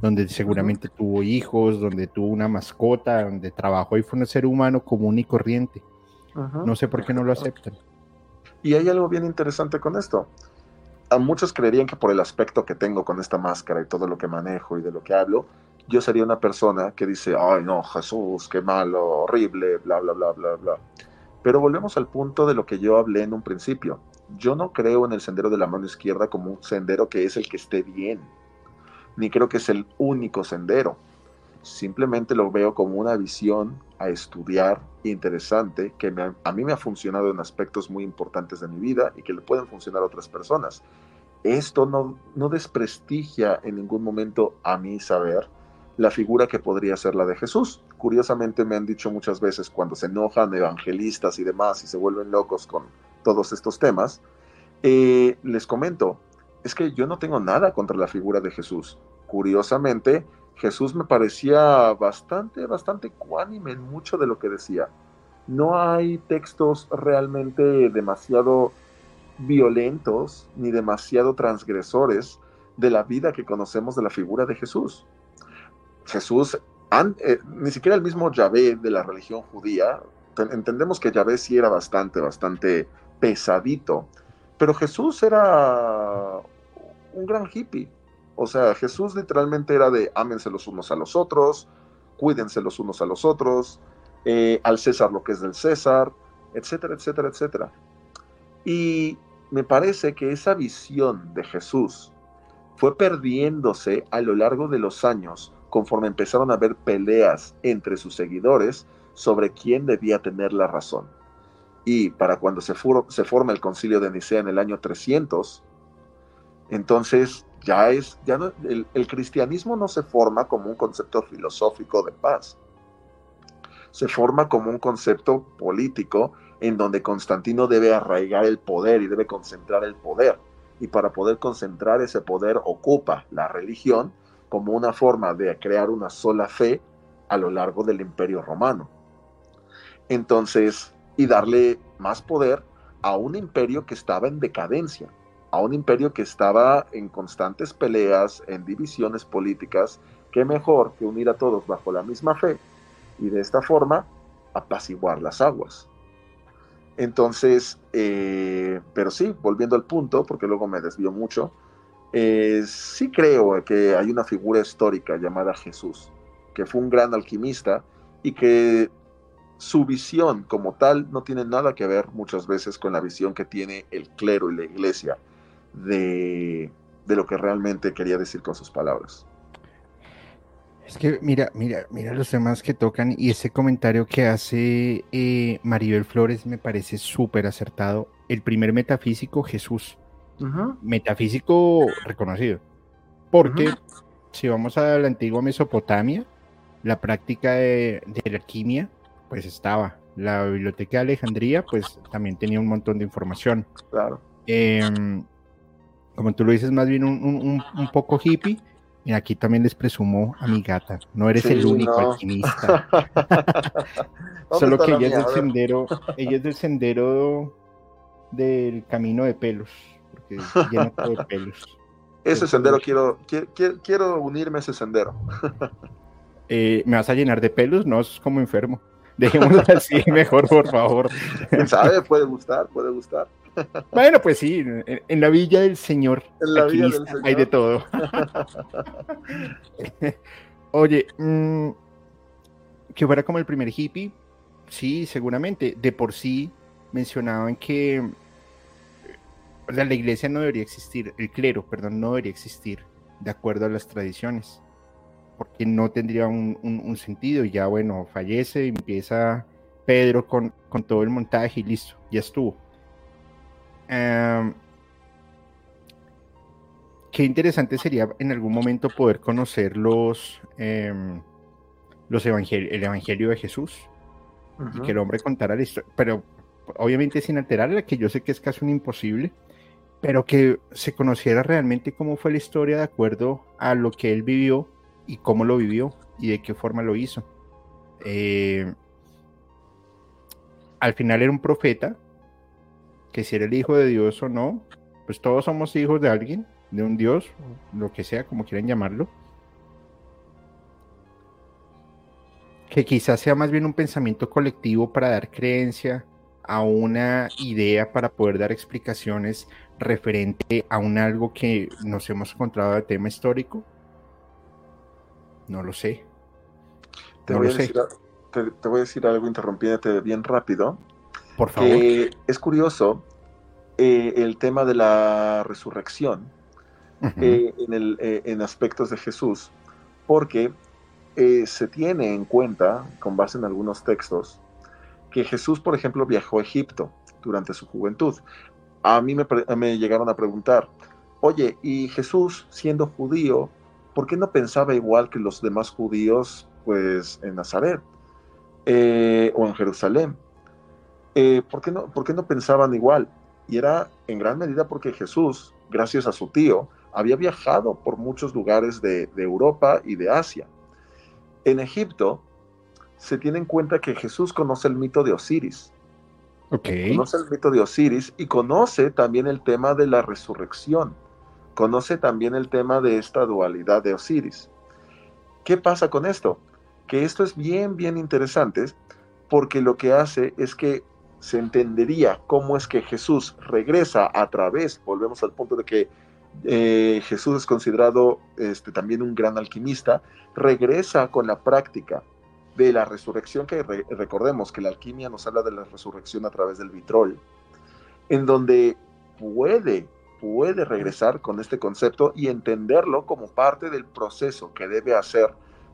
donde seguramente tuvo hijos, donde tuvo una mascota, donde trabajó y fue un ser humano común y corriente. No sé por qué no lo aceptan. Y hay algo bien interesante con esto. A muchos creerían que por el aspecto que tengo con esta máscara y todo lo que manejo y de lo que hablo, yo sería una persona que dice, ay no, Jesús, qué malo, horrible, bla, bla, bla, bla, bla. Pero volvemos al punto de lo que yo hablé en un principio. Yo no creo en el sendero de la mano izquierda como un sendero que es el que esté bien, ni creo que es el único sendero. simplemente lo veo como una visión a estudiar interesante que a mí me ha funcionado en aspectos muy importantes de mi vida y que le pueden funcionar a otras personas. Esto no, no desprestigia en ningún momento a mi saber la figura que podría ser la de Jesús. Curiosamente me han dicho muchas veces cuando se enojan evangelistas y demás y se vuelven locos con todos estos temas, eh, les comento, es que yo no tengo nada contra la figura de Jesús. Curiosamente, Jesús me parecía bastante, bastante cuánime en mucho de lo que decía. No hay textos realmente demasiado violentos ni demasiado transgresores de la vida que conocemos de la figura de Jesús. Jesús, eh, ni siquiera el mismo Yahvé de la religión judía, entendemos que Yahvé sí era bastante, bastante pesadito, pero Jesús era un gran hippie, o sea, Jesús literalmente era de ámense los unos a los otros, cuídense los unos a los otros, eh, al César lo que es del César, etcétera, etcétera, etcétera. Y me parece que esa visión de Jesús fue perdiéndose a lo largo de los años conforme empezaron a haber peleas entre sus seguidores sobre quién debía tener la razón. Y para cuando se, se forma el concilio de Nicea en el año 300, entonces ya es, ya no, el, cristianismo no se forma como un concepto filosófico de paz, se forma como un concepto político en donde Constantino debe arraigar el poder y debe concentrar el poder. Y para poder concentrar ese poder ocupa la religión como una forma de crear una sola fe a lo largo del imperio romano. Entonces, y darle más poder a un imperio que estaba en decadencia a un imperio que estaba en constantes peleas, en divisiones políticas, qué mejor que unir a todos bajo la misma fe y de esta forma apaciguar las aguas. Entonces, eh, pero sí, volviendo al punto, porque luego me desvío mucho, eh, sí creo que hay una figura histórica llamada Jesús, que fue un gran alquimista y que su visión como tal no tiene nada que ver muchas veces con la visión que tiene el clero y la iglesia de, lo que realmente quería decir con sus palabras. Es que mira, mira, mira los temas que tocan y ese comentario que hace eh, Maribel Flores me parece súper acertado. El primer metafísico, Jesús. Metafísico reconocido. Porque si vamos a la antigua Mesopotamia, la práctica de, la alquimia, pues estaba. La biblioteca de Alejandría, pues también tenía un montón de información. Claro. Em, como tú lo dices, más bien un, poco hippie. Y aquí también les presumo a mi gata. No eres el único alquimista. Solo que ella es del sendero, ella es del sendero del camino de pelos, porque lleno de pelos. Ese sendero quiero, quiero, quiero unirme a ese sendero. Eh, ¿Me vas a llenar de pelos? No, es como enfermo. Dejémoslo así mejor, por favor. ¿Quién sabe? Puede gustar, puede gustar. Bueno, pues sí, en, la Villa del Señor. Hay de todo. Oye, mm, que fuera como el primer hippie, sí, seguramente. De por sí mencionaban que la iglesia no debería existir, el clero, perdón, no debería existir de acuerdo a las tradiciones, porque no tendría un, sentido. Y ya, bueno, fallece, empieza Pedro con, con todo el montaje y listo, ya estuvo Em, qué interesante sería en algún momento poder conocer los, em, los evangelios, el evangelio de Jesús y que el hombre contara la historia, pero obviamente sin alterarla, que yo sé que es casi un imposible, pero que se conociera realmente cómo fue la historia de acuerdo a lo que él vivió y cómo lo vivió y de qué forma lo hizo. Eh, al final era un profeta, que si era el hijo de Dios o no, pues todos somos hijos de alguien, de un Dios, lo que sea, como quieran llamarlo. Que quizás sea más bien un pensamiento colectivo para dar creencia a una idea para poder dar explicaciones referente a un algo que nos hemos encontrado de tema histórico. No lo sé. Te, voy, a Decir, te voy a decir algo interrumpiéndote bien rápido. Por favor. es curioso eh, el tema de la resurrección eh, en, el, eh, en, aspectos de Jesús, porque se tiene en cuenta, con base en algunos textos, que Jesús, por ejemplo, viajó a Egipto durante su juventud. A mí me, me llegaron a preguntar, oye, ¿y Jesús, siendo judío, por qué no pensaba igual que los demás judíos, pues, en Nazaret o en Jerusalén? Eh, ¿por, qué no, ¿Por qué no pensaban igual? Y era en gran medida porque Jesús, gracias a su tío, había viajado por muchos lugares de, Europa y de Asia. En Egipto se tiene en cuenta que Jesús conoce el mito de Osiris. Conoce el mito de Osiris y conoce también el tema de la resurrección. Conoce también el tema de esta dualidad de Osiris. ¿Qué pasa con esto? Que esto es bien, bien interesante porque lo que hace es que se entendería cómo es que Jesús regresa a través, volvemos al punto de que eh, Jesús es considerado este, también un gran alquimista, regresa con la práctica de la resurrección, que recordemos que la alquimia nos habla de la resurrección a través del vitrol, en donde puede, puede regresar con este concepto y entenderlo como parte del proceso que debe hacer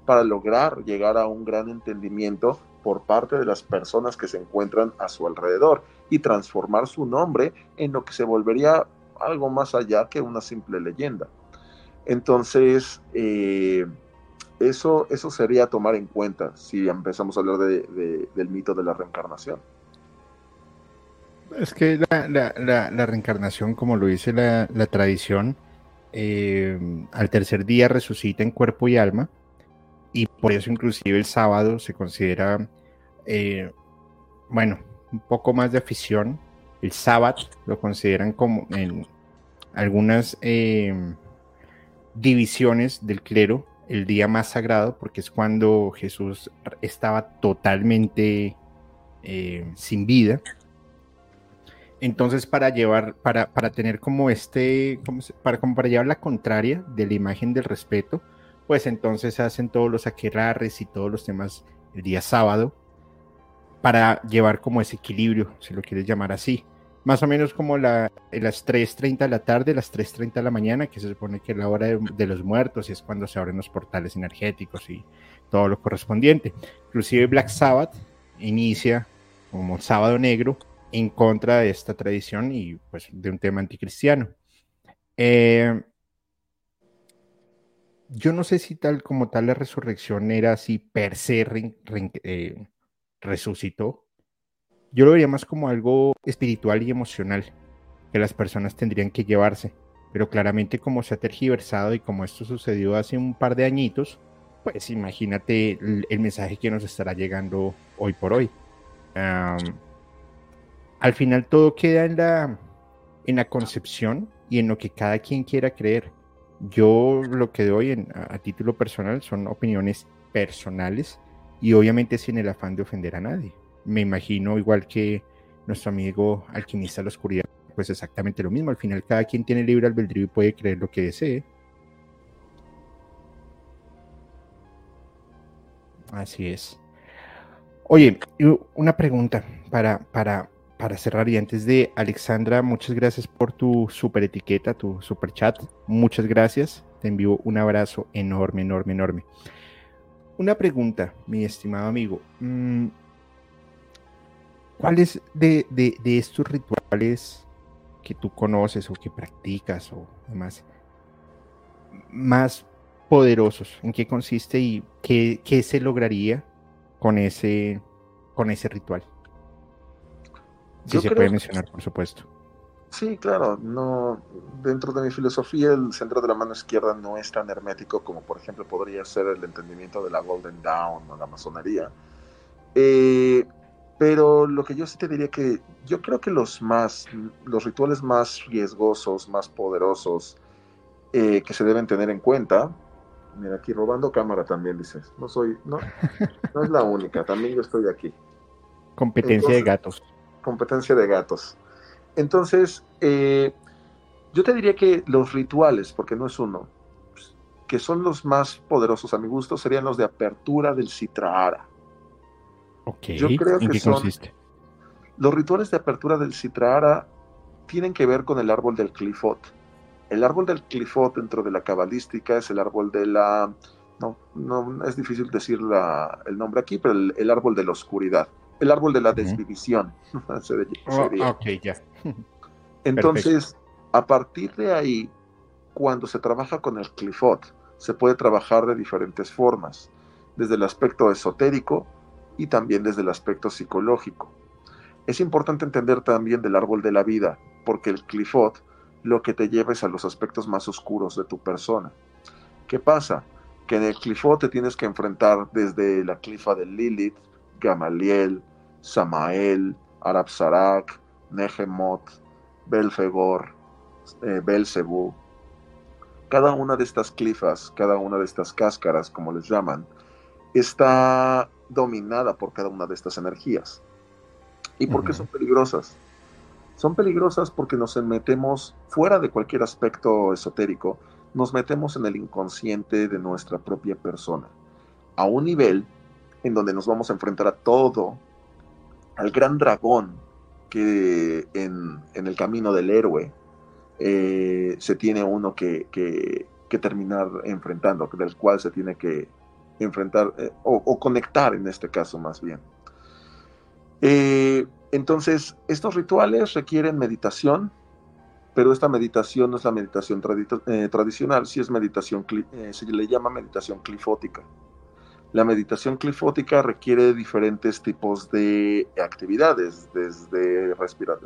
para lograr llegar a un gran entendimiento por parte de las personas que se encuentran a su alrededor y transformar su nombre en lo que se volvería algo más allá que una simple leyenda. Entonces, eh, eso, eso sería tomar en cuenta si empezamos a hablar del mito de la reencarnación. Es que la, reencarnación, como lo dice la, tradición, eh, al tercer día resucita en cuerpo y alma, y por eso inclusive el sábado se considera, eh, bueno, un poco más de afición el sábado lo consideran como en algunas eh, divisiones del clero el día más sagrado porque es cuando Jesús estaba totalmente eh, sin vida. Entonces para llevar, para, para tener como este, para, como para llevar la contraria de la imagen del respeto, pues entonces hacen todos los aquerrares y todos los temas el día sábado para llevar como ese equilibrio, si lo quieres llamar así. Más o menos como la, las 3.30 de la tarde, las 3.30 de la mañana, que se supone que es la hora de, los muertos y es cuando se abren los portales energéticos y todo lo correspondiente. Inclusive Black Sabbath inicia como sábado negro en contra de esta tradición y pues de un tema anticristiano. Eh, yo no sé si tal como tal la resurrección era así per se eh, resucitó. Yo lo vería más como algo espiritual y emocional que las personas tendrían que llevarse. Pero claramente como se ha tergiversado y como esto sucedió hace un par de añitos, pues imagínate el, mensaje que nos estará llegando hoy por hoy. al final todo queda en la, en la concepción y en lo que cada quien quiera creer. Yo lo que doy a título personal son opiniones personales y obviamente sin el afán de ofender a nadie. Me imagino igual que nuestro amigo alquimista de la oscuridad, pues exactamente lo mismo. Al final cada quien tiene libre albedrío y puede creer lo que desee. Así es. Oye, una pregunta para, para, para cerrar y antes de Alexandra, muchas gracias por tu super etiqueta, tu super chat. Muchas gracias. Te envío un abrazo enorme, enorme, enorme. Una pregunta, mi estimado amigo. Mm, ¿Cuáles de, de, estos rituales que tú conoces o que practicas o demás más poderosos? ¿En qué consiste y qué, qué se lograría con ese, con ese ritual? Si se puede mencionar, por supuesto. Sí, claro, no dentro de mi filosofía el centro de la mano izquierda no es tan hermético como por ejemplo podría ser el entendimiento de la Golden Dawn o la masonería. Eh, pero lo que yo sí te diría que yo creo que los más, los rituales más riesgosos, más poderosos eh, que se deben tener en cuenta, mira aquí robando cámara también dices, no soy, no, no es la única, también yo estoy aquí. Competencia de gatos competencia de gatos. Entonces, eh, yo te diría que los rituales, porque no es uno, que son los más poderosos a mi gusto, serían los de apertura del Citrahara. Ok, yo creo ¿en que qué consiste? Los rituales de apertura del Citrahara tienen que ver con el árbol del Clifot. El árbol del Clifot dentro de la cabalística es el árbol de la no, no es difícil decir el nombre aquí, pero el, árbol de la oscuridad, el árbol de la desvivisión. Oh, ok, ya. Entonces, a partir de ahí, cuando se trabaja con el clifot, se puede trabajar de diferentes formas, desde el aspecto esotérico y también desde el aspecto psicológico. Es importante entender también del árbol de la vida, porque el clifot lo que te lleva es a los aspectos más oscuros de tu persona. ¿Qué pasa? Que en el clifot te tienes que enfrentar desde la clifa de Lilith, Gamaliel, Samael, Arabsarak, Nehemot, Belfegor, eh, Belzebú. Cada una de estas clifas, cada una de estas cáscaras, como les llaman, está dominada por cada una de estas energías. ¿Y por qué son peligrosas? Son peligrosas porque nos metemos fuera de cualquier aspecto esotérico, nos metemos en el inconsciente de nuestra propia persona, a un nivel en donde nos vamos a enfrentar a todo, al gran dragón que en, el camino del héroe eh, se tiene uno que, terminar enfrentando, del cual se tiene que enfrentar eh, o, conectar en este caso más bien. Eh, entonces, estos rituales requieren meditación, pero esta meditación no es la meditación tradicional, sí es meditación, se le llama meditación clifótica. La meditación clifótica requiere diferentes tipos de actividades, desde respirar,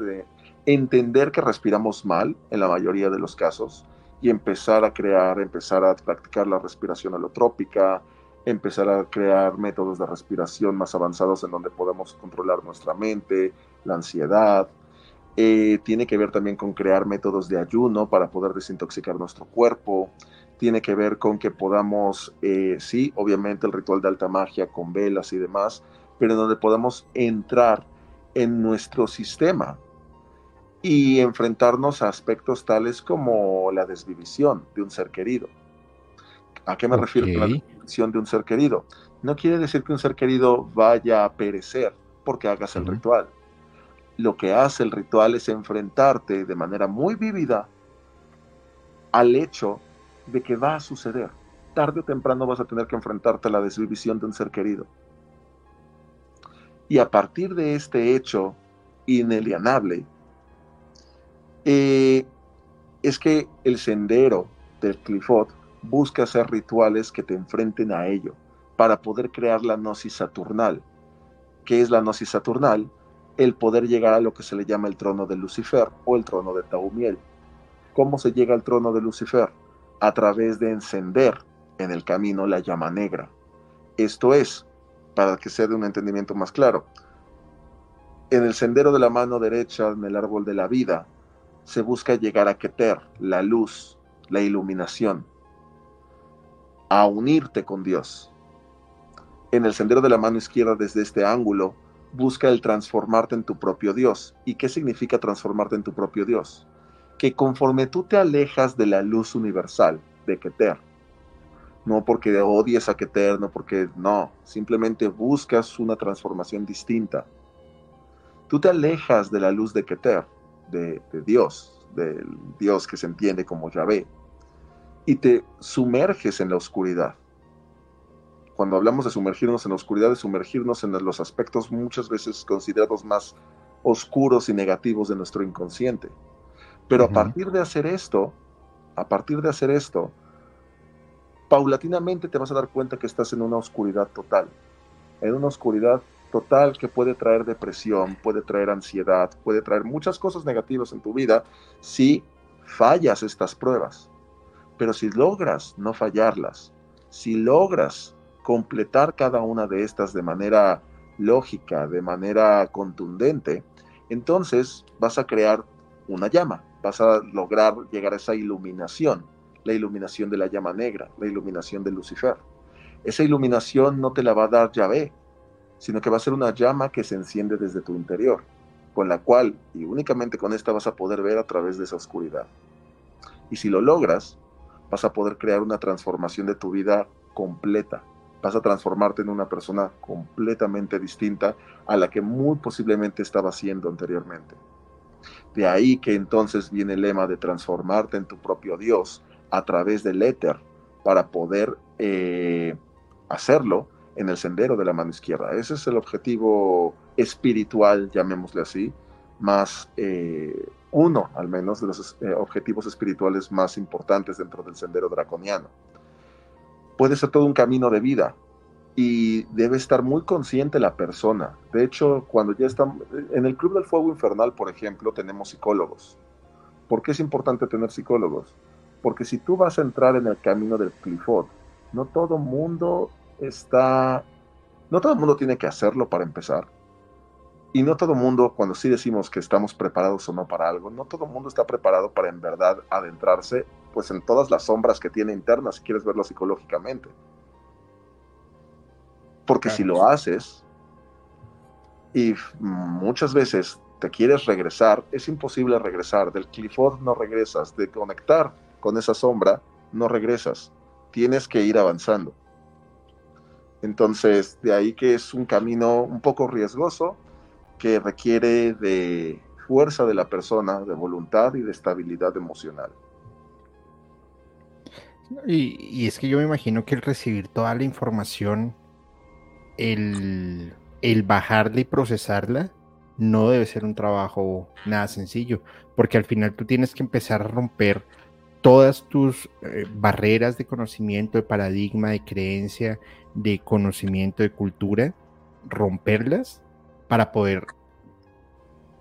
entender que respiramos mal en la mayoría de los casos y empezar a crear, empezar a practicar la respiración alotrópica, empezar a crear métodos de respiración más avanzados en donde podemos controlar nuestra mente, la ansiedad. Eh, tiene que ver también con crear métodos de ayuno para poder desintoxicar nuestro cuerpo tiene que ver con que podamos, eh, sí, obviamente el ritual de alta magia con velas y demás, pero donde podamos entrar en nuestro sistema y enfrentarnos a aspectos tales como la desvivisión de un ser querido. ¿A qué me refiero con la desvivisión de un ser querido? No quiere decir que un ser querido vaya a perecer porque hagas el ritual. Lo que hace el ritual es enfrentarte de manera muy vívida al hecho de que va a suceder. Tarde o temprano vas a tener que enfrentarte a la desvivisión de un ser querido. Y a partir de este hecho inelianable, eh, es que el sendero del Clifot busca hacer rituales que te enfrenten a ello, para poder crear la gnosis saturnal. ¿Qué es la gnosis saturnal? El poder llegar a lo que se le llama el trono de Lucifer o el trono de Taumiel. ¿Cómo se llega al trono de Lucifer? A través de encender en el camino la llama negra. Esto es, para que sea de un entendimiento más claro, en el sendero de la mano derecha, en el árbol de la vida, se busca llegar a Keter, la luz, la iluminación, a unirte con Dios. En el sendero de la mano izquierda, desde este ángulo, busca el transformarte en tu propio Dios. ¿Y qué significa transformarte en tu propio Dios? Que conforme tú te alejas de la luz universal de Keter, no porque odies a Keter, no porque no, simplemente buscas una transformación distinta. Tú te alejas de la luz de Keter, de, Dios, del Dios que se entiende como Yahvé, y te sumerges en la oscuridad. Cuando hablamos de sumergirnos en la oscuridad, de sumergirnos en los aspectos muchas veces considerados más oscuros y negativos de nuestro inconsciente. Pero a partir de hacer esto, a partir de hacer esto, paulatinamente te vas a dar cuenta que estás en una oscuridad total, en una oscuridad total que puede traer depresión, puede traer ansiedad, puede traer muchas cosas negativas en tu vida si fallas estas pruebas. Pero si logras no fallarlas, si logras completar cada una de estas de manera lógica, de manera contundente, entonces vas a crear una llama vas a lograr llegar a esa iluminación, la iluminación de la llama negra, la iluminación de Lucifer. Esa iluminación no te la va a dar Yahvé, sino que va a ser una llama que se enciende desde tu interior, con la cual y únicamente con esta vas a poder ver a través de esa oscuridad. Y si lo logras, vas a poder crear una transformación de tu vida completa. Vas a transformarte en una persona completamente distinta a la que muy posiblemente estaba siendo anteriormente. De ahí que entonces viene el lema de transformarte en tu propio Dios a través del éter para poder eh, hacerlo en el sendero de la mano izquierda. Ese es el objetivo espiritual, llamémosle así, más eh, uno al menos de los eh, objetivos espirituales más importantes dentro del sendero draconiano. Puede ser todo un camino de vida y debe estar muy consciente la persona. De hecho, cuando ya estamos en el Club del Fuego Infernal, por ejemplo, tenemos psicólogos. ¿Por qué es importante tener psicólogos? Porque si tú vas a entrar en el camino del Clifford, no todo mundo está, no todo mundo tiene que hacerlo para empezar. Y no todo mundo, cuando sí decimos que estamos preparados o no para algo, no todo mundo está preparado para en verdad adentrarse pues en todas las sombras que tiene internas, si quieres verlo psicológicamente. Porque si lo haces y muchas veces te quieres regresar, es imposible regresar. Del Clifford no regresas, de conectar con esa sombra no regresas. Tienes que ir avanzando. Entonces, de ahí que es un camino un poco riesgoso que requiere de fuerza de la persona, de voluntad y de estabilidad emocional. Y, es que yo me imagino que el recibir toda la información, el, el bajarla y procesarla, no debe ser un trabajo nada sencillo, porque al final tú tienes que empezar a romper todas tus eh, barreras de conocimiento, de paradigma, de creencia, de conocimiento, de cultura, romperlas para poder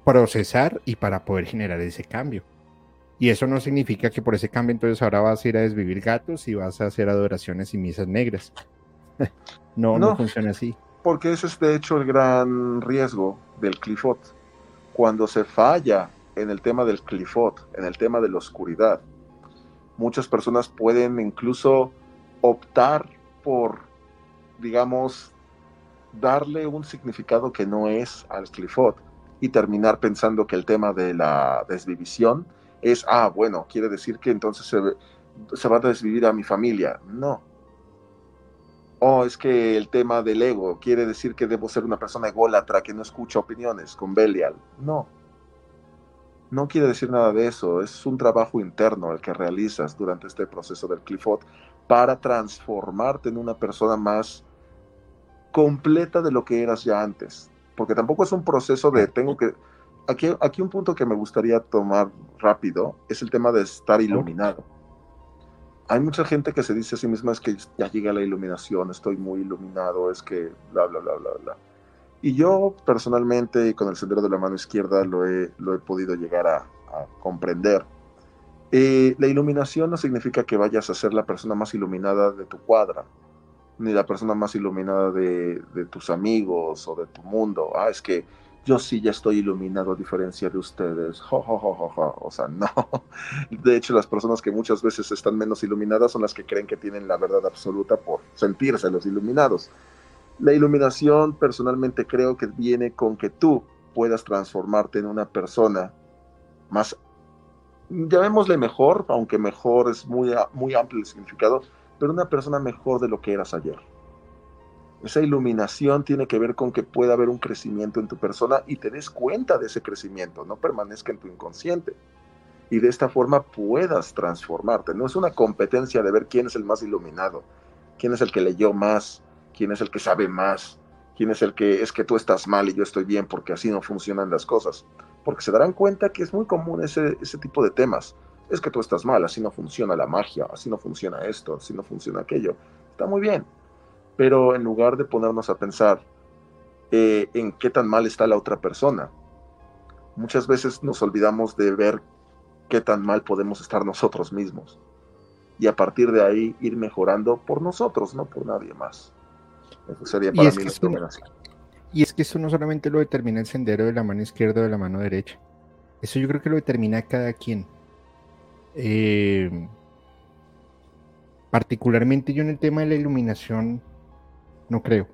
procesar y para poder generar ese cambio. Y eso no significa que por ese cambio entonces ahora vas a ir a desvivir gatos y vas a hacer adoraciones y misas negras. no, no, funciona así. Porque ese es de hecho el gran riesgo del clifot. Cuando se falla en el tema del clifot, en el tema de la oscuridad, muchas personas pueden incluso optar por, digamos, darle un significado que no es al clifot y terminar pensando que el tema de la desvivisión es, ah, bueno, quiere decir que entonces se, se va a desvivir a mi familia. No. O es que el tema del ego quiere decir que debo ser una persona ególatra que no escucha opiniones con Belial. No. No quiere decir nada de eso. Es un trabajo interno el que realizas durante este proceso del Clifford para transformarte en una persona más completa de lo que eras ya antes. Porque tampoco es un proceso de tengo que aquí, un punto que me gustaría tomar rápido es el tema de estar iluminado. Hay mucha gente que se dice a sí misma es que ya llega la iluminación, estoy muy iluminado, es que bla, bla, bla, bla, bla. Y yo personalmente con el sendero de la mano izquierda lo he, lo he podido llegar a, comprender. Eh, la iluminación no significa que vayas a ser la persona más iluminada de tu cuadra, ni la persona más iluminada de, de tus amigos o de tu mundo. Ah, es que yo sí ya estoy iluminado a diferencia de ustedes. O sea, no. De hecho, las personas que muchas veces están menos iluminadas son las que creen que tienen la verdad absoluta por sentirse los iluminados. La iluminación personalmente creo que viene con que tú puedas transformarte en una persona más, llamémosle mejor, aunque mejor es muy, muy amplio el significado, pero una persona mejor de lo que eras ayer. Esa iluminación tiene que ver con que pueda haber un crecimiento en tu persona y te des cuenta de ese crecimiento, no permanezca en tu inconsciente. Y de esta forma puedas transformarte. No es una competencia de ver quién es el más iluminado, quién es el que leyó más, quién es el que sabe más, quién es el que es que tú estás mal y yo estoy bien porque así no funcionan las cosas. Porque se darán cuenta que es muy común ese, ese tipo de temas. Es que tú estás mal, así no funciona la magia, así no funciona esto, así no funciona aquello. Está muy bien, pero en lugar de ponernos a pensar eh, en qué tan mal está la otra persona, muchas veces nos olvidamos de ver qué tan mal podemos estar nosotros mismos. Y a partir de ahí ir mejorando por nosotros, no por nadie más. Eso sería para mí la Y es que eso no solamente lo determina el sendero de la mano izquierda o de la mano derecha. Eso yo creo que lo determina cada quien. Eh, particularmente yo en el tema de la iluminación, no creo.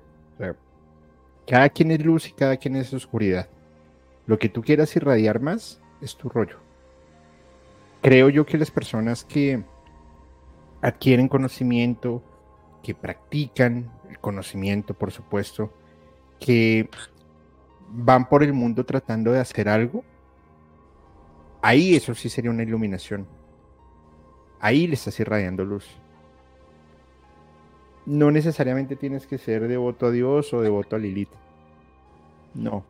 cada quien es luz y cada quien es oscuridad. Lo que tú quieras irradiar más es tu rollo. Creo yo que las personas que adquieren conocimiento, que practican el conocimiento, por supuesto, que van por el mundo tratando de hacer algo, ahí eso sí sería una iluminación. Ahí le estás irradiando luz. No necesariamente tienes que ser devoto a Dios o devoto a Lilith. No.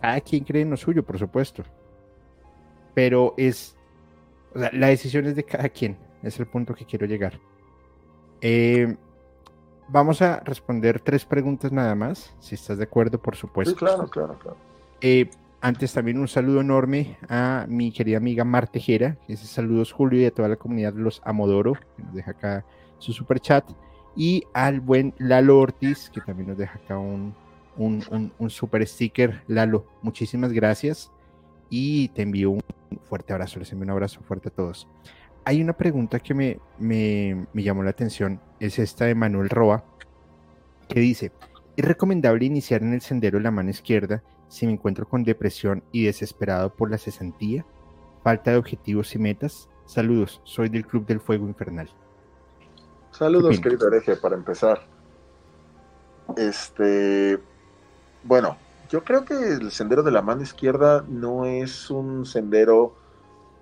Cada quien cree en lo suyo, por supuesto. Pero es. la decisión es de cada quien. Es el punto que quiero llegar. Eh, vamos a responder tres preguntas nada más. Si estás de acuerdo, por supuesto. Sí, claro, claro, claro. Eh, antes también un saludo enorme a mi querida amiga Martejera. Ese saludos Julio y a toda la comunidad de los Amodoro, que nos deja acá su super chat y al buen Lalo Ortiz, que también nos deja acá un, un, super sticker. Lalo, muchísimas gracias y te envío un fuerte abrazo, les envío un abrazo fuerte a todos. Hay una pregunta que me, me, me llamó la atención, es esta de Manuel Roa, que dice, ¿es recomendable iniciar en el sendero de la mano izquierda si me encuentro con depresión y desesperado por la cesantía? ¿Falta de objetivos y metas? Saludos, soy del Club del Fuego Infernal. Saludos, querido hereje, para empezar. Este, bueno, yo creo que el sendero de la mano izquierda no es un sendero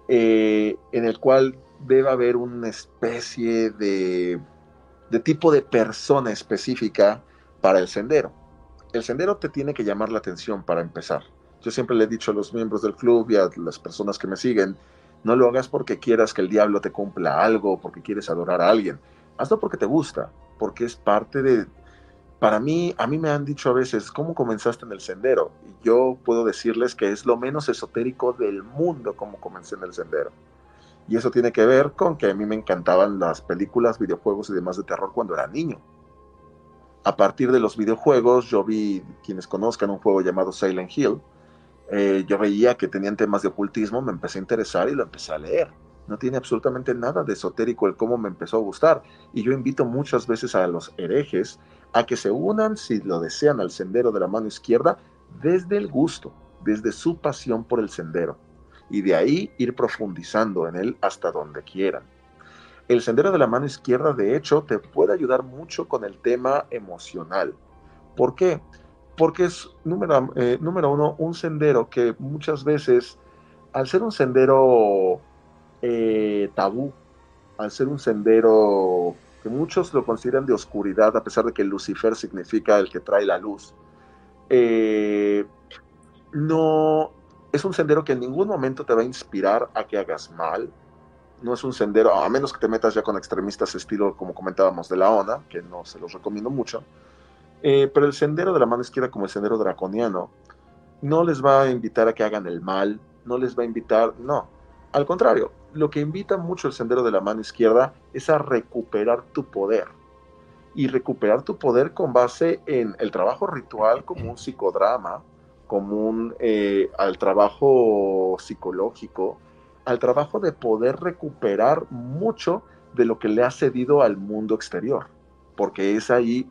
eh, en el cual debe haber una especie de, de tipo de persona específica para el sendero. El sendero te tiene que llamar la atención para empezar. Yo siempre le he dicho a los miembros del club y a las personas que me siguen, no lo hagas porque quieras que el diablo te cumpla algo, porque quieres adorar a alguien hazlo porque te gusta, porque es parte de... Para mí, a mí me han dicho a veces, ¿cómo comenzaste en el sendero? Y yo puedo decirles que es lo menos esotérico del mundo como comencé en el sendero. Y eso tiene que ver con que a mí me encantaban las películas, videojuegos y demás de terror cuando era niño. A partir de los videojuegos, yo vi, quienes conozcan un juego llamado Silent Hill, eh, yo veía que tenían temas de ocultismo, me empecé a interesar y lo empecé a leer no tiene absolutamente nada de esotérico el cómo me empezó a gustar. Y yo invito muchas veces a los herejes a que se unan, si lo desean, al sendero de la mano izquierda desde el gusto, desde su pasión por el sendero. Y de ahí ir profundizando en él hasta donde quieran. El sendero de la mano izquierda, de hecho, te puede ayudar mucho con el tema emocional. ¿Por qué? Porque es, número, eh, número uno, un sendero que muchas veces, al ser un sendero eh, tabú, al ser un sendero que muchos lo consideran de oscuridad, a pesar de que Lucifer significa el que trae la luz. Eh, no es un sendero que en ningún momento te va a inspirar a que hagas mal. No es un sendero, a menos que te metas ya con extremistas estilo, como comentábamos, de la ONA, que no se los recomiendo mucho. Eh, pero el sendero de la mano izquierda, como el sendero draconiano, no les va a invitar a que hagan el mal, no les va a invitar, no. Al contrario, lo que invita mucho el sendero de la mano izquierda es a recuperar tu poder. Y recuperar tu poder con base en el trabajo ritual como un psicodrama, como un, eh, al trabajo psicológico, al trabajo de poder recuperar mucho de lo que le ha cedido al mundo exterior. Porque es ahí,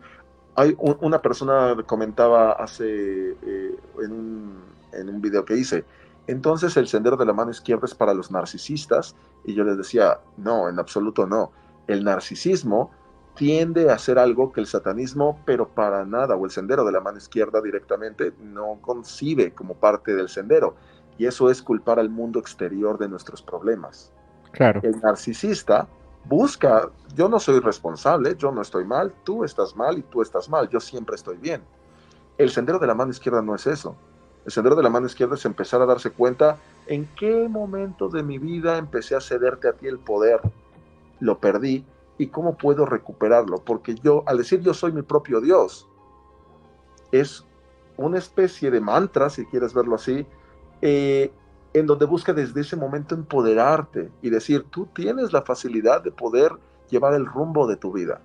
hay una persona comentaba hace eh, un, en un video que hice, entonces el sendero de la mano izquierda es para los narcisistas y yo les decía, no, en absoluto no. El narcisismo tiende a ser algo que el satanismo, pero para nada, o el sendero de la mano izquierda directamente, no concibe como parte del sendero. Y eso es culpar al mundo exterior de nuestros problemas. Claro. El narcisista busca, yo no soy responsable, yo no estoy mal, tú estás mal y tú estás mal, yo siempre estoy bien. El sendero de la mano izquierda no es eso. El sendero de la mano izquierda es empezar a darse cuenta en qué momento de mi vida empecé a cederte a ti el poder, lo perdí y cómo puedo recuperarlo. Porque yo, al decir yo soy mi propio Dios, es una especie de mantra, si quieres verlo así, eh, en donde busca desde ese momento empoderarte y decir, tú tienes la facilidad de poder llevar el rumbo de tu vida.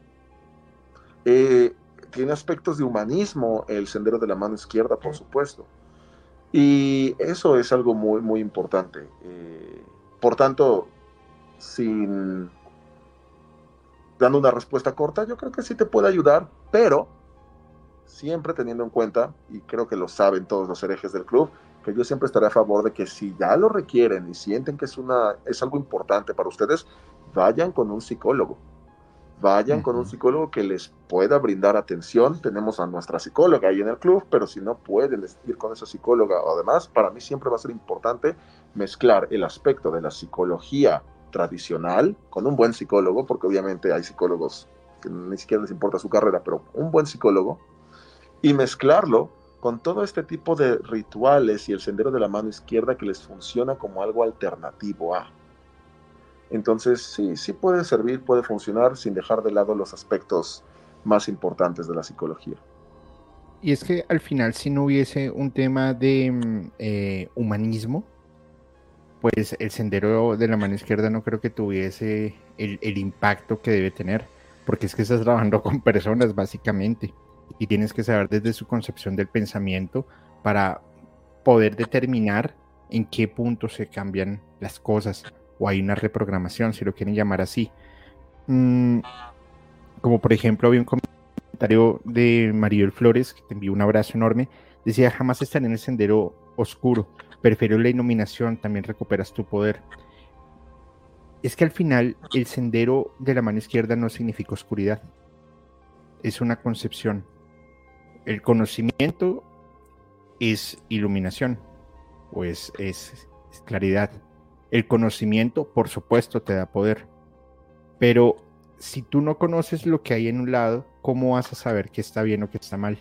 Eh, tiene aspectos de humanismo el sendero de la mano izquierda, por supuesto. Y eso es algo muy, muy importante. Eh, por tanto, sin dando una respuesta corta, yo creo que sí te puede ayudar, pero siempre teniendo en cuenta, y creo que lo saben todos los herejes del club, que yo siempre estaré a favor de que si ya lo requieren y sienten que es, una, es algo importante para ustedes, vayan con un psicólogo vayan con un psicólogo que les pueda brindar atención. Tenemos a nuestra psicóloga ahí en el club, pero si no pueden ir con esa psicóloga, además, para mí siempre va a ser importante mezclar el aspecto de la psicología tradicional con un buen psicólogo, porque obviamente hay psicólogos que ni siquiera les importa su carrera, pero un buen psicólogo, y mezclarlo con todo este tipo de rituales y el sendero de la mano izquierda que les funciona como algo alternativo a. Entonces, sí, sí puede servir, puede funcionar sin dejar de lado los aspectos más importantes de la psicología. Y es que al final, si no hubiese un tema de mm, eh, humanismo, pues el sendero de la mano izquierda no creo que tuviese el, el, impacto que debe tener, porque es que estás trabajando con personas básicamente y tienes que saber desde su concepción del pensamiento para poder determinar en qué punto se cambian las cosas o hay una reprogramación, si lo quieren llamar así. Mm, como por ejemplo, había un comentario de Maribel Flores, que te envió un abrazo enorme, decía, jamás estar en el sendero oscuro, prefiero la iluminación, también recuperas tu poder. Es que al final el sendero de la mano izquierda no significa oscuridad, es una concepción. El conocimiento es iluminación, o es claridad. El conocimiento, por supuesto, te da poder, pero si tú no conoces lo que hay en un lado, ¿cómo vas a saber qué está bien o qué está mal?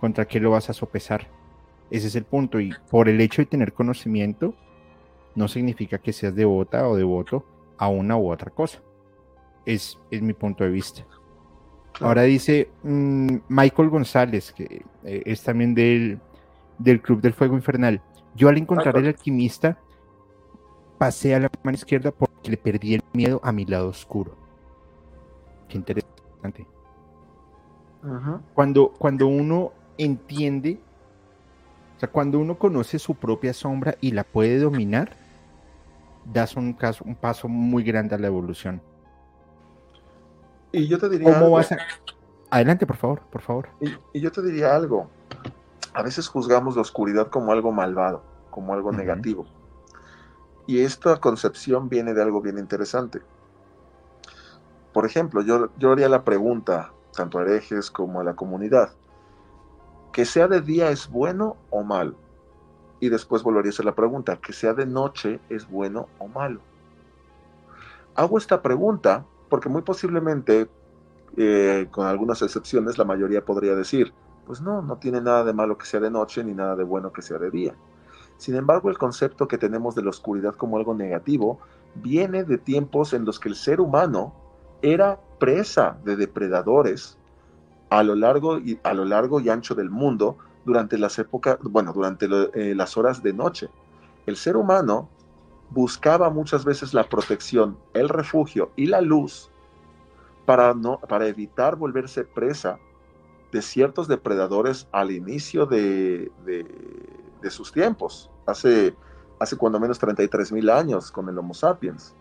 ¿Contra qué lo vas a sopesar? Ese es el punto. Y por el hecho de tener conocimiento, no significa que seas devota o devoto a una u otra cosa. Es, es mi punto de vista. Ahora dice mm, Michael González, que eh, es también del, del Club del Fuego Infernal. Yo al encontrar el alquimista, pasé a la mano izquierda porque le perdí el miedo a mi lado oscuro interesante. Cuando, cuando uno entiende, o sea, cuando uno conoce su propia sombra y la puede dominar, das un, caso, un paso muy grande a la evolución. Y yo te diría. ¿Cómo vas a... Adelante, por favor, por favor. Y, yo te diría algo. A veces juzgamos la oscuridad como algo malvado, como algo negativo. Y esta concepción viene de algo bien interesante. Por ejemplo, yo, haría la pregunta, tanto a herejes como a la comunidad, ¿que sea de día es bueno o malo? Y después volvería a hacer la pregunta, ¿que sea de noche es bueno o malo? Hago esta pregunta porque muy posiblemente, eh, con algunas excepciones, la mayoría podría decir, pues no, no tiene nada de malo que sea de noche ni nada de bueno que sea de día. Sin embargo, el concepto que tenemos de la oscuridad como algo negativo viene de tiempos en los que el ser humano era presa de depredadores a lo largo y, a lo largo y ancho del mundo durante las épocas, bueno, durante eh, las horas de noche. El ser humano buscaba muchas veces la protección, el refugio y la luz para, no, para evitar volverse presa de ciertos depredadores al inicio de, de, sus tiempos, hace, hace cuando menos 33 mil años con el Homo sapiens.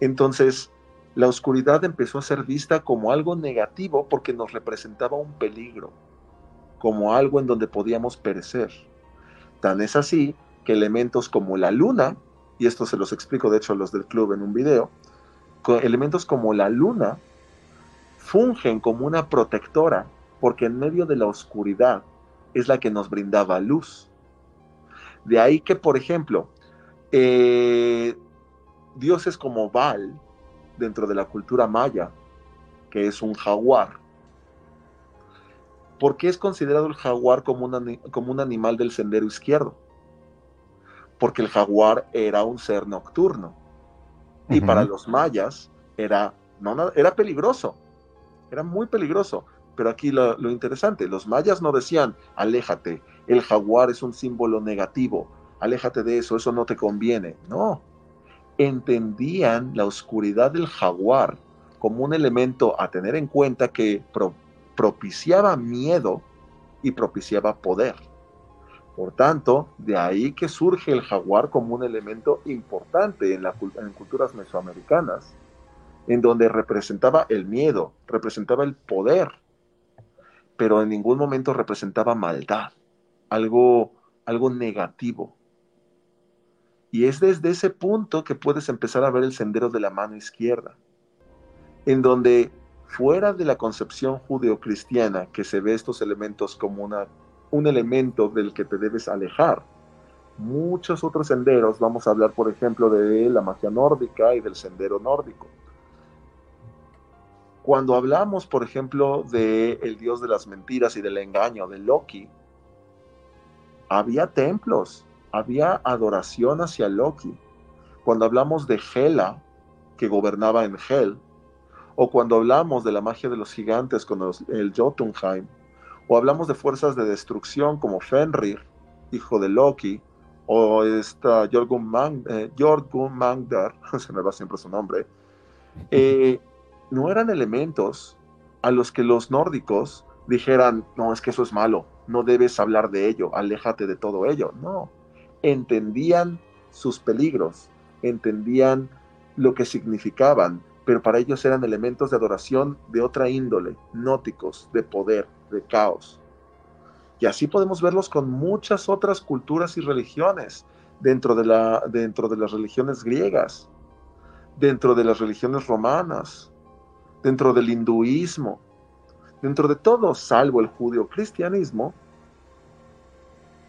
Entonces, la oscuridad empezó a ser vista como algo negativo porque nos representaba un peligro, como algo en donde podíamos perecer. Tan es así que elementos como la luna, y esto se los explico de hecho a los del club en un video, elementos como la luna fungen como una protectora porque en medio de la oscuridad es la que nos brindaba luz. De ahí que, por ejemplo, eh, dioses como Baal, dentro de la cultura maya, que es un jaguar. ¿Por qué es considerado el jaguar como, como un animal del sendero izquierdo? Porque el jaguar era un ser nocturno. Y para los mayas era, no, era peligroso. Era muy peligroso. Pero aquí lo, lo interesante, los mayas no decían, aléjate, el jaguar es un símbolo negativo, aléjate de eso, eso no te conviene. No, entendían la oscuridad del jaguar como un elemento a tener en cuenta que propiciaba miedo y propiciaba poder. Por tanto, de ahí que surge el jaguar como un elemento importante en, la, en culturas mesoamericanas, en donde representaba el miedo, representaba el poder, pero en ningún momento representaba maldad, algo, algo negativo. Y es desde ese punto que puedes empezar a ver el sendero de la mano izquierda, en donde fuera de la concepción judeocristiana que se ve estos elementos como una, un elemento del que te debes alejar, muchos otros senderos, vamos a hablar por ejemplo de la magia nórdica y del sendero nórdico. Cuando hablamos, por ejemplo, de el dios de las mentiras y del engaño, de Loki, había templos, había adoración hacia Loki. Cuando hablamos de Hela, que gobernaba en Hel, o cuando hablamos de la magia de los gigantes con el Jotunheim, o hablamos de fuerzas de destrucción como Fenrir, hijo de Loki, o esta Jorgun, Mang, eh, Mangdar, se me va siempre su nombre, eh, no eran elementos a los que los nórdicos dijeran, no, es que eso es malo, no debes hablar de ello, aléjate de todo ello. No, entendían sus peligros, entendían lo que significaban, pero para ellos eran elementos de adoración de otra índole, nóticos, de poder, de caos. Y así podemos verlos con muchas otras culturas y religiones dentro de, la, dentro de las religiones griegas, dentro de las religiones romanas, dentro del hinduismo, dentro de todo, salvo el judío-cristianismo,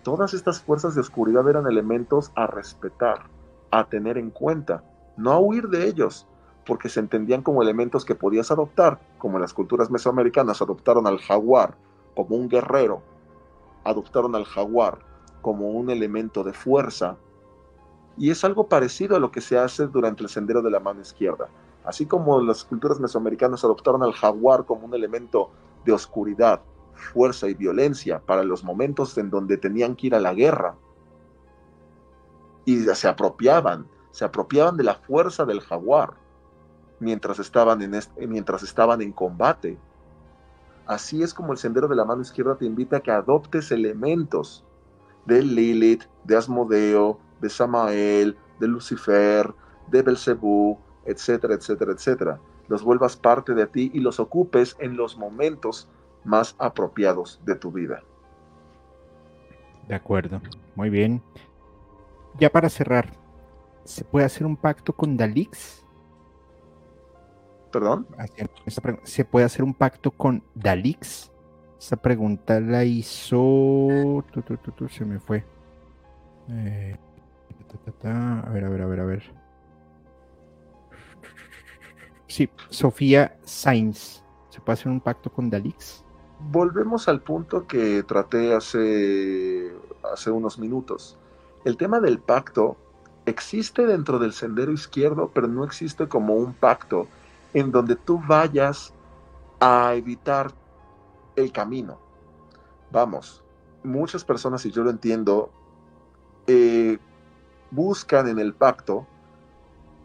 todas estas fuerzas de oscuridad eran elementos a respetar, a tener en cuenta, no a huir de ellos, porque se entendían como elementos que podías adoptar, como las culturas mesoamericanas adoptaron al jaguar como un guerrero, adoptaron al jaguar como un elemento de fuerza, y es algo parecido a lo que se hace durante el sendero de la mano izquierda. Así como las culturas mesoamericanas adoptaron al jaguar como un elemento de oscuridad, fuerza y violencia para los momentos en donde tenían que ir a la guerra, y se apropiaban, se apropiaban de la fuerza del jaguar mientras estaban en, mientras estaban en combate. Así es como el sendero de la mano izquierda te invita a que adoptes elementos de Lilith, de Asmodeo, de Samael, de Lucifer, de Belcebú, etcétera, etcétera, etcétera. Los vuelvas parte de ti y los ocupes en los momentos más apropiados de tu vida. De acuerdo, muy bien. Ya para cerrar, ¿se puede hacer un pacto con Dalix? ¿Perdón? ¿Se puede hacer un pacto con Dalix? Esa pregunta la hizo. se me fue. Eh, a ver, a ver, a ver, a ver. Sí, Sofía Sainz. ¿Se puede hacer un pacto con Dalix? Volvemos al punto que traté hace, hace unos minutos. El tema del pacto existe dentro del sendero izquierdo, pero no existe como un pacto en donde tú vayas a evitar el camino. Vamos, muchas personas, y yo lo entiendo, eh, buscan en el pacto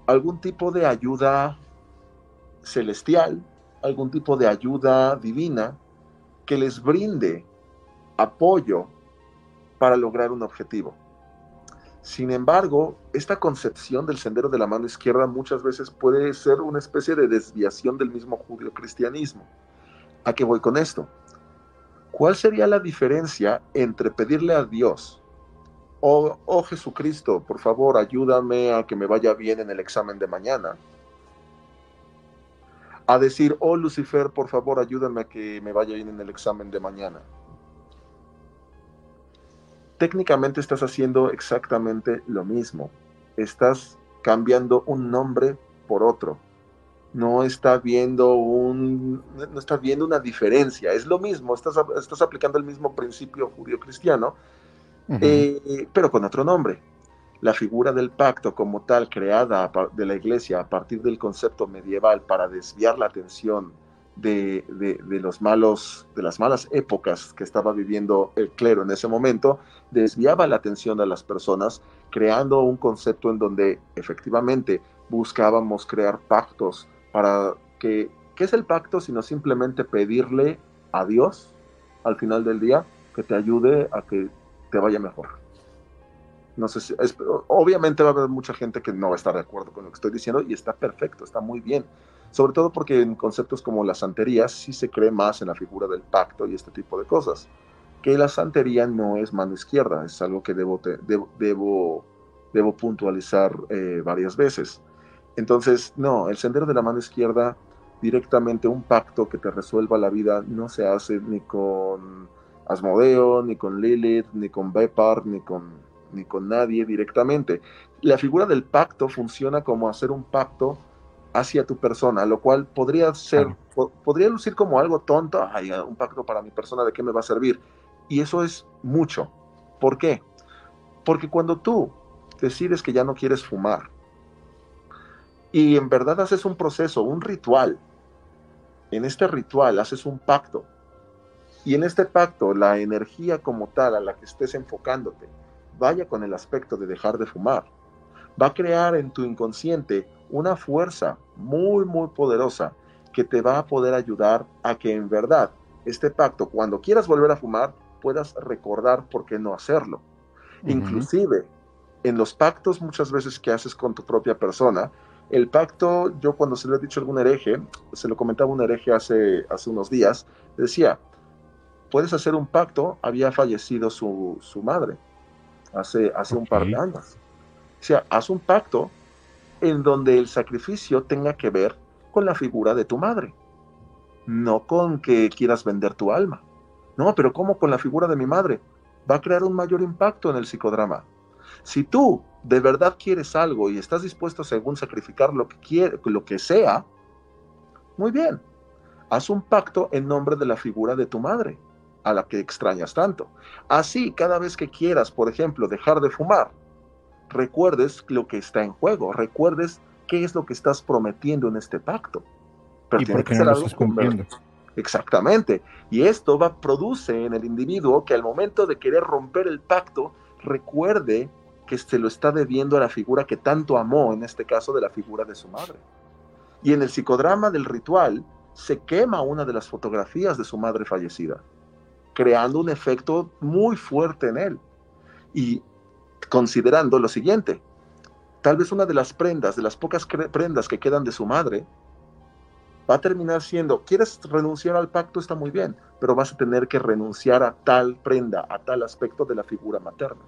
algún tipo de ayuda celestial, algún tipo de ayuda divina que les brinde apoyo para lograr un objetivo. Sin embargo, esta concepción del sendero de la mano izquierda muchas veces puede ser una especie de desviación del mismo judío-cristianismo. ¿A qué voy con esto? ¿Cuál sería la diferencia entre pedirle a Dios, oh, oh Jesucristo, por favor, ayúdame a que me vaya bien en el examen de mañana? A decir, oh Lucifer, por favor, ayúdame a que me vaya bien en el examen de mañana técnicamente estás haciendo exactamente lo mismo. Estás cambiando un nombre por otro. No está viendo un, no estás viendo una diferencia. Es lo mismo. Estás, estás aplicando el mismo principio judío-cristiano, eh, pero con otro nombre. La figura del pacto como tal creada de la iglesia a partir del concepto medieval para desviar la atención de, los malos, de las malas épocas que estaba viviendo el clero en ese momento, desviaba la atención de las personas, creando un concepto en donde efectivamente buscábamos crear pactos para que, ¿qué es el pacto? Sino simplemente pedirle a Dios al final del día que te ayude a que te vaya mejor. No sé si, obviamente va a haber mucha gente que no va a estar de acuerdo con lo que estoy diciendo y está perfecto, está muy bien sobre todo porque en conceptos como la santería sí se cree más en la figura del pacto y este tipo de cosas, que la santería no es mano izquierda, es algo que debo, debo, debo, puntualizar eh, varias veces. Entonces, no, el sendero de la mano izquierda, directamente un pacto que te resuelva la vida, no se hace ni con Asmodeo, ni con Lilith, ni con Bepar, ni con, ni con nadie directamente. La figura del pacto funciona como hacer un pacto hacia tu persona, lo cual podría ser, podría lucir como algo tonto, hay un pacto para mi persona, ¿de qué me va a servir? Y eso es mucho. ¿Por qué? Porque cuando tú decides que ya no quieres fumar y en verdad haces un proceso, un ritual, en este ritual haces un pacto y en este pacto la energía como tal a la que estés enfocándote vaya con el aspecto de dejar de fumar, va a crear en tu inconsciente una fuerza muy, muy poderosa que te va a poder ayudar a que en verdad este pacto, cuando quieras volver a fumar, puedas recordar por qué no hacerlo. Inclusive, en los pactos muchas veces que haces con tu propia persona, el pacto, yo cuando se lo he dicho a algún hereje, se lo comentaba un hereje hace, hace unos días, decía, puedes hacer un pacto, había fallecido su, madre hace, hace un par de años. O sea, haz un pacto en donde el sacrificio tenga que ver con la figura de tu madre, no con que quieras vender tu alma. No, pero ¿cómo con la figura de mi madre? Va a crear un mayor impacto en el psicodrama. Si tú de verdad quieres algo y estás dispuesto según sacrificar lo que, quiere, lo que sea, muy bien, haz un pacto en nombre de la figura de tu madre, a la que extrañas tanto. Así, cada vez que quieras, por ejemplo, dejar de fumar, recuerdes lo que está en juego, recuerdes qué es lo que estás prometiendo en este pacto. Pero ¿Y por qué no estás cumpliendo? Exactamente. Y esto va, produce en el individuo que al momento de querer romper el pacto, recuerde que se lo está debiendo a la figura que tanto amó, en este caso de la figura de su madre. Y en el psicodrama del ritual se quema una de las fotografías de su madre fallecida, creando un efecto muy fuerte en él. Y considerando lo siguiente, tal vez una de las prendas, de las pocas prendas que quedan de su madre, va a terminar siendo, quieres renunciar al pacto, está muy bien, pero vas a tener que renunciar a tal prenda, a tal aspecto de la figura materna.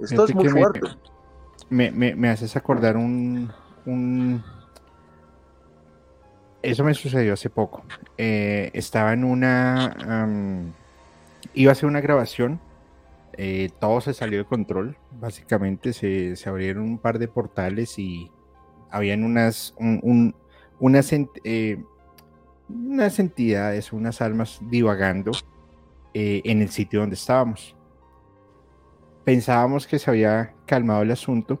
Esto es muy fuerte. Me, me, haces acordar un, Eso me sucedió hace poco. Eh, estaba en una... iba a hacer una grabación. Eh, todo se salió de control. Básicamente se, abrieron un par de portales y habían unas, un, unas, eh, unas entidades, unas almas divagando en el sitio donde estábamos. Pensábamos que se había calmado el asunto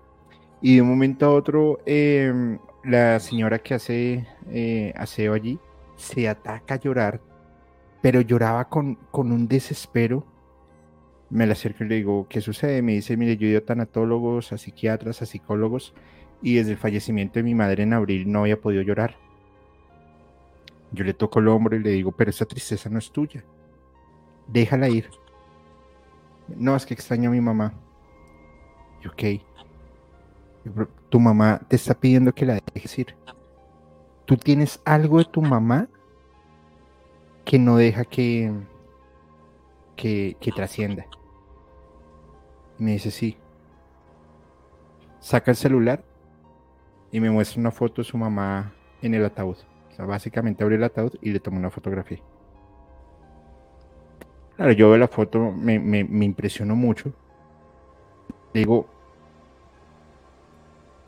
y de un momento a otro em, la señora que hace eh, aseo allí se ataca a llorar, pero lloraba con, con un desespero. Me la acerco y le digo, ¿qué sucede? Me dice, mire, yo he ido a tanatólogos, a psiquiatras, a psicólogos, y desde el fallecimiento de mi madre en abril no había podido llorar. Yo le toco el hombro y le digo, pero esa tristeza no es tuya. Déjala ir. No, es que extraño a mi mamá. Y ok. Tu mamá te está pidiendo que la dejes ir. Tú tienes algo de tu mamá que no deja que, que, que trascienda. Y me dice, sí. Saca el celular y me muestra una foto de su mamá en el ataúd. O sea, básicamente abrió el ataúd y le tomó una fotografía. Claro, yo veo la foto, me, me, impresionó mucho. Digo,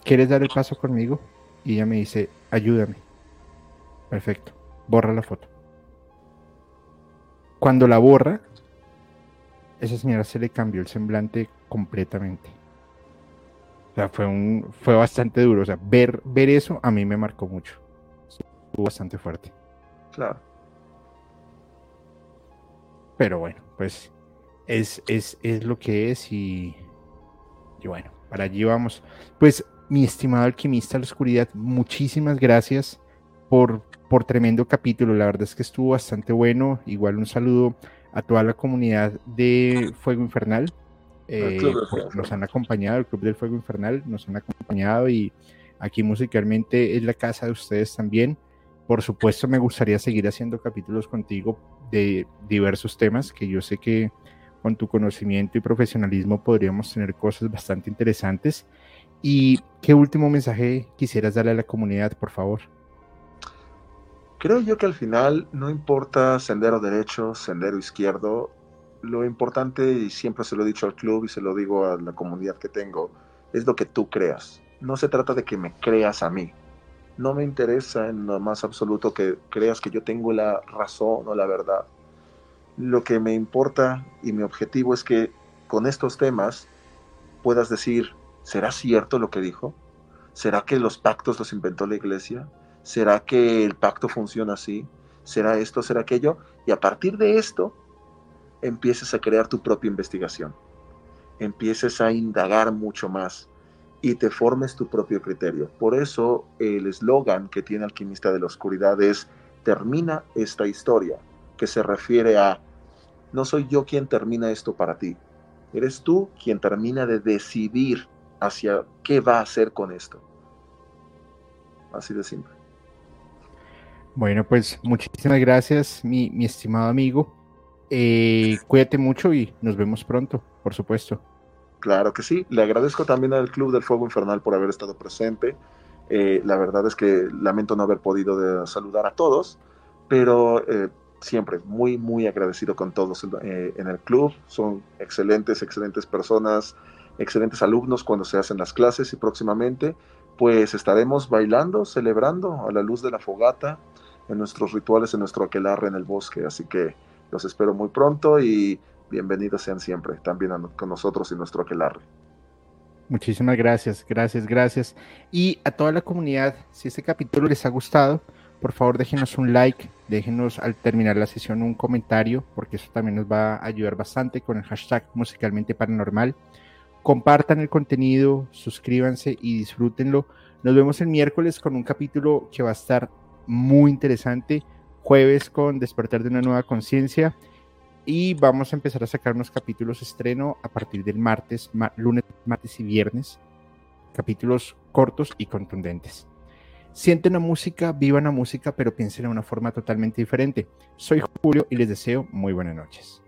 ¿quieres dar el paso conmigo? Y ella me dice, ayúdame. Perfecto, borra la foto. Cuando la borra, esa señora se le cambió el semblante completamente. O sea, fue, un, fue bastante duro. O sea, ver, ver eso a mí me marcó mucho. Estuvo bastante fuerte. Claro. Pero bueno, pues es, es, es lo que es y, y, bueno, para allí vamos. Pues mi estimado alquimista de la oscuridad, muchísimas gracias por, por tremendo capítulo. La verdad es que estuvo bastante bueno. Igual un saludo a toda la comunidad de Fuego Infernal. Eh, nos han acompañado, el Club del Fuego Infernal nos han acompañado y aquí musicalmente es la casa de ustedes también. Por supuesto, me gustaría seguir haciendo capítulos contigo de diversos temas que yo sé que con tu conocimiento y profesionalismo podríamos tener cosas bastante interesantes. ¿Y qué último mensaje quisieras darle a la comunidad, por favor? Creo yo que al final no importa sendero derecho, sendero izquierdo, lo importante, y siempre se lo he dicho al club y se lo digo a la comunidad que tengo, es lo que tú creas. No se trata de que me creas a mí. No me interesa en lo más absoluto que creas que yo tengo la razón o la verdad. Lo que me importa y mi objetivo es que con estos temas puedas decir, ¿será cierto lo que dijo? ¿Será que los pactos los inventó la iglesia? ¿Será que el pacto funciona así? ¿Será esto? ¿Será aquello? Y a partir de esto, empieces a crear tu propia investigación. Empieces a indagar mucho más y te formes tu propio criterio. Por eso el eslogan que tiene Alquimista de la Oscuridad es termina esta historia, que se refiere a no soy yo quien termina esto para ti, eres tú quien termina de decidir hacia qué va a hacer con esto. Así de simple. Bueno, pues muchísimas gracias, mi, estimado amigo. Eh, cuídate mucho y nos vemos pronto, por supuesto. Claro que sí. Le agradezco también al Club del Fuego Infernal por haber estado presente. Eh, la verdad es que lamento no haber podido saludar a todos, pero eh, siempre muy, muy agradecido con todos en el club. Son excelentes, excelentes personas, excelentes alumnos cuando se hacen las clases y próximamente pues estaremos bailando, celebrando a la luz de la fogata en nuestros rituales, en nuestro aquelarre en el bosque. Así que los espero muy pronto y bienvenidos sean siempre también con nosotros y nuestro aquelarre. Muchísimas gracias, gracias, gracias. Y a toda la comunidad, si este capítulo les ha gustado, por favor déjenos un like, déjenos al terminar la sesión un comentario, porque eso también nos va a ayudar bastante con el hashtag musicalmente paranormal. Compartan el contenido, suscríbanse y disfrútenlo. Nos vemos el miércoles con un capítulo que va a estar muy interesante. Jueves con Despertar de una nueva conciencia. Y vamos a empezar a sacar unos capítulos estreno a partir del martes, lunes, martes y viernes. Capítulos cortos y contundentes. Sienten la música, vivan la música, pero piensen de una forma totalmente diferente. Soy Julio y les deseo muy buenas noches.